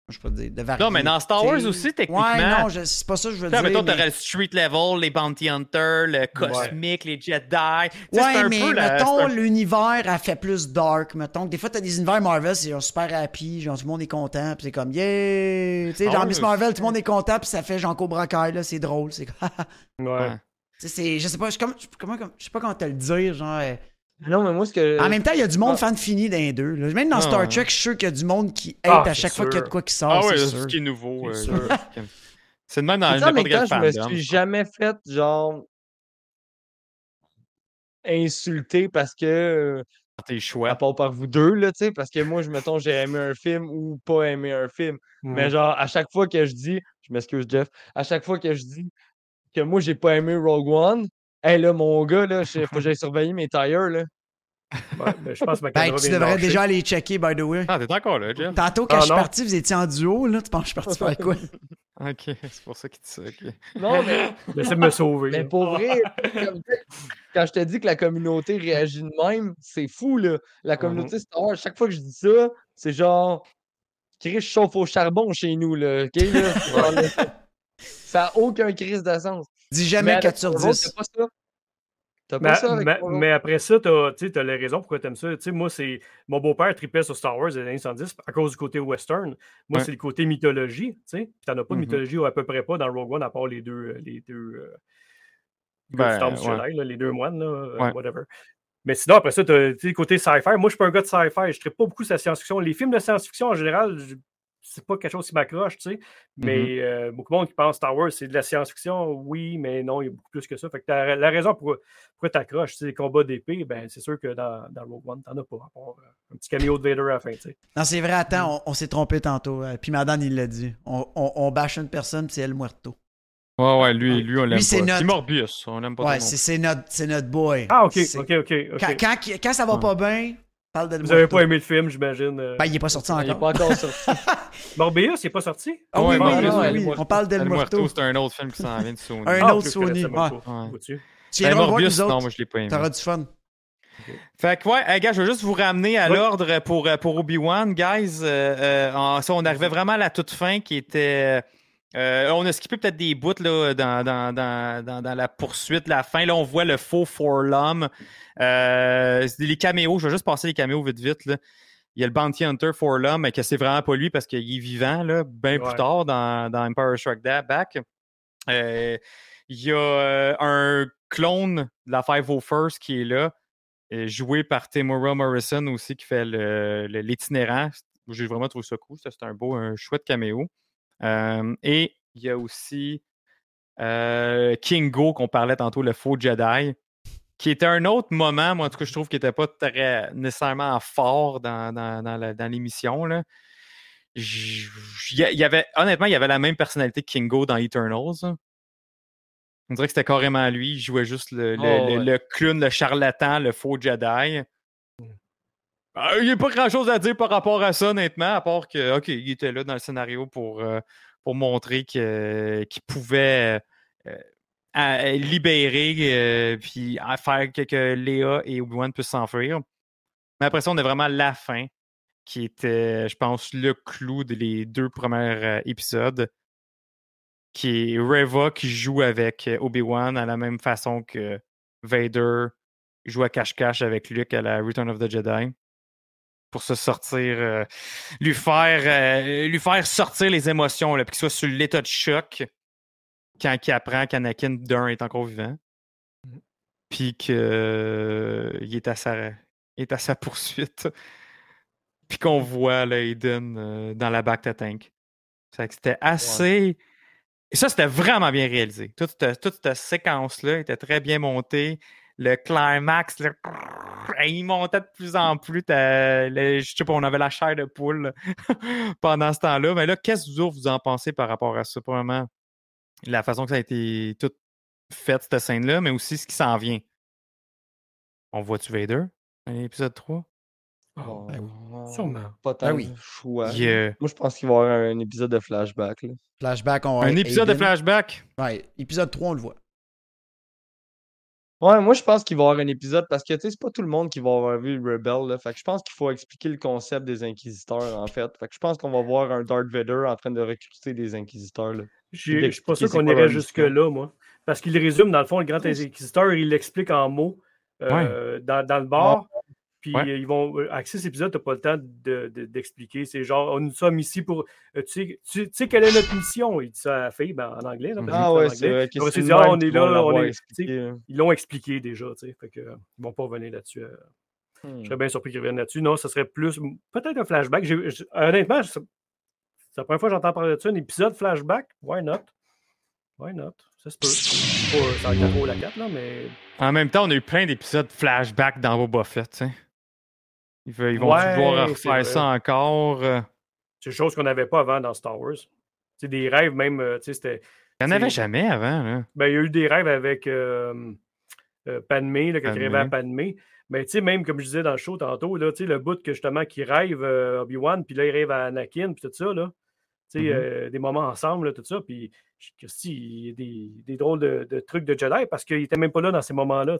Je peux dire, de variété. Non, mais dans Star Wars aussi, techniquement. Ouais, non, je- c'est pas ça que je veux dire. mettons, mais- t'aurais le street level, les bounty hunters, le cosmique, les Jedi. Ouais, un mais peu mettons, l'univers a fait plus dark. Mettons que des fois, t'as des univers Marvel, c'est genre super happy, genre tout le monde est content, puis c'est comme yeah! Tu sais, genre Miss Marvel, tout le monde est content, puis ça fait genre Cobra Kai, là, c'est drôle. C'est Ouais. Ouais. Tu sais, c'est- je sais pas, je, comme, je- comment, comme- je sais pas comment te le dire, genre. Euh, Non, mais moi, ce que. En même temps, il y a du monde ah. fan fini dans les deux. là. Même dans Ah, Star. Trek, je suis sûr qu'il y a du monde qui hate Ah, à chaque fois qu'il y a de quoi qui sort. Ah ouais, c'est ce qui est nouveau. C'est euh, de même dans n'importe même temps, quel je me suis jamais fait, genre, insulter parce que, Tes à choix. part par vous deux, là, tu sais, parce que moi, je mettons, j'ai aimé un film ou pas aimé un film. Mais genre, à chaque fois que je dis, je m'excuse, Jeff, à chaque fois que je dis que moi, j'ai pas aimé Rogue One, hey, là, mon gars, là, je- faut que j'aille surveiller mes tires, là. Ouais, ben, je pense que ma Ben, tu devrais déjà aller checker, by the way. Ah, t'es encore là, Jeff? Tantôt, quand Ah, je suis parti, vous étiez en duo, là. Tu penses que je suis parti faire quoi? Ok, c'est pour ça qu'il dit ça. ok. Non, mais, de me sauver. mais pour vrai, comme, quand je te dis que la communauté réagit de même, c'est fou, là. La communauté Star Wars, chaque fois que je dis ça, c'est genre, Chris chauffe au charbon chez nous, là. OK, là, ça n'a aucun crise de sens. Dis jamais Mais 4 sur avec Star Wars, 10. T'as pas ça? T'as Mais, pas ça avec mais- Star Wars? mais après ça, tu as, les raisons pourquoi tu aimes ça. Moi, c'est mon beau-père tripait sur Star Wars des années 70 à cause du côté western. Moi, Ouais. c'est le côté mythologie. Tu t'en as pas de Mhm. mythologie ou à peu près pas dans Rogue One, à part les deux. euh, Les deux euh, Ben, ouais. Là, les deux moines, là, euh, Ouais. whatever. Mais sinon, après ça, tu as le côté sci-fi. Moi, je suis pas un gars de sci-fi. Je ne pas beaucoup sur la science-fiction. Les films de science-fiction, en général, c'est pas quelque chose qui m'accroche, tu sais. Mais Mm-hmm. euh, beaucoup de monde qui pense Star Wars, c'est de la science-fiction. Oui, mais non, il y a beaucoup plus que ça. Fait que la raison pour, pourquoi tu accroches, c'est les combats d'épée, ben, c'est sûr que dans, dans Rogue One, t'en as pas. euh, un petit caméo de Vader à la fin, tu sais. Non, c'est vrai, attends, on, on s'est trompé tantôt. euh, Puis Madame, il l'a dit. On, on, on bâche une personne, c'est El Muerto. Ouais, ouais, lui, lui on l'aime Lui, c'est pas. notre- Morbius, on l'aime pas Ouais, c'est c'est notre, c'est notre boy. Ah, ok, ok, ok. Quand, quand, quand ça va Ouais. pas bien, parle Vous avez pas aimé le film, j'imagine. euh. Ben, il est pas sorti Il n'est encore. pas encore sorti. Morbius, il n'est pas sorti? Ah oui, oui, non, oui, non, oui, El oui, Muerto. On parle d'El c'est un autre film qui s'en vient de Sony. Un Ah, autre Sony? Tu Ben, voir autres. non, moi je l'ai pas aimé. T'auras du fun. Fait que ouais, hey, gars, je veux juste vous ramener à Oui. l'ordre pour, euh, pour Obi-Wan, guys. Euh, euh, en- ça, on arrivait vraiment à la toute fin qui était. Euh, on a skippé peut-être des bouts là, dans, dans, dans, dans, la poursuite, la fin. Là, on voit le faux Forlum. Euh, les caméos, je vais juste passer les caméos vite vite. Là. Il y a le Bounty Hunter Forlum, mais que c'est vraiment pas lui parce qu'il est vivant, là, bien plus tard dans, dans Empire Strike Back. Euh, il y a euh, un clone de la 501st qui est là, joué par Timura Morrison aussi, qui fait l'itinérant. J'ai vraiment trouvé ça cool. C'est un beau, un chouette caméo. Et il y a aussi Kingo, qu'on parlait tantôt, le faux Jedi, qui était un autre moment, moi, en tout cas, je trouve qu'il n'était pas très nécessairement fort dans, dans, l'émission. Il y avait, honnêtement, il y avait la même personnalité que Kingo dans Eternals. On dirait que c'était carrément lui. Il jouait juste le, le- Oh, le- ouais. le clown, le charlatan, le faux Jedi. Il n'y a pas grand chose à dire par rapport à ça, honnêtement, à part que, OK, il était là dans le scénario pour, euh, pour montrer qu'il pouvait euh, à- libérer euh, puis faire que, Léa et Obi-Wan puissent s'enfuir. Mais après ça, on a vraiment la fin qui était, je pense, le clou des deux premiers euh, épisodes, qui est Reva qui joue avec euh, Obi-Wan à la même façon que Vader joue à cache-cache avec Luke à la Return of the Jedi pour se sortir, euh, lui faire euh, lui faire sortir les émotions, là, puis qu'il soit sur l'état de choc quand il apprend qu'Anakin d'un est encore vivant, puis qu'il est à sa est à sa poursuite, puis qu'on voit là, Aiden euh, dans la back to tank. C'était assez. Et ça, c'était vraiment bien réalisé. Toute, toute cette séquence-là était très bien montée. Le climax, il montait de plus en plus. Le- je sais pas, on avait la chair de poule pendant ce temps-là. Mais là, qu'est-ce que vous en pensez par rapport à ça? Probablement la façon que ça a été tout fait, cette scène-là, mais aussi ce qui s'en vient. On voit-tu Vader dans l'épisode 3? Bon, Ben euh, Sûrement. Pas tant Ben oui. de choix. Moi, je pense qu'il va y avoir un épisode de flashback. Là. Flashback, on un épisode de flashback? Ouais, épisode 3, on le voit. Ouais, moi je pense qu'il va y avoir un épisode parce que tu sais, c'est pas tout le monde qui va avoir vu Rebel. Là, fait que je pense qu'il faut expliquer le concept des inquisiteurs en fait. Fait que je pense qu'on va voir un Darth Vader en train de recruter des inquisiteurs. Là. Je suis pas sûr qu'on irait jusque-là, moi. Parce qu'il résume, dans le fond, le grand inquisiteur, il l'explique en mots euh, dans, dans le bar. Puis Ouais. euh, ils vont. euh, Avec cet épisode, tu n'as pas le temps de- de- d'expliquer. c'est genre, nous sommes ici pour. euh, tu, sais, tu, sais quelle est notre mission? Il dit ça à la fille ben, en anglais. Là, qu'il Ah ouais, c'est vrai. ah, on est là, on est. là. Ils l'ont expliqué déjà. tu sais, Fait que, euh, ils vont pas revenir là-dessus. euh. Hmm. Je serais bien surpris qu'ils reviennent là-dessus. Non, ce serait plus. Peut-être un flashback. Honnêtement, c'est la première fois que j'entends parler de ça. Un épisode flashback? Why not? Why not? Ça se peut. C'est pas- Ça va trop la 4, là, mais. En même temps, on a eu plein d'épisodes flashback dans Boba Fett, tu sais. Ils, vont Ouais, c'est refaire ça encore. euh. C'est des choses qu'on n'avait pas avant dans Star Wars. C'est des rêves, même. euh, tu sais, c'était. Il n'y en avait jamais avant, là. Ben, il y a eu des rêves avec euh, euh, Padmé, là, quand il rêvait à Padmé. Mais tu sais, même comme je disais dans le show tantôt, là, le bout que justement qui rêve euh, Obi-Wan, puis là, il rêve à Anakin, puis tout ça, là. Tu sais, euh, des moments ensemble, là, tout ça. Puis, il y a des, des drôles de, de trucs de Jedi parce qu'il était même pas là dans ces moments-là.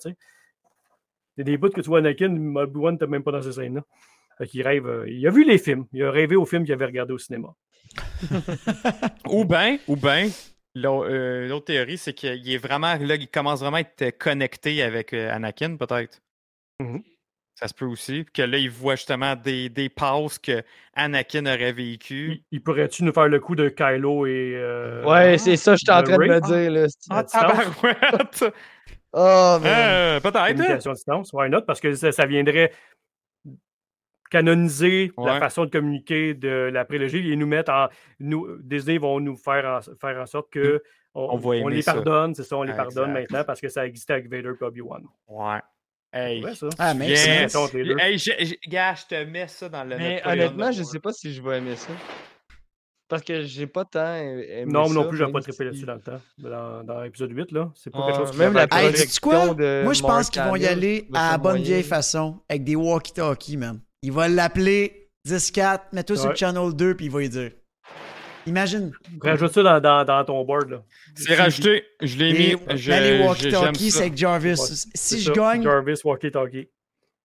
Il y a des bouts que tu vois Anakin, Obi-Wan n'était même pas dans ces scènes-là. Fait qu'il rêve. euh, il a vu les films. Il a rêvé aux films qu'il avait regardé au cinéma. Ou bien, ou bien, l'autre théorie, c'est qu'il est vraiment, là, il commence vraiment à être connecté avec euh, Anakin, peut-être. Mhm. Ça se peut aussi. puis Que là, il voit justement des, des passes que Anakin aurait vécues. Il, il pourrait-tu nous faire le coup de Kylo et. euh, Ouais, c'est ça, j'étais en de train de me dire. Là, Ah, tabarouette! Oh, man. Euh, peut-être. hein? communication à distance. Why not? Parce que ça, ça viendrait canoniser la façon de communiquer de la prélogie et nous mettre en. Nous, Disney vont nous faire en, faire en sorte que on, On va aimer les ça. pardonne, c'est ça, on les Exact. pardonne maintenant parce que ça existait avec Vader et Obi-Wan. Ouais. Hey. Ouais, ça. Ah, mais. Hey, j'ai- j'ai- gars, je te mets ça dans le. Mais honnêtement, je de- sais pas si je vais aimer ça. Parce que j'ai pas tant aimé Non, ça, non plus, j'aurais pas trippé là-dessus dans le temps. Dans, dans l'épisode 8, là. C'est pas Ah, quelque chose qui même la Hey, quoi? de Moi, je pense qu'ils vont y aller à la bonne moyen. vieille façon, avec des walkie-talkies, man. Il va l'appeler 10-4, mets-toi sur le channel 2, puis il va lui dire. Imagine. Rajoute ça dans, dans, dans ton board, là. C'est rajouté. Je l'ai mis. Je, là, les walkie-talkies, c'est avec Jarvis. Si ça. je gagne, Jarvis, Walkie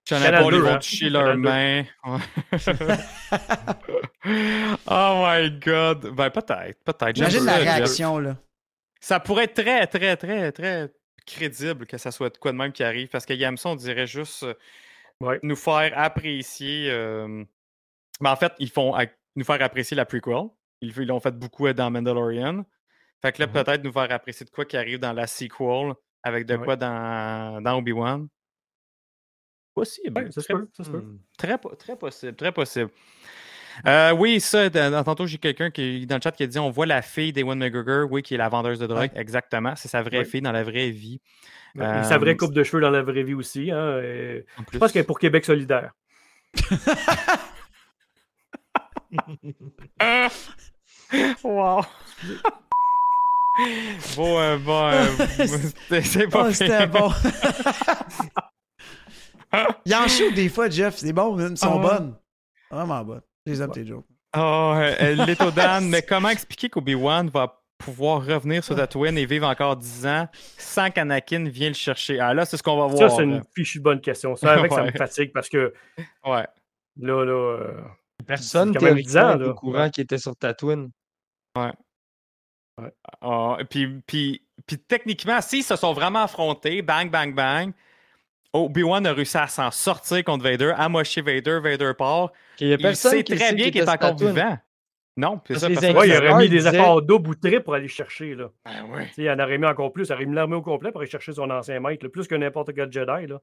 Talkie. J'en ai Canal pas, ils 2, vont hein. toucher leurs 2. mains. Oh my god. Ben, peut-être. Peut-être. Imagine la réaction, là. Ça pourrait être très, très, très, très crédible que ça soit de quoi de même qui arrive parce que Yamson, on dirait juste euh, Ouais. nous faire apprécier. euh, ben, en fait, ils font nous faire apprécier la prequel. Ils l'ont fait beaucoup euh, dans Mandalorian. Fait que là, Mhm. peut-être nous faire apprécier de quoi qui arrive dans la sequel avec de Ouais. quoi dans, dans Obi-Wan. Possible. Ouais, ça se peut, ça se peut. hmm, très, très possible, très possible. Euh, oui, ça, dans- tantôt, j'ai quelqu'un qui dans le chat qui a dit on voit la fille d'Ewan McGregor, oui, qui est la vendeuse de drogue. Exactement. C'est sa vraie fille dans la vraie vie. Ouais, Sa vraie Euh, coupe de cheveux dans la vraie vie aussi. Hein, et. Je pense qu'elle est pour Québec solidaire. Wow! bon, euh, bon, euh, c'était- c'est pas Oh, c'était bon. Il en shoot des fois, Jeff. C'est bon. Ils sont Ah ouais. bonnes. Vraiment bonnes. Je les aime, tes jokes. Oh, euh, Leto Dan, mais comment expliquer qu'Obi-Wan va pouvoir revenir sur Tatooine et vivre encore 10 ans sans qu'Anakin vienne le chercher? Ah là, c'est ce qu'on va Ça, voir. c'est là. une fichue bonne question. Ça, avec, ça me Ouais. fatigue parce que Ouais. là, là. euh, Personne C'est quand même 10 ans, théoriquement là. est au courant qui était sur Tatooine. Ah, puis, puis, puis techniquement, s'ils se sont vraiment affrontés, bang, bang, bang, Obi-Wan a réussi à s'en sortir contre Vader, à mocher Vader, Vader part. Il y a Il sait qui très sait bien qu'il est encore vivant. Non, c'est Parce ça. parce ouais, il aurait mis des disait- efforts double ou triple pour aller chercher. Là. Ben ouais. Tu sais, il en aurait mis encore plus. Il aurait mis l'armée au complet pour aller chercher son ancien maître, là, plus que n'importe quel Jedi. Là.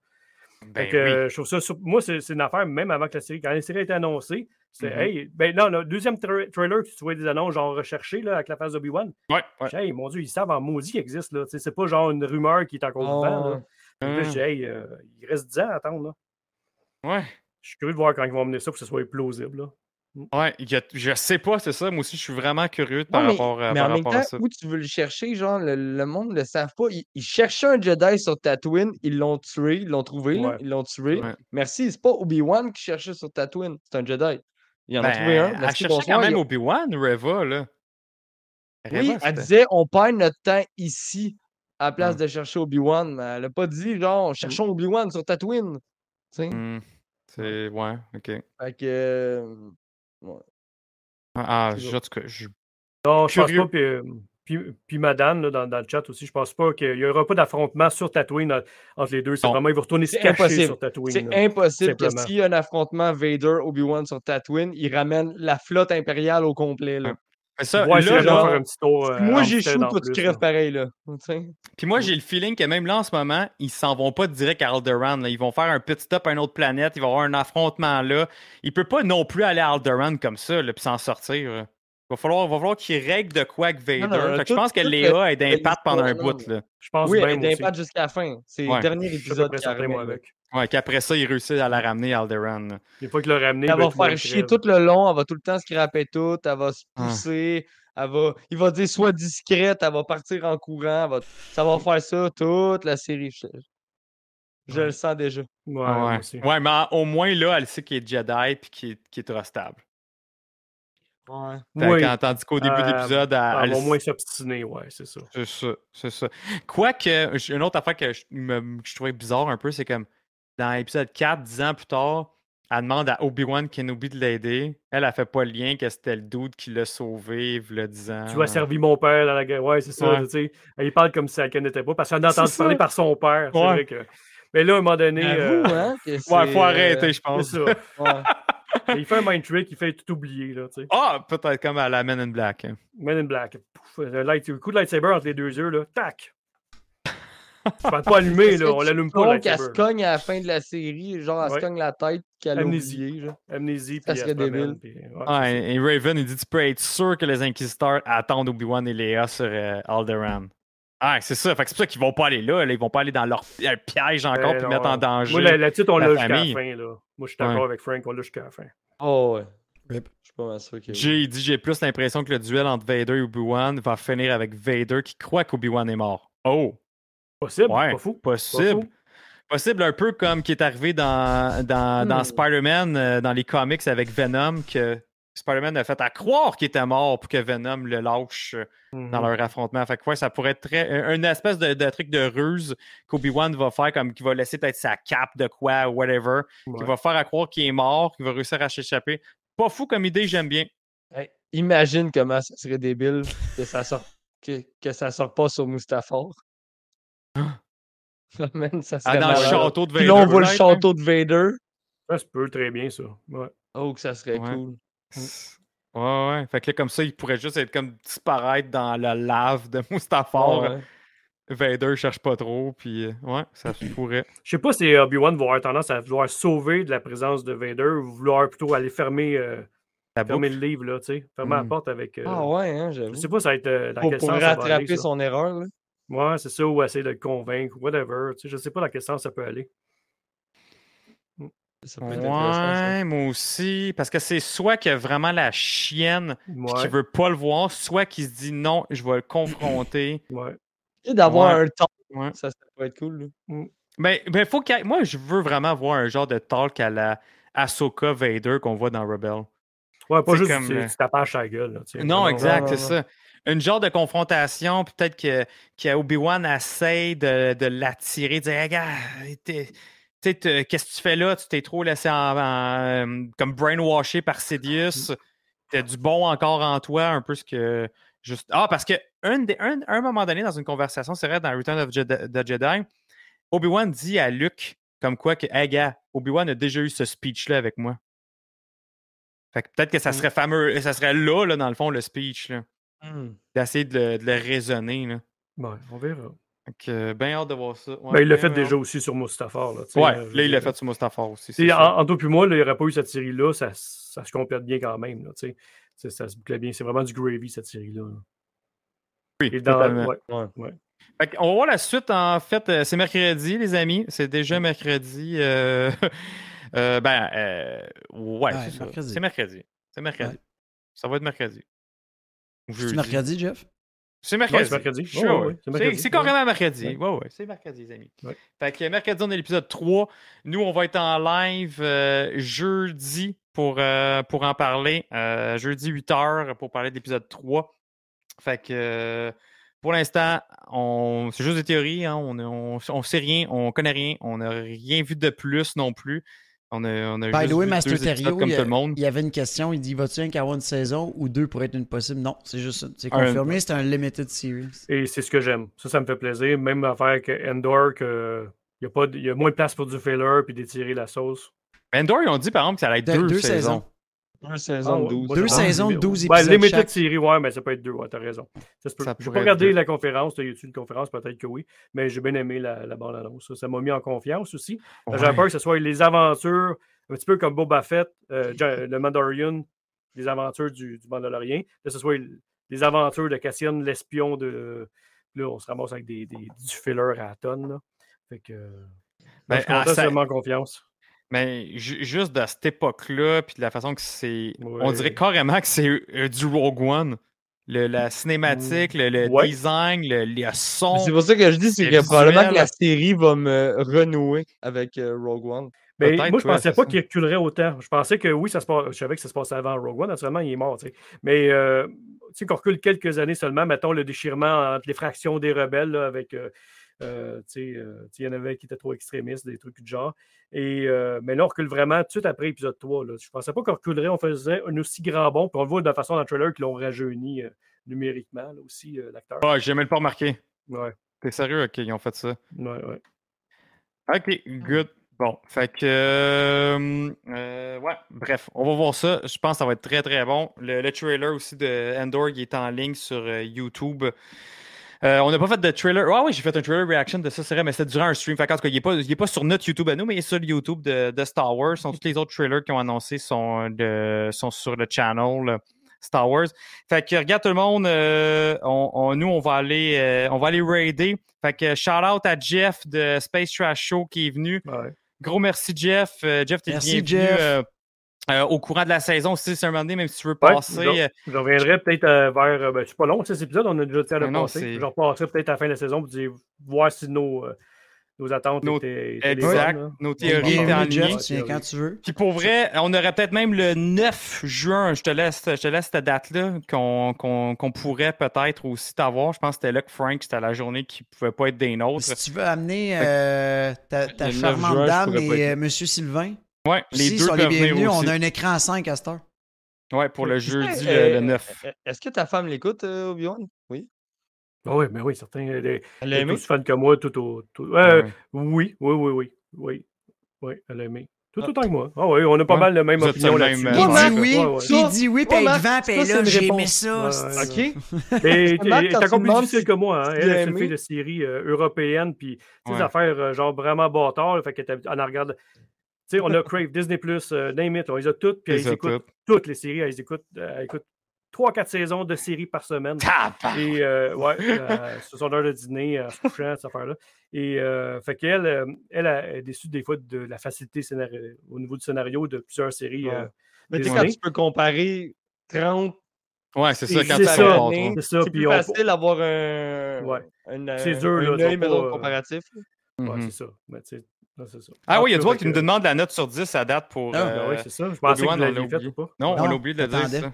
Ben oui. euh, je trouve ça, moi, c'est c'est une affaire, même avant que la série, quand la série a été annoncée, c'est, Mhm. hey, ben non, le deuxième tra- trailer, tu vois des annonces genre recherchées, là, avec la face d'Obi-Wan. Ouais, ouais. Hey, mon Dieu, ils savent en maudit qu'il existe, C'est pas genre une rumeur qui est encore Oh. vivant, Hum, j'ai dit, hey, euh, il reste 10 ans à attendre, là. ouais. Je suis curieux de voir quand ils vont mener ça pour que ce soit plausible, là. Ouais, y a- je sais pas, c'est ça. Moi aussi, je suis vraiment curieux par mais, rapport, à- mais par en même à temps, ça. où tu veux le chercher, genre, le, le monde ne le savent pas. Ils, ils cherchaient un Jedi sur Tatooine, ils l'ont tué, ils l'ont trouvé, là, Ouais. ils l'ont tué. Ouais. Merci, c'est pas Obi-Wan qui cherchait sur Tatooine, c'est un Jedi. Ils en ont Ben, trouvé un. elle cherchait quand même ils ont- Obi-Wan, Reva, là. Oui, Reva, elle c'était- disait on perd notre temps ici. À la place Mm. de chercher Obi-Wan. Elle a pas dit, genre, cherchons Obi-Wan sur Tatooine. Tu sais? Hmm, C'est. Ouais, ok. Fait que. euh, ouais. Ah, C'est je- en tout cas, je- Non, je pense pas. Puis, euh, puis, puis Madame, là, dans, dans le chat aussi, je pense pas qu'il y aura pas d'affrontement sur Tatooine en- entre les deux. C'est vraiment, ils vont retourner se C'est cacher impossible. sur Tatooine. C'est impossible que s'il y a un affrontement Vader-Obi-Wan sur Tatooine, il ramène la flotte impériale au complet. Là. Ça, Ouais, là, vraiment genre, faire un petit tour. euh, Moi, toi, tu crèves là. pareil. Là. Puis moi, j'ai le feeling que même là, en ce moment, ils s'en vont pas direct à Alderaan. là. Ils vont faire un petit stop à une autre planète. Il va y avoir un affrontement là. Il peut pas non plus aller à Alderaan comme ça, là, puis s'en sortir. là. Il va falloir, va falloir qu'il règle de quoi avec Vader. non, Fait que je pense que Léa est d'impact pendant un bout. Là. Je pense Oui, elle est d'impact jusqu'à la fin. C'est Ouais. le dernier épisode qui arrive. avec. Ouais, qu'après ça, il réussit à la ramener là. Une fois qu'il l'a ramené, Elle ben, va faire chier tout le long, elle va tout le temps scraper tout, elle va se Ah. pousser, elle va, il va dire soit discrète, elle va partir en courant, elle va- ça va faire ça toute la série. Je, je Ouais. le sens déjà. Ouais, Ouais, ouais. aussi. Ouais, mais en- au moins là, elle sait qu'il est Jedi puis qu'il est, qu'il est trustable. Ouais. Oui. tandis qu'au début de Euh, l'épisode, elle, va moins s'obstiner, ouais, c'est ça. C'est ça, c'est ça. Quoique, une autre affaire que je, me- que je trouvais bizarre un peu, c'est comme dans l'épisode 4, 10 ans plus tard, elle demande à Obi-Wan Kenobi de l'aider. Elle, elle fait pas le lien que c'était le dude qui l'a sauvé, 10 ans. Tu as servi mon père dans la guerre. Ouais, c'est ça. Ouais. tu sais. Il parle comme si elle ne connaissait pas parce qu'elle a entendu parler par son père. C'est Ouais. vrai que. Mais là, à un moment donné. euh, J'avoue, hein, Ouais, faut arrêter, euh, je pense. c'est ça. ouais. il fait un mind trick, il fait tout oublier. Là. Ah, peut-être comme à la Men in Black. hein. Men in Black. Pouf, un light- un coup de lightsaber entre les deux yeux, là. Tac! Je parle pas allumé, là. On l'allume pas, le Donc, qu'elle se cogne à la fin de la série, genre, elle Ouais. se cogne la tête qu'elle a Amnésie. oublié. genre. Amnésie, Ça puis serait elle débile. puis- ouais, Ah, et et Raven, il dit Tu peux être sûr que les Inquisiteurs attendent Obi-Wan et Léa sur euh, Alderaan. Ah, c'est ça. Fait que c'est pour ça qu'ils vont pas aller là, là. Ils vont pas aller dans leur pi- piège encore Ben puis non, mettre en danger. Moi, la, la titre, on la jusqu'à la famille. fin, là. Moi, je suis d'accord avec Frank, on l'a jusqu'à la fin. Oh, ouais. Rip. Je suis pas mal sûr que. J'ai dit j'ai plus l'impression que le duel entre Vader et Obi-Wan va finir avec Vader qui croit qu'Obi-Wan est mort. Oh, Possible, ouais, pas fou. possible. fou. Possible un peu comme qui est arrivé dans, dans, dans Hmm. Spider-Man, euh, dans les comics avec Venom, que Spider-Man a fait à croire qu'il était mort pour que Venom le lâche euh, dans Mhm. leur affrontement. Fait que ouais, ça pourrait être très, un- une espèce de, de truc de ruse qu'Obi-Wan va faire, comme qu'il va laisser peut-être sa cape de quoi, whatever, Ouais. qui va faire à croire qu'il est mort, qu'il va réussir à s'échapper. Pas fou comme idée, j'aime bien. Hey, imagine comment ça serait débile que ça sorte, que, que ça sorte pas sur Mustafar. Man, ça Ah, serait dans le château de Puis Vader. là, on voit le château de Vader. Ça se peut très bien, ça. Ouais. Oh, que ça serait Ouais. cool. Ouais, ouais. Fait que là, comme ça, il pourrait juste être comme disparaître dans la lave de Mustafar. Ouais, ouais. Vader cherche pas trop, puis euh, ouais, ça se pourrait. Je sais pas si Obi-Wan va avoir tendance à vouloir sauver de la présence de Vader ou vouloir plutôt aller fermer, euh, La fermer le livre, là, tu sais. Fermer la Mm. porte avec. euh, Ah ouais, hein, Je sais pas, ça va être euh, dans Pour, quel pour sens ça va rattraper ça. son erreur. Là. Ouais, c'est ça, ou essayer de le convaincre, whatever. Tu sais, je sais pas dans quel sens ça peut aller. Ça peut être intéressant. ça. Ouais, moi aussi. Parce que c'est soit qu'il y a vraiment la chienne Ouais, qu'il veut pas le voir, soit qu'il se dit non, je vais le confronter. ouais. Et d'avoir Ouais. un temps, Ouais. ça, ça peut être cool. là. Mais, mais faut qu'il y ait- moi, je veux vraiment voir un genre de talk à la Ahsoka Vader qu'on voit dans Rebel. Ouais, pas juste comme, tu, euh, tu tapes à la gueule. là, tu sais, Non, exact, c'est ça. Une genre de confrontation, peut-être que, que Obi-Wan essaie de, de l'attirer, de dire Hey, te- qu'est-ce que tu fais là? Tu t'es trop laissé en, en, euh, comme brainwashé par Sidious. T'as du bon encore en toi, un peu ce que. Juste... Ah, parce que un, des- un, un moment donné, dans une conversation, c'est vrai, dans Return of Jedi, the Jedi, Obi-Wan dit à Luke, comme quoi, que, hey, gars, Obi-Wan a déjà eu ce speech-là avec moi. Fait que peut-être que ça Mm. serait fameux, ça serait là, là, dans le fond, le speech, là Hmm. d'essayer de le, de le raisonner. Là. Ouais, on verra. Fait que, bien hâte de voir ça. Ouais, Ben, il l'a fait déjà hâte. aussi sur Mustafar. Là, tu sais, Ouais, euh, je là, il l'a dire. fait sur Mustafar aussi. Tu c'est sais, sûr. en- entre toi et moi, là, il n'y aurait pas eu cette série-là, ça, ça se complète bien quand même. Là, tu sais. C'est- ça se bouclait bien. C'est vraiment du gravy, cette série-là. là. Oui, Et dans, totalement. ouais. Fait qu'on va voir la suite, en fait. euh, c'est mercredi, les amis. C'est déjà mercredi. euh, euh, ben, euh, ouais, Ouais, c'est ça. mercredi. C'est mercredi. C'est mercredi. Ouais. Ça va être mercredi. C'est mercredi, Jeff? C'est Ouais, mercredi. c'est mercredi. Sure, Ouais, c'est carrément mercredi. Ouais. Ouais, ouais, c'est mercredi, les amis. Ouais. Fait que mercredi, on est l'épisode 3. Nous, on va être en live euh, jeudi pour, euh, pour en parler. Euh, jeudi 8h pour parler de l'épisode 3. Fait que, euh, Pour l'instant, on... c'est juste des théories. Hein, on, on, on sait rien, on connaît rien, on n'a rien vu de plus non plus. On a, on a By juste the way, vu Master Terrio, comme il y, tout le monde. il y avait une question. Il dit Vas-tu un qu'avoir une saison ou deux pour être une possible? Non, c'est juste ça. C'est Un- confirmé, c'est un limited series. Et c'est ce que j'aime. Ça, ça me fait plaisir. Même affaire que Endor, que il y a, pas de- il y a moins de place pour du filler puis d'étirer la sauce. Endor, ils ont dit par exemple que ça allait être De- deux, deux saisons. saisons. Deux saisons Ah de ouais, 12. moi, Deux je- saisons de 12 Ben, épisodes limited chaque. série, ouais, mais ça peut être deux, ouais, t'as raison. Ça se peut. Ça J'ai pas regardé la conférence. Y a une conférence? Peut-être que oui. Mais j'ai bien aimé la, la bande-annonce. Ça, Ça m'a mis en confiance aussi. J'avais peur que ce soit les aventures, un petit peu comme Boba Fett, euh, le Mandalorian, les aventures du, du Mandalorien. Là, ce soit les aventures de Cassian, l'espion de. Là, on se ramasse avec des, des- du filler à la tonne. Là. Fait que. euh, Ben, je suis content, ah, confiance. Mais ju- juste de cette époque-là, puis de la façon que c'est. On dirait carrément que c'est euh, du Rogue One. Le- la cinématique, le, le Ouais. design, le, les sons. C'est pour ça que je dis, c'est que probablement que la série va me renouer avec euh, Rogue One. Mais Peut-être, moi, je ouais, pensais pas qu'il reculerait autant. Je pensais que oui, ça se passe. Je savais que ça se passait avant Rogue One. Naturellement, il est mort. Mais euh, tu sais qu'on recule quelques années seulement. Mettons le déchirement entre les fractions des rebelles là, avec. Euh, euh, il y en avait qui étaient trop extrémistes, des trucs du genre. Et, euh, mais là, on recule vraiment tout de suite après épisode 3. Là. Je pensais pas qu'on reculerait, on faisait un aussi grand bond. Puis on le voit de la façon dans le trailer qu'ils l'ont rajeuni numériquement là, aussi, l'acteur. Ah, j'ai même pas remarqué. Ouais, T'es sérieux? Ok, ils ont fait ça. ouais, ouais. Ok, good. Bon, fait que. euh, euh, ouais, bref, on va voir ça. Je pense que ça va être très très bon. Le, le trailer aussi de Endor qui est en ligne sur euh, YouTube. Euh, on n'a pas fait de trailer. Ah oui, j'ai fait un trailer reaction de ça, c'est vrai, mais c'était durant un stream. Fait qu'en tout cas, il n'est pas, sur notre YouTube à nous, mais il est sur le YouTube de, de Star Wars. Tous les autres trailers qui ont annoncé sont, de, sont sur le channel euh, Star Wars. Fait que regarde tout le monde, euh, on, on- nous on va aller euh, on va aller raider. Fait que shout out à Jeff de Space Trash Show qui est venu. ouais. Gros merci Jeff. Euh, Jeff, t'es Merci, bienvenu Jeff. Euh, au courant de la saison aussi, c'est un moment donné, même si tu veux Ouais, passer. je, euh, je reviendrai peut-être euh, vers. ben, c'est pas long, ces épisodes, on a déjà été à le passer. Je repasserai peut-être à la fin de la saison pour dire, voir si nos, euh, nos attentes Nos- étaient, étaient les exact. bonnes. Nos théories étaient viens ouais. quand tu veux. Puis pour vrai, on aurait peut-être même le 9 juin, je te laisse, je te laisse cette date-là, qu'on qu'on- qu'on pourrait peut-être aussi t'avoir. Je pense que c'était là que Frank, c'était la journée qui pouvait pas être des nôtres. Si tu veux amener euh, ta, ta Le 9 charmante dame et être euh, Monsieur Sylvain, Ouais, les deux sont les peuvent venir bienvenus. On a un écran à 5 à cette heure. Ouais, pour le que, jeudi, euh, le, le 9. euh, Est-ce que ta femme l'écoute, euh, Obi-Wan? Oui. Ah oui, mais oui, certains. Elle est, aussi fan que moi, tout au. tout- euh, Ouais. Oui, oui, oui, oui. Oui, oui, elle a aimé. Tout Ah. autant que moi. Ah oui, on a pas Ouais. mal la même Vous opinion là-dessus. Il euh, dit oui, ouais, ouais. il dit oui, puis devant, là, j'ai aimé ça. OK. Et encore tu plus difficile que moi. Hein. tu Elle, elle fille de série euh, européenne, puis des affaires euh, genre vraiment bâtard. Fait elle en regarde. Tu sais, on a Crave, Disney, euh, Name It, on les a toutes, puis Les elles écoutent toutes. toutes les séries. Elles écoutent, euh, elles écoutent 3-4 saisons de séries par semaine. Et euh, ouais, euh, sur son heure de dîner, en se couchant, cette affaire-là. Et euh, fait qu'elle, elle, elle est déçue des fois de la facilité scénario, au niveau du scénario de plusieurs séries. Ouais. euh, Mais tu sais, quand tu peux comparer 30 Ouais, c'est ça, C'est quand ça, tu c'est toi. C'est ça, c'est puis plus on- facile d'avoir un, Ouais. un, C'est dur, là, un œil, pas, mettons, euh, comparatif. Ouais, c'est ça. Mais tu sais, non, c'est ça. Ah oui, il y a toi cas, qui nous que- demande la note sur 10 à date pour. Ah, Ben euh, oui, c'est ça. Je pensais que vous on l'a l'aviez fait oublié. ou pas? Non, on a oublié de le dire, ça.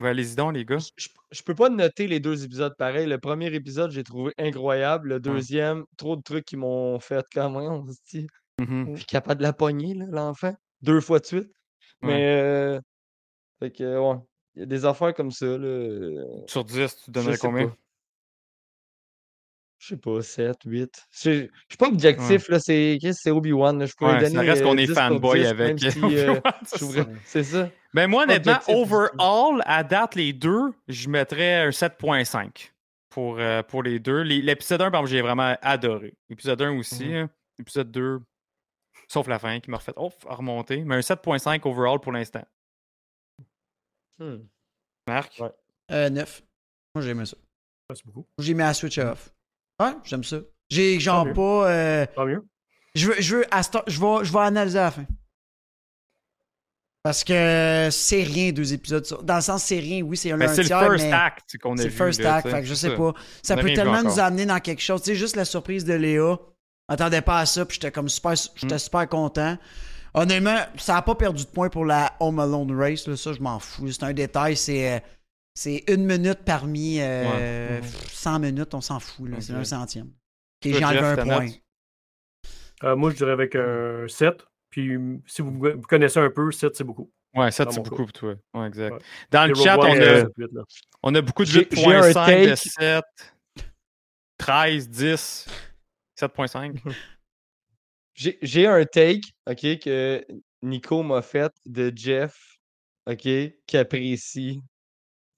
Ouais, Allez-y donc, les gars. Je, je peux pas noter les deux épisodes pareil. Le premier épisode, j'ai trouvé incroyable. Le deuxième, trop de trucs qui m'ont fait on se dit. Mhm. Je suis capable de la pogner, là, l'enfant. Deux fois de suite. Mais euh, fait que ouais. Il y a des affaires comme ça, là. euh, Sur 10, tu donnerais combien? Je sais pas, 7, 8. Je je suis pas objectif, là. C'est Chris, c'est Obi-Wan. là, Je pourrais Ouais, donner ça reste qu'on euh, est 10 sur fanboy 10, avec. Même si, euh, C'est je ça. trouverais- C'est ça. Ben moi, honnêtement, objectif overall, à date, les deux, je mettrais un 7.5 pour, euh, pour les deux. Les- L'épisode 1, par exemple, j'ai vraiment adoré. L'épisode 1 aussi. Mhm. hein. L'épisode 2, sauf la fin qui m'a refait oh, à remonter. Mais un 7.5 overall pour l'instant. Hmm. Marc? Ouais. Euh, 9. Moi, j'aimais ça. Merci beaucoup. J'ai mis à switch off. Ouais, j'aime ça. J'ai genre pas. euh, Tant mieux. je veux, je veux, je vais, je vais analyser à la fin. Parce que c'est rien, deux épisodes. Dans le sens, c'est rien, oui, c'est un Ben, un c'est le first mais act qu'on a C'est vu. le first là, act, fait que je c'est sais ça. pas. Ça peut tellement nous amener dans quelque chose. Tu sais, juste la surprise de Léa. M'attendais pas à ça, puis j'étais comme super, j'étais Mm. super content. Honnêtement, ça a pas perdu de points pour la Home Alone Race, là, ça je m'en fous. C'est un détail, c'est. Euh, C'est une minute parmi euh, Ouais. 100 minutes, on s'en fout. là. C'est un centième. Toi, j'ai enlevé un point. Euh, moi, je dirais avec un 7. Puis si vous, vous connaissez un peu, 7, c'est beaucoup. Ouais, ça, Dans c'est mon beaucoup pour toi. Ouais, exact. Ouais. Dans le chat, on a, euh, 8, là. on a beaucoup de J'ai- j'ai un 8.5, de take. 7, 13, 10, 7.5. J'ai j'ai un take, OK, que Nico m'a fait de Jeff, OK, qui apprécie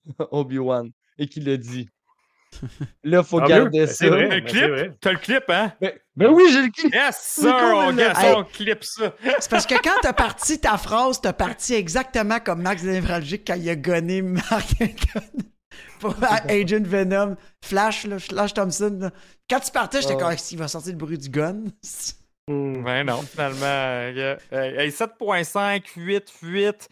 Obi-Wan et qui le dit. Là, faut mieux. garder Ben, ça. vrai. Un ben, clip? T'as le clip, hein? Ben, ben oui, j'ai le clip. Yes, sir! On, ça, clip ça. C'est parce que quand t'as parti ta phrase, t'as parti exactement comme Max Névralgique quand il a gonné Mark pour Agent Venom. Flash, là, Flash Thompson. là. Quand tu partais, j'étais comme, il va sortir le bruit du gun. Hmm. Ben non, finalement. euh, hey, 7.5, 8, 8.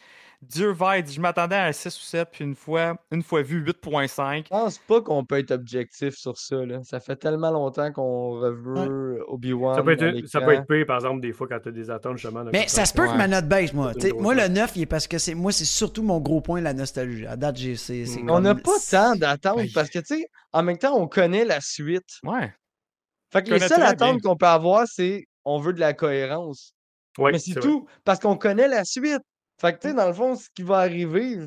Dieu va être, je m'attendais à un 6 ou 7, puis une fois, une fois vu, 8.5. Je pense pas qu'on peut être objectif sur ça. Là. Ça fait tellement longtemps qu'on reveut Obi-Wan. Ça peut, être, ça l'écran. peut être pire, par exemple, des fois, quand tu as des attentes, justement. Mais ça se peut que ma note baisse, moi. Moi, le note. 9, il est parce que c'est moi, c'est surtout mon gros point, la nostalgie. À date, j'ai, c'est, c'est Mm. On n'a pas tant d'attentes Ben, parce que, tu sais, en même temps, on connaît la suite. Ouais. Fait que les seules attentes qu'on peut avoir, c'est on veut de la cohérence. Ouais, Mais c'est vrai. tout. Parce qu'on connaît la suite. Fait que, tu sais, dans le fond, ce qui va arriver.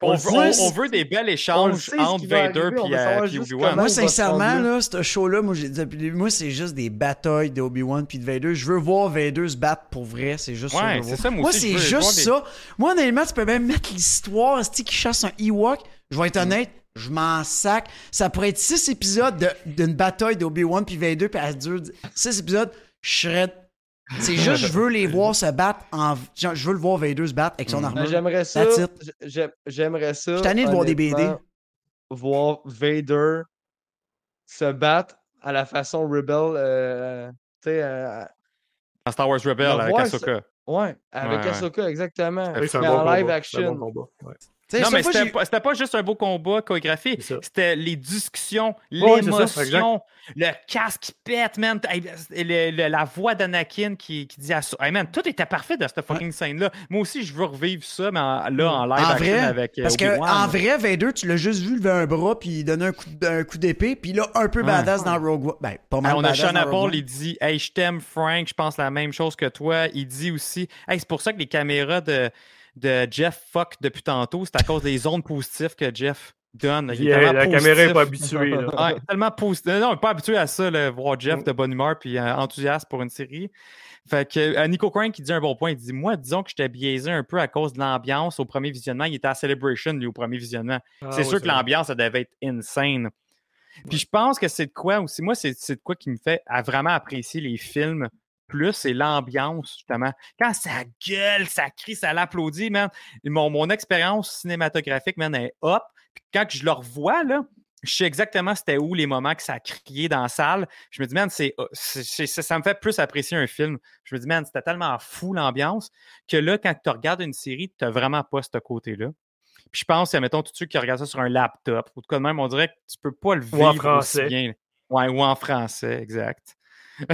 On, veut, sait, on- on veut des belles échanges entre Vader veut euh, Obi-Wan. Moi, sincèrement, là. ce show-là, moi, j'ai dit depuis le début, moi, c'est juste des batailles d'Obi-Wan puis de Vader. Je veux voir Vader se battre pour vrai. C'est juste ça. Ouais, voir. ça, moi Moi, c'est juste ça. Moi, honnêtement, tu peux même mettre l'histoire, c'est qui chasse un Ewok. Je vais être Mm. honnête, je m'en sac. Ça pourrait être six épisodes de- d'une bataille d'Obi-Wan puis Vader, puis elle dure six épisodes. Je serais. C'est juste, je veux les voir se battre en. Je veux le voir Vader se battre avec son Mm. Armure. J'aimerais ça. J'aimerais ça. Je suis tanné de voir des BD. Voir Vader se battre à la façon Rebel. euh, tu sais, euh, Dans Star Wars Rebel avec Ahsoka. ouais, avec Ouais, ouais. Ahsoka, exactement. C'est un Mais bon combat. live un action. bon combat. Ouais. Non, mais c'était pas, juste un beau combat chorégraphié. C'était les discussions, Ouais, l'émotion, le casque qui pète, man. Hey, le- le- la voix d'Anakin qui, qui dit à ça. Hey, man, tout était parfait dans cette fucking scène-là. Moi aussi, je veux revivre ça, mais en- là, en live En vrai, avec euh, Parce que en vrai, Vader, tu l'as juste vu lever un bras puis donner un coup, un coup d'épée, puis là, un peu Ouais. badass dans Rogue One. Ben, pas mal on a Sean Apple, il dit Hey, je t'aime, Frank, je pense la même chose que toi. Il dit aussi Hey, c'est pour ça que les caméras de, de Jeff fuck depuis tantôt, c'est à cause des ondes positives que Jeff donne. Il est Yeah, la caméra n'est pas positif. habituée. Là. Ouais, tellement positif. Non, il n'est pas habitué à ça, là, voir Jeff Mm. de bonne humeur puis euh, enthousiaste pour une série. Fait que euh, Nico Crank qui dit un bon point. Il dit Moi, disons que j'étais biaisé un peu à cause de l'ambiance au premier visionnement. Il était à Celebration, lui, au premier visionnement. Ah, c'est sûr que l'ambiance, ça devait être insane. Puis je pense que c'est de quoi aussi, moi, c'est c'est de quoi qui me fait à vraiment apprécier les films plus, c'est l'ambiance, justement. Quand ça gueule, ça crie, ça l'applaudit, man. Mon, mon expérience cinématographique, man, est up. Puis quand je le revois, là, je sais exactement c'était où les moments que ça crié dans la salle. Je me dis, man, c'est, c'est- ça, me fait plus apprécier un film. Je me dis, man, c'était tellement fou l'ambiance que là, quand tu regardes une série, tu n'as vraiment pas ce côté-là. Puis je pense, mettons, tous ceux qui regardent ça sur un laptop, ou tout cas de même, on dirait que tu peux pas le vivre Ou en aussi français. bien. Ouais, ou en français, exact.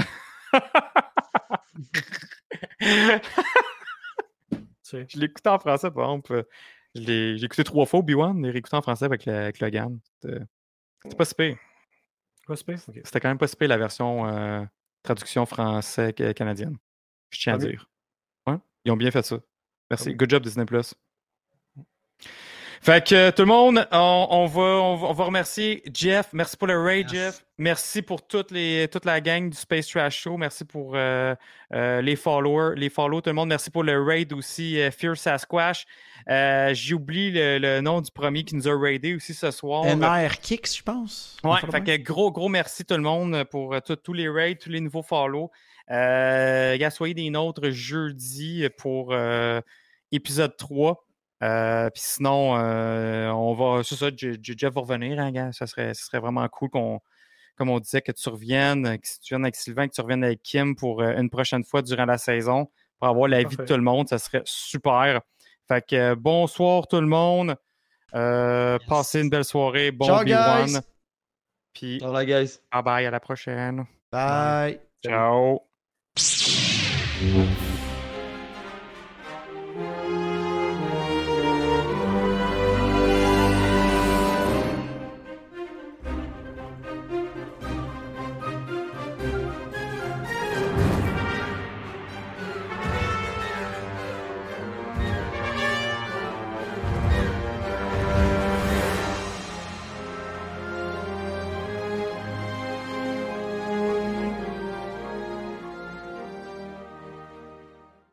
Je l'ai écouté en français, par exemple. Je l'ai j'ai écouté trois fois Obi-Wan, et réécouté en français avec, le- avec Logan. C'était pas si pire. Quoi, c'est pire? Ok. C'était quand même pas si pire la version euh, traduction français-canadienne. Je tiens à mieux. dire. Ouais, ils ont bien fait ça. Merci. mieux. Good job, Disney+. Fait que euh, tout le monde, on, on va, on, va, on va remercier Jeff. Merci pour le raid. Jeff. Merci pour toutes les, toute la gang du Space Trash Show. Merci pour euh, euh, les followers, les follow, tout le monde. Merci pour le raid aussi, Fear Sasquatch. J'oublie le, le nom du premier qui nous a raidé aussi ce soir. NR Kicks, je pense. Ouais, fait que gros, gros merci tout le monde pour tout- tous les raids, tous les nouveaux follow. Euh, soyez des nôtres jeudi pour épisode 3. Euh, Puis sinon, euh, on va. C'est ça, Je- Je- Jeff va revenir, hein, gars. Ça serait, ça serait vraiment cool qu'on, comme on disait, que tu reviennes, que tu viennes avec Sylvain, que tu reviennes avec Kim pour euh, une prochaine fois durant la saison, pour avoir l'avis de tout le monde. Ça serait super. Fait que euh, bonsoir tout le monde. Euh, Yes. Passez une belle soirée. Bon Ciao, B1. guys. Puis guys. bye bye, à la prochaine. Bye. Ciao. Salut.